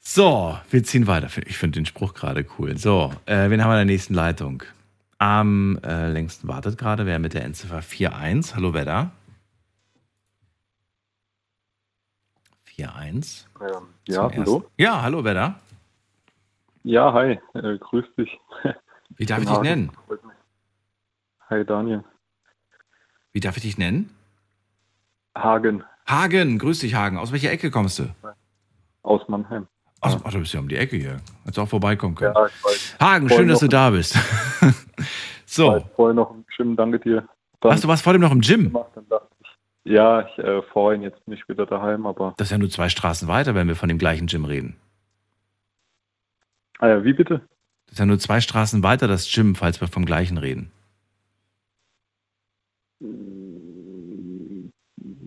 So, wir ziehen weiter. Ich finde den Spruch gerade cool. So, äh, wen haben wir in der nächsten Leitung? Am äh, längsten wartet gerade wer mit der Endziffer 41. Hallo, wer da? 41. Ja, Zum hallo? ersten- Ja, hallo, wer da? Ja, hi, äh, grüß dich. Wie darf ich dich nennen? Freut mich. Hi Daniel. Wie darf ich dich nennen? Hagen Hagen, grüß dich, Hagen. Aus welcher Ecke kommst du? aus Mannheim. Ach, ach, du bist ja um die Ecke hier. Hättest auch vorbeikommen können. Ja. Hagen, Vorhin schön, dass du da bist. so, Vorher noch im Gym, danke dir. Dann Ach, du warst vor dem noch im Gym? gemacht, dann dachte ich, ja, ich äh, vorhin, jetzt bin ich wieder daheim, aber das ist ja nur zwei Straßen weiter, wenn wir von dem gleichen Gym reden. ah, ja, wie bitte? Das ist ja nur zwei Straßen weiter, das Gym, falls wir vom gleichen reden.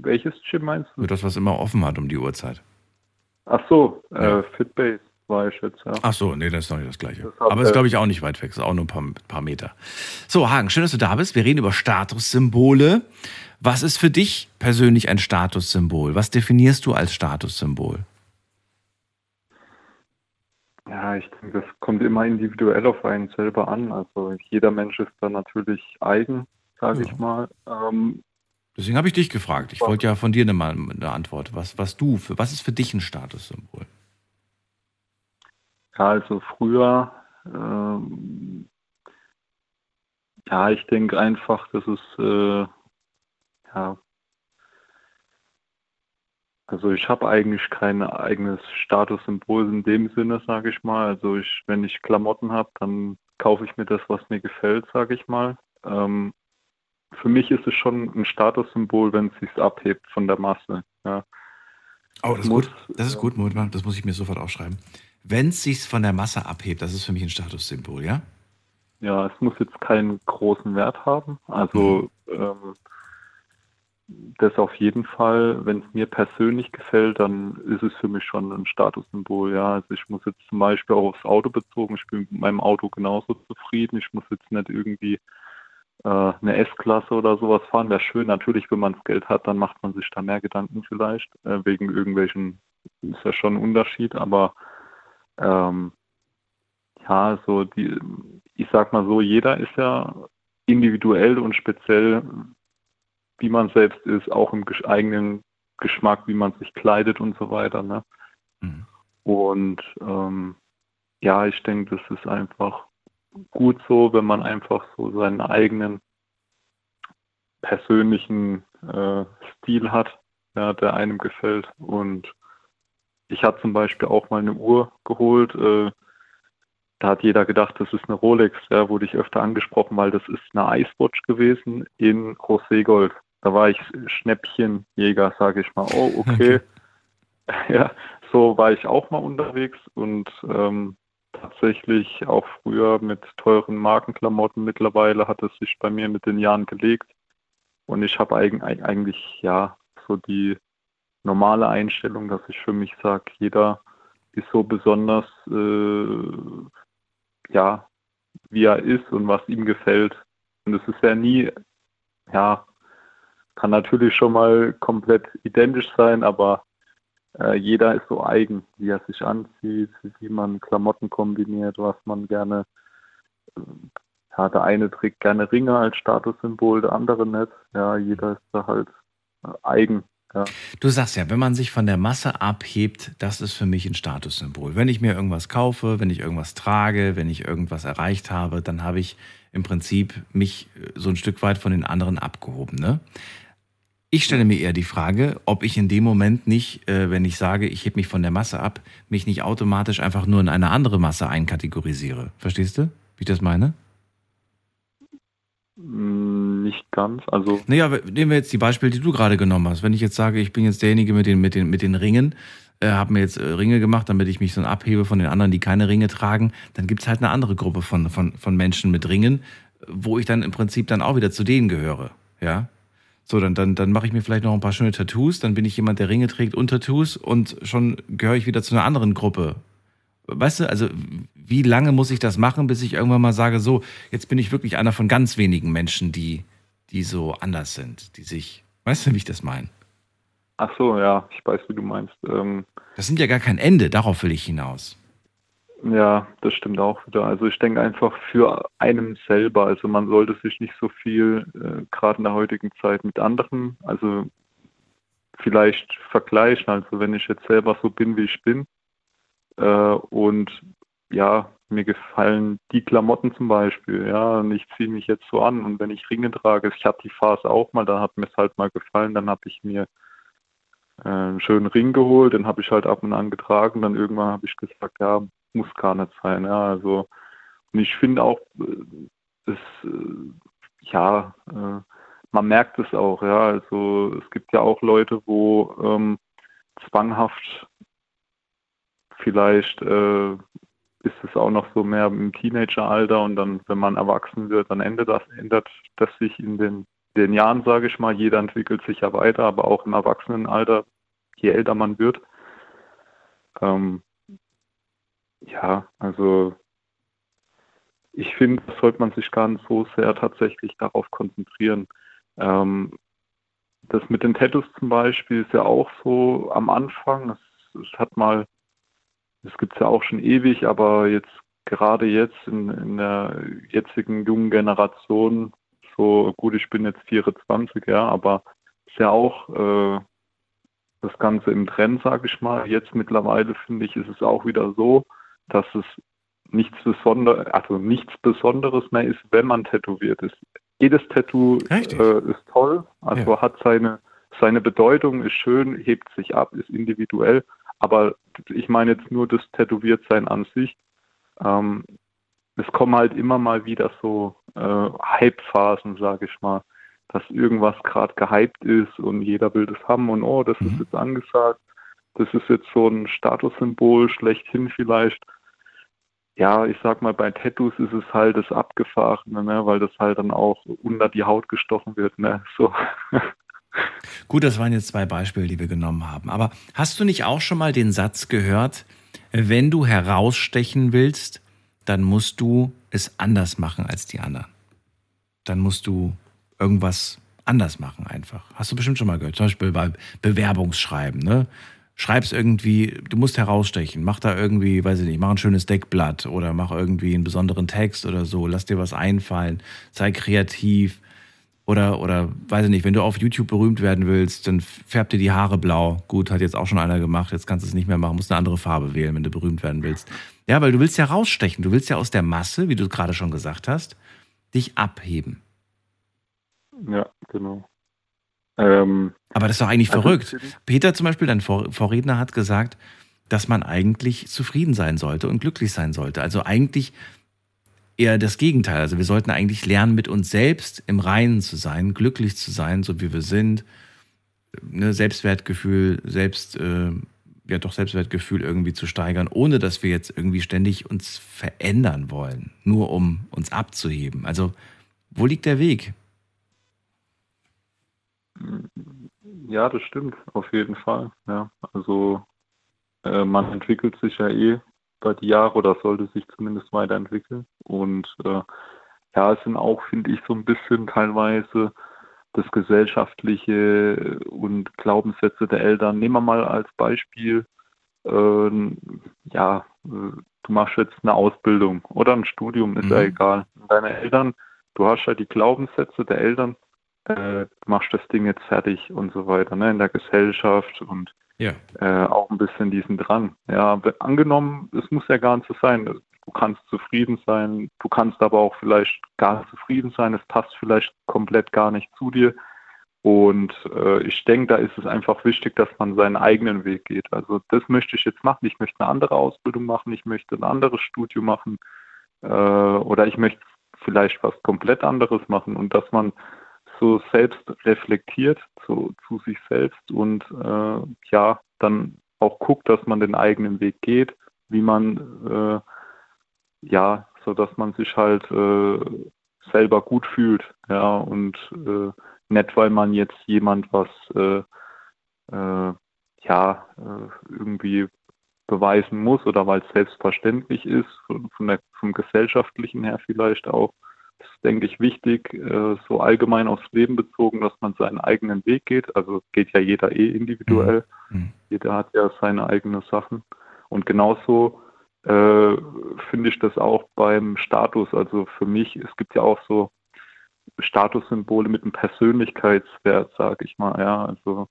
Welches Gym meinst du? Das, was immer offen hat um die Uhrzeit. Ach so, äh, Fitbase war ich jetzt, ja. Ach so, nee, das ist noch nicht das Gleiche. Das Aber ist, äh, glaube ich, auch nicht weit weg. Ist auch nur ein paar, paar Meter. So, Hagen, schön, dass du da bist. Wir reden über Statussymbole. Was ist für dich persönlich ein Statussymbol? Was definierst du als Statussymbol? Ja, ich denke, das kommt immer individuell auf einen selber an. Also jeder Mensch ist da natürlich eigen, sage ich mal. Ähm, Deswegen habe ich dich gefragt. Ich wollte ja von dir eine, mal eine Antwort. Was, was du, für, was ist für dich ein Statussymbol? Ja, also früher, ähm, ja, ich denke einfach, dass es, äh, ja, also ich habe eigentlich kein eigenes Statussymbol in dem Sinne, sage ich mal. Also ich, wenn ich Klamotten habe, dann kaufe ich mir das, was mir gefällt, sage ich mal. Ähm, für mich ist es schon ein Statussymbol, wenn es sich abhebt von der Masse. Ja. Oh, das ist Muss, gut. Das ist gut, Moment mal, das muss ich mir sofort aufschreiben. Wenn es sich von der Masse abhebt, das ist für mich ein Statussymbol, ja? Ja, es muss jetzt keinen großen Wert haben. Also ähm, das auf jeden Fall, wenn es mir persönlich gefällt, dann ist es für mich schon ein Statussymbol. Ja, also ich muss jetzt zum Beispiel auch aufs Auto bezogen, ich bin mit meinem Auto genauso zufrieden. Ich muss jetzt nicht irgendwie äh, eine S-Klasse oder sowas fahren. Wäre schön. Natürlich, wenn man das Geld hat, dann macht man sich da mehr Gedanken vielleicht. Äh, wegen irgendwelchen, ist ja schon ein Unterschied, aber ähm, ja, so die, ich sag mal so, jeder ist ja individuell und speziell, wie man selbst ist, auch im gesch- eigenen Geschmack, wie man sich kleidet und so weiter. Ne? Und ähm, ja, ich denke, das ist einfach gut so, wenn man einfach so seinen eigenen persönlichen äh, Stil hat, ja, der einem gefällt. Und ich habe zum Beispiel auch mal eine Uhr geholt. Äh, da hat jeder gedacht, das ist eine Rolex. Ja, wurde ich öfter angesprochen, weil das ist eine Icewatch gewesen in Roségold. Da war ich Schnäppchenjäger, sage ich mal. Oh, okay. ja, so war ich auch mal unterwegs und ähm, tatsächlich auch früher mit teuren Markenklamotten. Mittlerweile hat es sich bei mir mit den Jahren gelegt. Und ich habe eig eigentlich ja so die normale Einstellung, dass ich für mich sage, jeder ist so besonders, äh, ja, wie er ist und was ihm gefällt. Und es ist ja nie, ja, kann natürlich schon mal komplett identisch sein, aber äh, jeder ist so eigen, wie er sich anzieht, wie man Klamotten kombiniert, was man gerne, äh, ja, der eine trägt gerne Ringe als Statussymbol, der andere nicht. Ja, jeder ist da halt äh, eigen. Ja. Du sagst ja, wenn man sich von der Masse abhebt, das ist für mich ein Statussymbol. Wenn ich mir irgendwas kaufe, wenn ich irgendwas trage, wenn ich irgendwas erreicht habe, dann habe ich im Prinzip mich äh, so ein Stück weit von den anderen abgehoben. Ne? Ich stelle mir eher die Frage, ob ich in dem Moment nicht, äh, wenn ich sage, ich hebe mich von der Masse ab, mich nicht automatisch einfach nur in eine andere Masse einkategorisiere. Verstehst du, wie ich das meine? Mm, Nicht ganz. Also Naja, nehmen wir jetzt die Beispiele, die du gerade genommen hast. Wenn ich jetzt sage, ich bin jetzt derjenige mit den, mit den, mit den Ringen, äh, habe mir jetzt äh, Ringe gemacht, damit ich mich so abhebe von den anderen, die keine Ringe tragen, dann gibt es halt eine andere Gruppe von, von, von Menschen mit Ringen, wo ich dann im Prinzip dann auch wieder zu denen gehöre. Ja. So, dann, dann, dann mache ich mir vielleicht noch ein paar schöne Tattoos, dann bin ich jemand, der Ringe trägt und Tattoos und schon gehöre ich wieder zu einer anderen Gruppe. Weißt du, also wie lange muss ich das machen, bis ich irgendwann mal sage, so, jetzt bin ich wirklich einer von ganz wenigen Menschen, die, die so anders sind, die sich, weißt du, wie ich das meine? Ach so, ja, ich weiß, wie du meinst. Ähm, Das sind ja gar kein Ende, darauf will ich hinaus. Ja, das stimmt auch wieder. Also ich denke einfach für einem selber. Also man sollte sich nicht so viel, äh, gerade in der heutigen Zeit, mit anderen, also vielleicht vergleichen. Also wenn ich jetzt selber so bin, wie ich bin, äh, und ja, mir gefallen die Klamotten zum Beispiel, ja, und ich ziehe mich jetzt so an und wenn ich Ringe trage, ich hatte die Phase auch mal, da hat mir es halt mal gefallen, dann habe ich mir äh, einen schönen Ring geholt, den habe ich halt ab und an getragen, dann irgendwann habe ich gesagt, ja, muss gar nicht sein, ja, also und ich finde auch, äh, es, äh, ja, äh, man merkt es auch, ja, also es gibt ja auch Leute, wo ähm, zwanghaft vielleicht äh, ist es auch noch so mehr im Teenageralter und dann, wenn man erwachsen wird, dann ändert das, ändert das sich in den, den Jahren, sage ich mal. Jeder entwickelt sich ja weiter, aber auch im Erwachsenenalter, je älter man wird. Ähm, ja, also ich finde, sollte man sich gar nicht so sehr tatsächlich darauf konzentrieren. Ähm, das mit den Tattoos zum Beispiel ist ja auch so am Anfang. Es, es hat mal das gibt es ja auch schon ewig, aber jetzt gerade jetzt in, in der jetzigen jungen Generation, so gut, ich bin jetzt 24, ja, aber ist ja auch äh, das Ganze im Trend, sage ich mal. Jetzt mittlerweile finde ich, ist es auch wieder so, dass es nichts Besonderes, also nichts Besonderes mehr ist, wenn man tätowiert ist. Jedes Tattoo äh, ist toll, also hat seine seine Bedeutung, ist schön, hebt sich ab, ist individuell. Aber ich meine jetzt nur das Tätowiertsein an sich. Ähm, es kommen halt immer mal wieder so äh, Hype-Phasen, sage ich mal, dass irgendwas gerade gehypt ist und jeder will das haben und oh, das ist jetzt angesagt. Das ist jetzt so ein Statussymbol schlechthin vielleicht. Ja, ich sag mal, bei Tattoos ist es halt das Abgefahrene, ne, weil das halt dann auch unter die Haut gestochen wird, ne, so. Gut, das waren jetzt zwei Beispiele, die wir genommen haben. Aber hast du nicht auch schon mal den Satz gehört, wenn du herausstechen willst, dann musst du es anders machen als die anderen. Dann musst du irgendwas anders machen einfach. Hast du bestimmt schon mal gehört. Zum Beispiel bei Bewerbungsschreiben. Ne? Schreib's irgendwie, du musst herausstechen. Mach da irgendwie, weiß ich nicht, mach ein schönes Deckblatt oder mach irgendwie einen besonderen Text oder so. Lass dir was einfallen. Sei kreativ. Oder, oder, weiß ich nicht, wenn du auf YouTube berühmt werden willst, dann färb dir die Haare blau. Gut, hat jetzt auch schon einer gemacht, jetzt kannst du es nicht mehr machen, musst eine andere Farbe wählen, wenn du berühmt werden willst. Ja, weil du willst ja rausstechen, du willst ja aus der Masse, wie du gerade schon gesagt hast, dich abheben. Ja, genau. Ähm, Aber das ist doch eigentlich also verrückt. Peter zum Beispiel, dein Vor Vorredner, hat gesagt, dass man eigentlich zufrieden sein sollte und glücklich sein sollte. Also eigentlich eher das Gegenteil. Also wir sollten eigentlich lernen, mit uns selbst im Reinen zu sein, glücklich zu sein, so wie wir sind. Ne, Selbstwertgefühl, selbst, äh, ja doch Selbstwertgefühl irgendwie zu steigern, ohne dass wir jetzt irgendwie ständig uns verändern wollen, nur um uns abzuheben. Also wo liegt der Weg? Ja, das stimmt, auf jeden Fall. Ja, also äh, man entwickelt sich ja eh über die Jahre oder sollte sich zumindest weiterentwickeln. Und äh, ja, es sind auch, finde ich, so ein bisschen teilweise das gesellschaftliche und Glaubenssätze der Eltern. Nehmen wir mal als Beispiel, ähm, ja, du machst jetzt eine Ausbildung oder ein Studium, ist ja Mhm. egal. Deine Eltern, du hast ja die Glaubenssätze der Eltern, äh, machst das Ding jetzt fertig und so weiter, ne, in der Gesellschaft und Ja. äh, auch ein bisschen diesen Drang. Ja, angenommen, es muss ja gar nicht so sein. Du kannst zufrieden sein, du kannst aber auch vielleicht gar nicht zufrieden sein, es passt vielleicht komplett gar nicht zu dir. Und äh, ich denke, da ist es einfach wichtig, dass man seinen eigenen Weg geht. Also das möchte ich jetzt machen. Ich möchte eine andere Ausbildung machen, ich möchte ein anderes Studium machen äh, oder ich möchte vielleicht was komplett anderes machen und dass man so selbst reflektiert zu, zu sich selbst und äh, ja, dann auch guckt, dass man den eigenen Weg geht, wie man äh, ja, so dass man sich halt äh, selber gut fühlt, ja, und äh, nicht, weil man jetzt jemand was äh, äh, ja äh, irgendwie beweisen muss oder weil es selbstverständlich ist, von, der, vom gesellschaftlichen her vielleicht auch. Denke ich, wichtig, äh, so allgemein aufs Leben bezogen, dass man seinen eigenen Weg geht. Also geht ja jeder eh individuell. Jeder hat ja seine eigenen Sachen. Und genauso äh, finde ich das auch beim Status. Also für mich, es gibt ja auch so Statussymbole mit einem Persönlichkeitswert, sage ich mal. Ja, also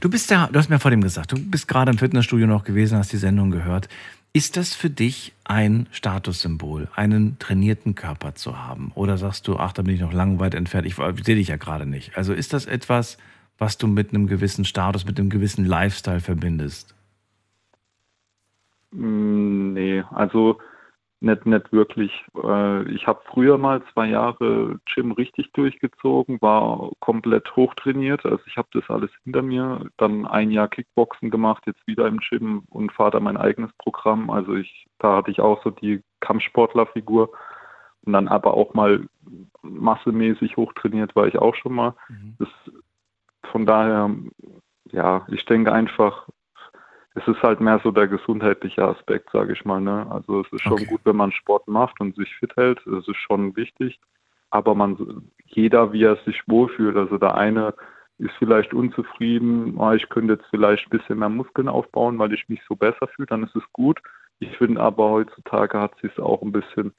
Du bist ja, du hast mir vor dem gesagt, du bist gerade im Fitnessstudio noch gewesen, hast die Sendung gehört. Ist das für dich ein Statussymbol, einen trainierten Körper zu haben? Oder sagst du, ach, da bin ich noch lang weit entfernt, ich, ich sehe dich ja gerade nicht. Also ist das etwas, was du mit einem gewissen Status, mit einem gewissen Lifestyle verbindest? Mm, Nee, also nicht, nicht wirklich. Äh, Ich habe früher mal zwei Jahre Gym richtig durchgezogen, war komplett hochtrainiert. Also ich habe das alles hinter mir. Dann ein Jahr Kickboxen gemacht, jetzt wieder im Gym und fahre da mein eigenes Programm. Also ich, da hatte ich auch so die Kampfsportlerfigur und dann aber auch mal massemäßig hochtrainiert war ich auch schon mal. Das, von daher, ja, ich denke einfach, es ist halt mehr so der gesundheitliche Aspekt, sage ich mal. Ne? Also es ist schon gut, wenn man Sport macht und sich fit hält. Es ist schon wichtig. Aber man, jeder, wie er sich wohlfühlt. Also der eine ist vielleicht unzufrieden, oh, ich könnte jetzt vielleicht ein bisschen mehr Muskeln aufbauen, weil ich mich so besser fühle, dann ist es gut. Ich finde aber heutzutage hat sich es auch ein bisschen,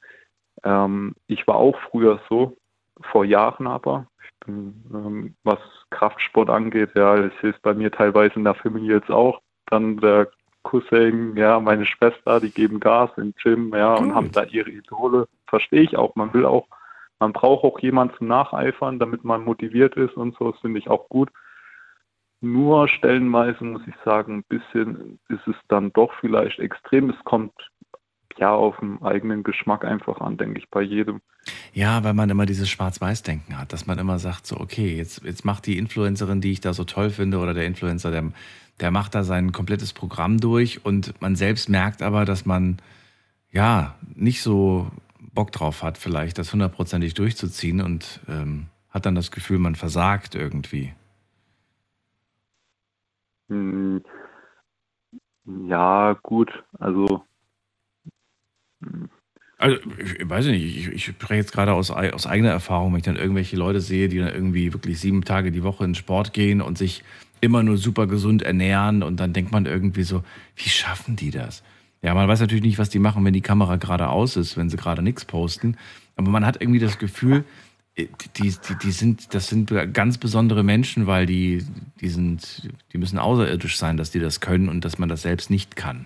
ähm, ich war auch früher so, vor Jahren aber, ich bin, ähm, was Kraftsport angeht, ja, ich sehe es bei mir teilweise in der Familie jetzt auch, dann der Cousin, ja, meine Schwester, die geben Gas im Gym, ja, und haben da ihre Idole. Verstehe ich auch. Man will auch, man braucht auch jemanden zum Nacheifern, damit man motiviert ist und so, das finde ich auch gut. Nur stellenweise muss ich sagen, ein bisschen ist es dann doch vielleicht extrem. Es kommt ja auf den eigenen Geschmack einfach an, denke ich, bei jedem. Ja, weil man immer dieses Schwarz-Weiß-Denken hat, dass man immer sagt, so, okay, jetzt, jetzt macht die Influencerin, die ich da so toll finde, oder der Influencer, der, der macht da sein komplettes Programm durch und man selbst merkt aber, dass man ja nicht so Bock drauf hat, vielleicht das hundertprozentig durchzuziehen und ähm, hat dann das Gefühl, man versagt irgendwie. Hm, Ja, gut, also Also, ich, weiß nicht, ich, ich spreche jetzt gerade aus, aus eigener Erfahrung, wenn ich dann irgendwelche Leute sehe, die dann irgendwie wirklich sieben Tage die Woche in Sport gehen und sich immer nur super gesund ernähren und dann denkt man irgendwie so, wie schaffen die das? Ja, man weiß natürlich nicht, was die machen, wenn die Kamera gerade aus ist, wenn sie gerade nichts posten, aber man hat irgendwie das Gefühl, äh, die, die, die sind, das sind ganz besondere Menschen, weil die, die sind, die müssen außerirdisch sein, dass die das können und dass man das selbst nicht kann.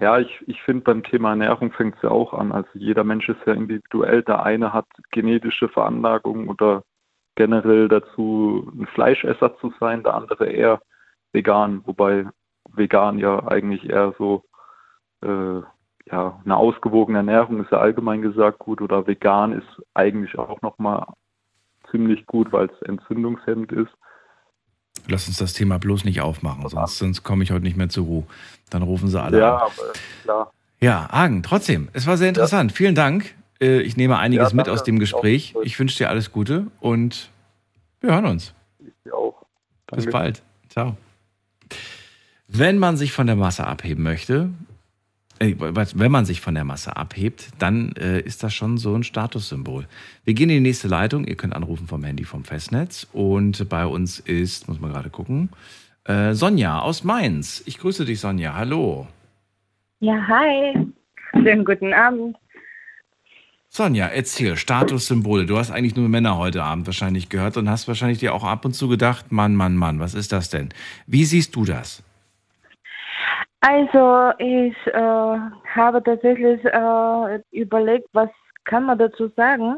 Ja, ich, ich finde beim Thema Ernährung fängt es ja auch an. Also jeder Mensch ist ja individuell. Der eine hat genetische Veranlagung oder generell dazu, ein Fleischesser zu sein, der andere eher vegan, wobei vegan ja eigentlich eher so äh, ja, eine ausgewogene Ernährung ist ja allgemein gesagt gut oder vegan ist eigentlich auch nochmal ziemlich gut, weil es entzündungshemmend ist. Lass uns das Thema bloß nicht aufmachen, sonst, sonst komme ich heute nicht mehr zur Ruhe. Dann rufen sie alle Ja, an. klar. Ja, Hagen, trotzdem, es war sehr interessant. Vielen Dank. Äh, Ich nehme einiges Ja, mit aus dem Gespräch. Ich wünsche dir alles Gute und wir hören uns. Ich auch. Bis Danke. bald. Ciao. Wenn man sich von der Masse abheben möchte, wenn man sich von der Masse abhebt, dann äh, ist das schon so ein Statussymbol. Wir gehen in die nächste Leitung. Ihr könnt anrufen vom Handy vom Festnetz. Und bei uns ist, muss man gerade gucken, äh, Sonja aus Mainz. Ich grüße dich, Sonja. Hallo. Ja, hi. Schönen guten Abend. Sonja, erzähl, Statussymbole. Du hast eigentlich nur Männer heute Abend wahrscheinlich gehört und hast wahrscheinlich dir auch ab und zu gedacht, Mann, Mann, Mann, was ist das denn? Wie siehst du das? Also ich äh, habe tatsächlich äh, überlegt, was kann man dazu sagen.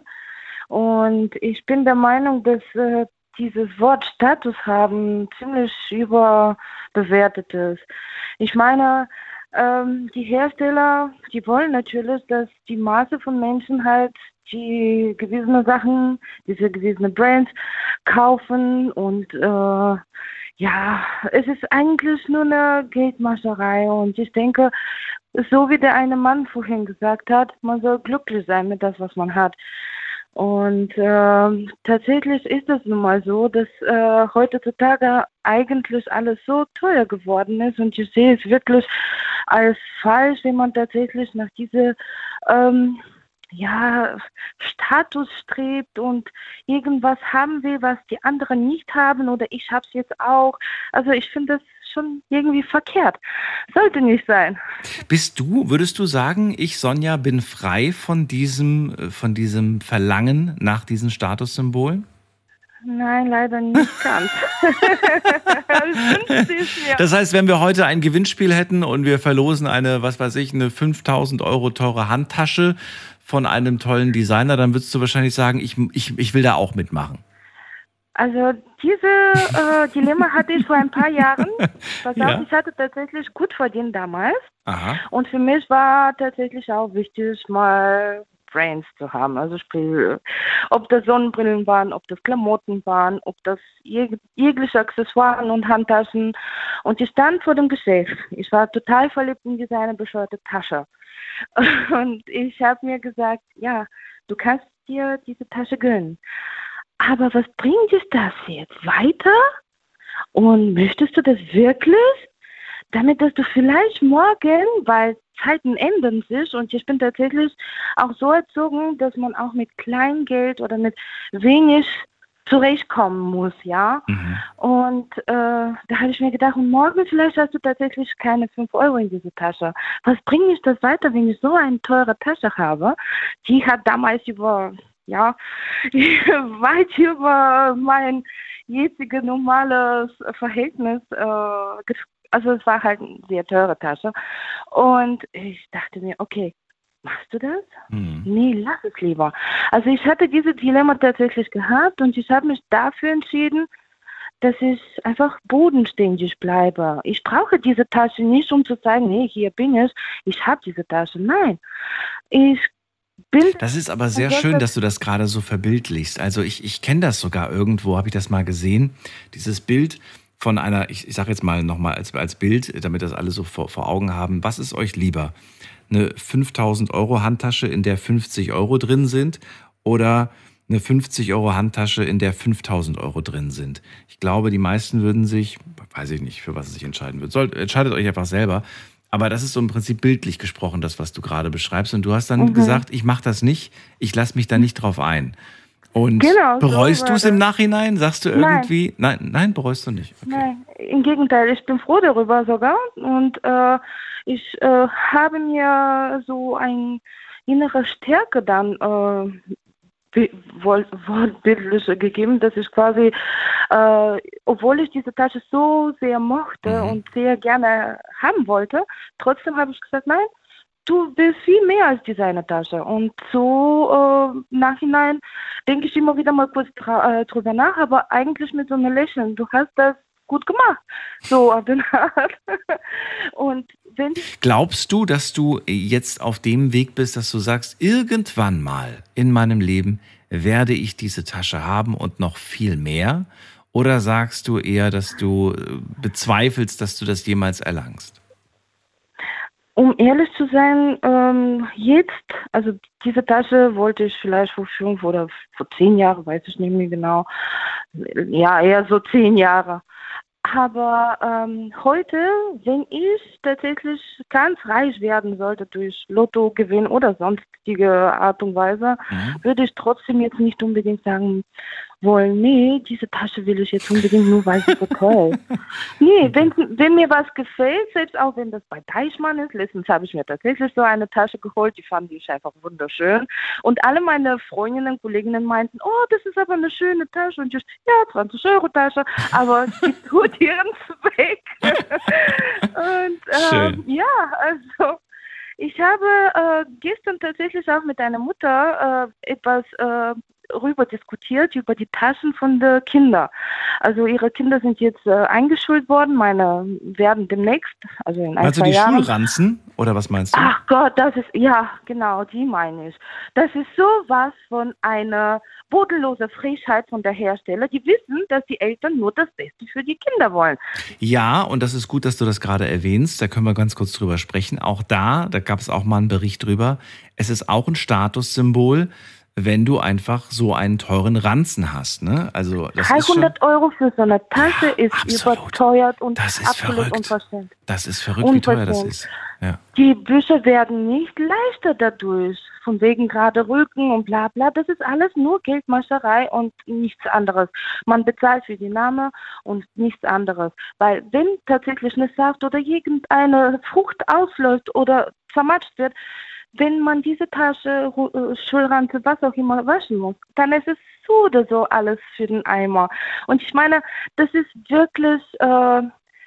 Und ich bin der Meinung, dass äh, dieses Wort Status haben ziemlich überbewertet ist. Ich meine, ähm, die Hersteller, die wollen natürlich, dass die Masse von Menschen halt die gewisse Sachen, diese gewisse Brands kaufen und äh, ja, es ist eigentlich nur eine Geldmascherei und ich denke, so wie der eine Mann vorhin gesagt hat, man soll glücklich sein mit das, was man hat. Und äh, tatsächlich ist es nun mal so, dass äh, heutzutage eigentlich alles so teuer geworden ist und ich sehe es wirklich als falsch, wenn man tatsächlich nach diese ähm, ja, Status strebt und irgendwas haben will, was die anderen nicht haben oder ich habe es jetzt auch. Also ich finde das schon irgendwie verkehrt. Sollte nicht sein. Bist du, würdest du sagen, ich, Sonja, bin frei von diesem, äh, von diesem Verlangen nach diesen Statussymbolen? Nein, leider nicht ganz. das heißt, wenn wir heute ein Gewinnspiel hätten und wir verlosen eine, was weiß ich, eine 5000 Euro teure Handtasche von einem tollen Designer, dann würdest du wahrscheinlich sagen, ich, ich, ich will da auch mitmachen. Also diese äh, Dilemma hatte ich vor ein paar Jahren. Pass Ja. auf, ich hatte tatsächlich gut verdient damals. Aha. Und für mich war tatsächlich auch wichtig, mal Brains zu haben. Also sprich, ob das Sonnenbrillen waren, ob das Klamotten waren, ob das jeg jegliche Accessoires und Handtaschen. Und ich stand vor dem Geschäft. Ich war total verliebt in diese bescheuerte Tasche. Und ich habe mir gesagt, ja, du kannst dir diese Tasche gönnen. Aber was bringt dich das jetzt weiter? Und möchtest du das wirklich? Damit, dass du vielleicht morgen, weil Zeiten ändern sich und ich bin tatsächlich auch so erzogen, dass man auch mit Kleingeld oder mit wenig zurechtkommen muss, ja. Und äh, da habe ich mir gedacht, und morgen vielleicht hast du tatsächlich keine 5 Euro in diese Tasche. Was bringt mich das weiter, wenn ich so eine teure Tasche habe? Die hat damals über, ja, weit über mein jetziges normales Verhältnis, äh, also es war halt eine sehr teure Tasche. Und ich dachte mir, okay, machst du das? Nee, lass es lieber. Also ich hatte dieses Dilemma tatsächlich gehabt und ich habe mich dafür entschieden, dass ich einfach bodenständig bleibe. Ich brauche diese Tasche nicht, um zu sagen, nee, hier bin ich, ich habe diese Tasche. Nein, ich bin... Das ist aber sehr schön, dass du das gerade so verbildlichst. Also ich, ich kenne das sogar irgendwo, habe ich das mal gesehen. Dieses Bild von einer, ich, ich sage jetzt mal nochmal als, als Bild, damit das alle so vor, vor Augen haben. Was ist euch lieber? Eine 5000 Euro Handtasche, in der 50 Euro drin sind oder eine 50 Euro Handtasche, in der 5000 Euro drin sind? Ich glaube, die meisten würden sich, weiß ich nicht, für was es sich entscheiden wird. Sollt, entscheidet euch einfach selber. Aber das ist so im Prinzip bildlich gesprochen, das, was du gerade beschreibst. Und du hast dann Mhm. gesagt, ich mache das nicht, ich lasse mich da nicht drauf ein. Und Genau, so bereust war du es im Nachhinein? Sagst du Nein. irgendwie? Nein, nein, bereust du nicht. Nein, im Gegenteil, ich bin froh darüber sogar. Und äh, ich äh, habe mir so eine innere Stärke dann äh, wortbildlich gegeben, dass ich quasi, äh, obwohl ich diese Tasche so sehr mochte und sehr gerne haben wollte, trotzdem habe ich gesagt, nein, du bist viel mehr als Designertasche. Und so äh, nachhinein denke ich immer wieder mal kurz äh, drüber nach, aber eigentlich mit so einem Lächeln. Du hast das gut gemacht. So auf den Art. Und wenn Glaubst du, dass du jetzt auf dem Weg bist, dass du sagst, irgendwann mal in meinem Leben werde ich diese Tasche haben und noch viel mehr? Oder sagst du eher, dass du äh, bezweifelst, dass du das jemals erlangst? Um ehrlich zu sein, ähm, jetzt, also diese Tasche wollte ich vielleicht vor fünf oder vor zehn Jahren, weiß ich nicht mehr genau. Ja, eher so zehn Jahre. Aber ähm, heute, wenn ich tatsächlich ganz reich werden sollte durch Lottogewinn oder sonstige Art und Weise, würde ich trotzdem jetzt nicht unbedingt sagen, wollen, nee, diese Tasche will ich jetzt unbedingt nur, weil sie so teuer ist. Nee, wenn, wenn mir was gefällt, selbst auch wenn das bei Deichmann ist, letztens habe ich mir tatsächlich so eine Tasche geholt, die fand ich einfach wunderschön. Und alle meine Freundinnen, Kolleginnen meinten, oh, das ist aber eine schöne Tasche. Und ich, ja, 20 Euro Tasche, aber sie tut ihren Zweck. Und ähm, Schön. ja, also ich habe äh, gestern tatsächlich auch mit einer Mutter äh, etwas äh, rüber diskutiert über die Taschen von den Kindern. Also ihre Kinder sind jetzt äh, eingeschult worden, meine werden demnächst, also in ein, du zwei die Jahren. Schulranzen oder was meinst du? Ach Gott, das ist, ja, genau, die meine ich. Das ist sowas von einer bodenlosen Frechheit von der Hersteller. Die wissen, dass die Eltern nur das Beste für die Kinder wollen. Ja, und das ist gut, dass du das gerade erwähnst. Da können wir ganz kurz drüber sprechen. Auch da, da gab es auch mal einen Bericht drüber. Es ist auch ein Statussymbol, wenn du einfach so einen teuren Ranzen hast. Ne? Also das ist schon, 300 Euro für so eine Tasche ist überteuert und Das ist absolut verrückt. unverschämt. das ist verrückt, wie teuer das ist. Ja. Die Bücher werden nicht leichter dadurch. Von wegen gerade Rücken und bla bla. Das ist alles nur Geldmascherei und nichts anderes. Man bezahlt für die Name und nichts anderes. Weil wenn tatsächlich eine Saft oder irgendeine Frucht ausläuft oder zermatscht wird, wenn man diese Tasche, äh, Schulranze, was auch immer waschen muss, dann ist es so oder so alles für den Eimer. Und ich meine, das ist wirklich äh,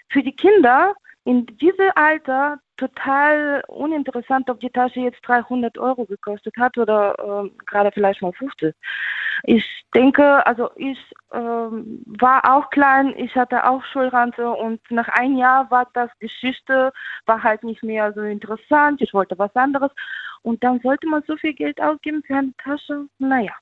für die Kinder in diesem Alter total uninteressant, ob die Tasche jetzt 300 Euro gekostet hat oder äh, gerade vielleicht mal 50. Ich denke, also ich ähm, war auch klein, ich hatte auch Schulranze und nach einem Jahr war das Geschichte, war halt nicht mehr so interessant, ich wollte was anderes und dann sollte man so viel Geld ausgeben für eine Tasche, naja.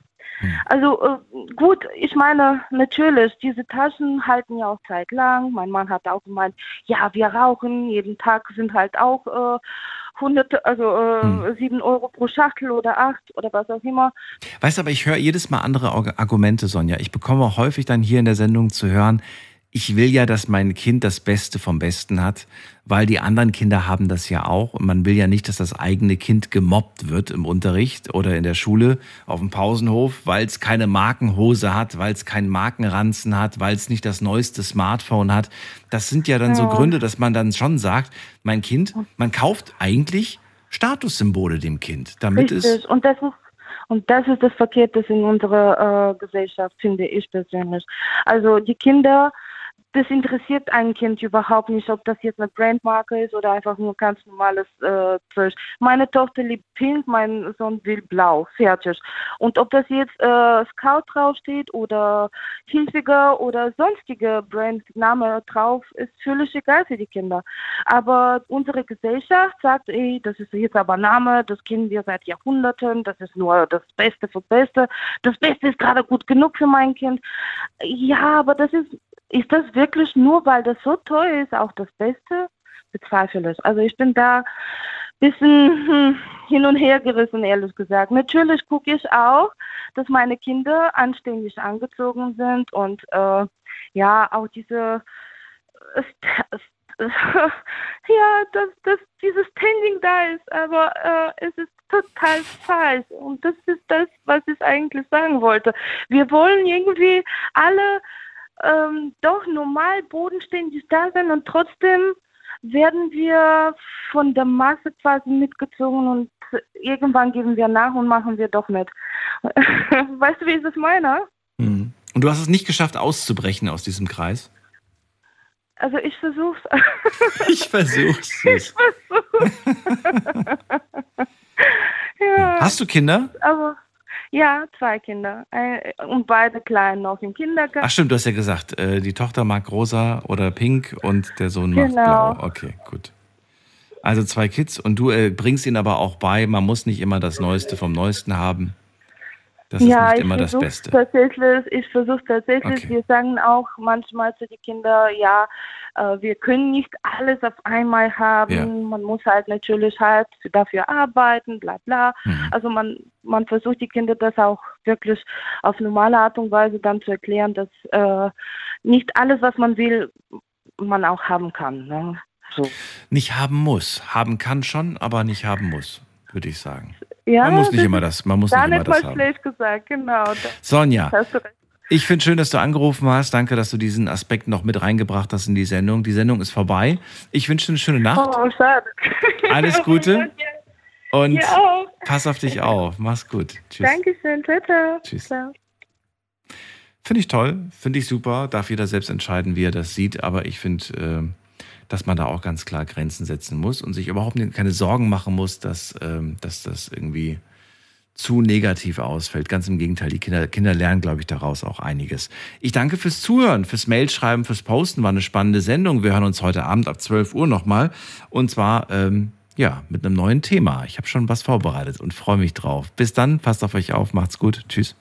Also äh, gut, ich meine, natürlich, diese Taschen halten ja auch Zeit lang. Mein Mann hat auch gemeint, ja, wir rauchen, jeden Tag sind halt auch äh, hunderte, also äh, sieben Euro pro Schachtel oder acht oder was auch immer. Weißt du, aber ich höre jedes Mal andere Arg- Argumente, Sonja. Ich bekomme auch häufig dann hier in der Sendung zu hören, ich will ja, dass mein Kind das Beste vom Besten hat, weil die anderen Kinder haben das ja auch. Und man will ja nicht, dass das eigene Kind gemobbt wird im Unterricht oder in der Schule, auf dem Pausenhof, weil es keine Markenhose hat, weil es keinen Markenranzen hat, weil es nicht das neueste Smartphone hat. Das sind ja dann so Ja. Gründe, dass man dann schon sagt, mein Kind, man kauft eigentlich Statussymbole dem Kind, damit es. Und das ist und das ist das Verkehrte in unserer äh, Gesellschaft, finde ich persönlich. Also die Kinder, das interessiert ein Kind überhaupt nicht, ob das jetzt eine Brandmarke ist oder einfach nur ganz normales äh, Zeug. Meine Tochter liebt Pink, mein Sohn will Blau, fertig. Und ob das jetzt äh, Scout draufsteht oder Hilfiger oder sonstige Brandname drauf, ist völlig egal für die Kinder. Aber unsere Gesellschaft sagt, ey, das ist jetzt aber Name, das kennen wir seit Jahrhunderten, das ist nur das Beste für Beste. Das Beste ist gerade gut genug für mein Kind. Ja, aber das ist, ist das wirklich nur, weil das so teuer ist, auch das Beste? Bezweifle ich. Also ich bin da bisschen hm, hin und her gerissen, ehrlich gesagt. Natürlich gucke ich auch, dass meine Kinder anständig angezogen sind und äh, ja, auch diese ja, dass, dass dieses Standing da ist, aber äh, es ist total falsch. Und das ist das, was ich eigentlich sagen wollte. Wir wollen irgendwie alle ähm, doch normal bodenständig da sein und trotzdem werden wir von der Masse quasi mitgezogen und irgendwann geben wir nach und machen wir doch mit. weißt du, wie ich das meine? Mhm. Und du hast es nicht geschafft, auszubrechen aus diesem Kreis? Also ich versuch's. Ich versuch's. ich versuch's. ja. Hast du Kinder? Aber ja, zwei Kinder. Ein- Und beide klein noch im Kindergarten. Ach stimmt, du hast ja gesagt, äh, die Tochter mag rosa oder pink und der Sohn mag Genau. blau. Okay, gut. Also zwei Kids und du äh, bringst ihnen aber auch bei, man muss nicht immer das Neueste vom Neuesten haben. Das ja, ist nicht ich immer das Beste. Tatsächlich, ich versuche tatsächlich. Okay. Wir sagen auch manchmal zu den Kindern, ja, äh, wir können nicht alles auf einmal haben. Ja. Man muss halt natürlich halt dafür arbeiten, bla bla. Mhm. Also man, man versucht die Kinder das auch wirklich auf normale Art und Weise dann zu erklären, dass äh, nicht alles, was man will, man auch haben kann. Ne? So. Nicht haben muss. Haben kann schon, aber nicht haben muss, würde ich sagen. Ja, man muss nicht immer das, man muss nicht immer das haben. schlecht gesagt, genau. Sonja. Ich finde schön, dass du angerufen hast. Danke, dass du diesen Aspekt noch mit reingebracht hast in die Sendung. Die Sendung ist vorbei. Ich wünsche dir eine schöne Nacht. Oh, schade. Alles Gute. Und pass auf dich auf. Mach's gut. Tschüss. Dankeschön. Ciao, ciao. Tschüss. Ciao. Finde ich toll, finde ich super. Darf jeder selbst entscheiden, wie er das sieht. Aber ich finde, äh, dass man da auch ganz klar Grenzen setzen muss und sich überhaupt keine Sorgen machen muss, dass, ähm, dass das irgendwie zu negativ ausfällt. Ganz im Gegenteil, die Kinder, Kinder lernen, glaube ich, daraus auch einiges. Ich danke fürs Zuhören, fürs Mailschreiben, fürs Posten. War eine spannende Sendung. Wir hören uns heute Abend ab 12 Uhr nochmal. Und zwar, ähm, ja, mit einem neuen Thema. Ich habe schon was vorbereitet und freue mich drauf. Bis dann, passt auf euch auf, macht's gut. Tschüss.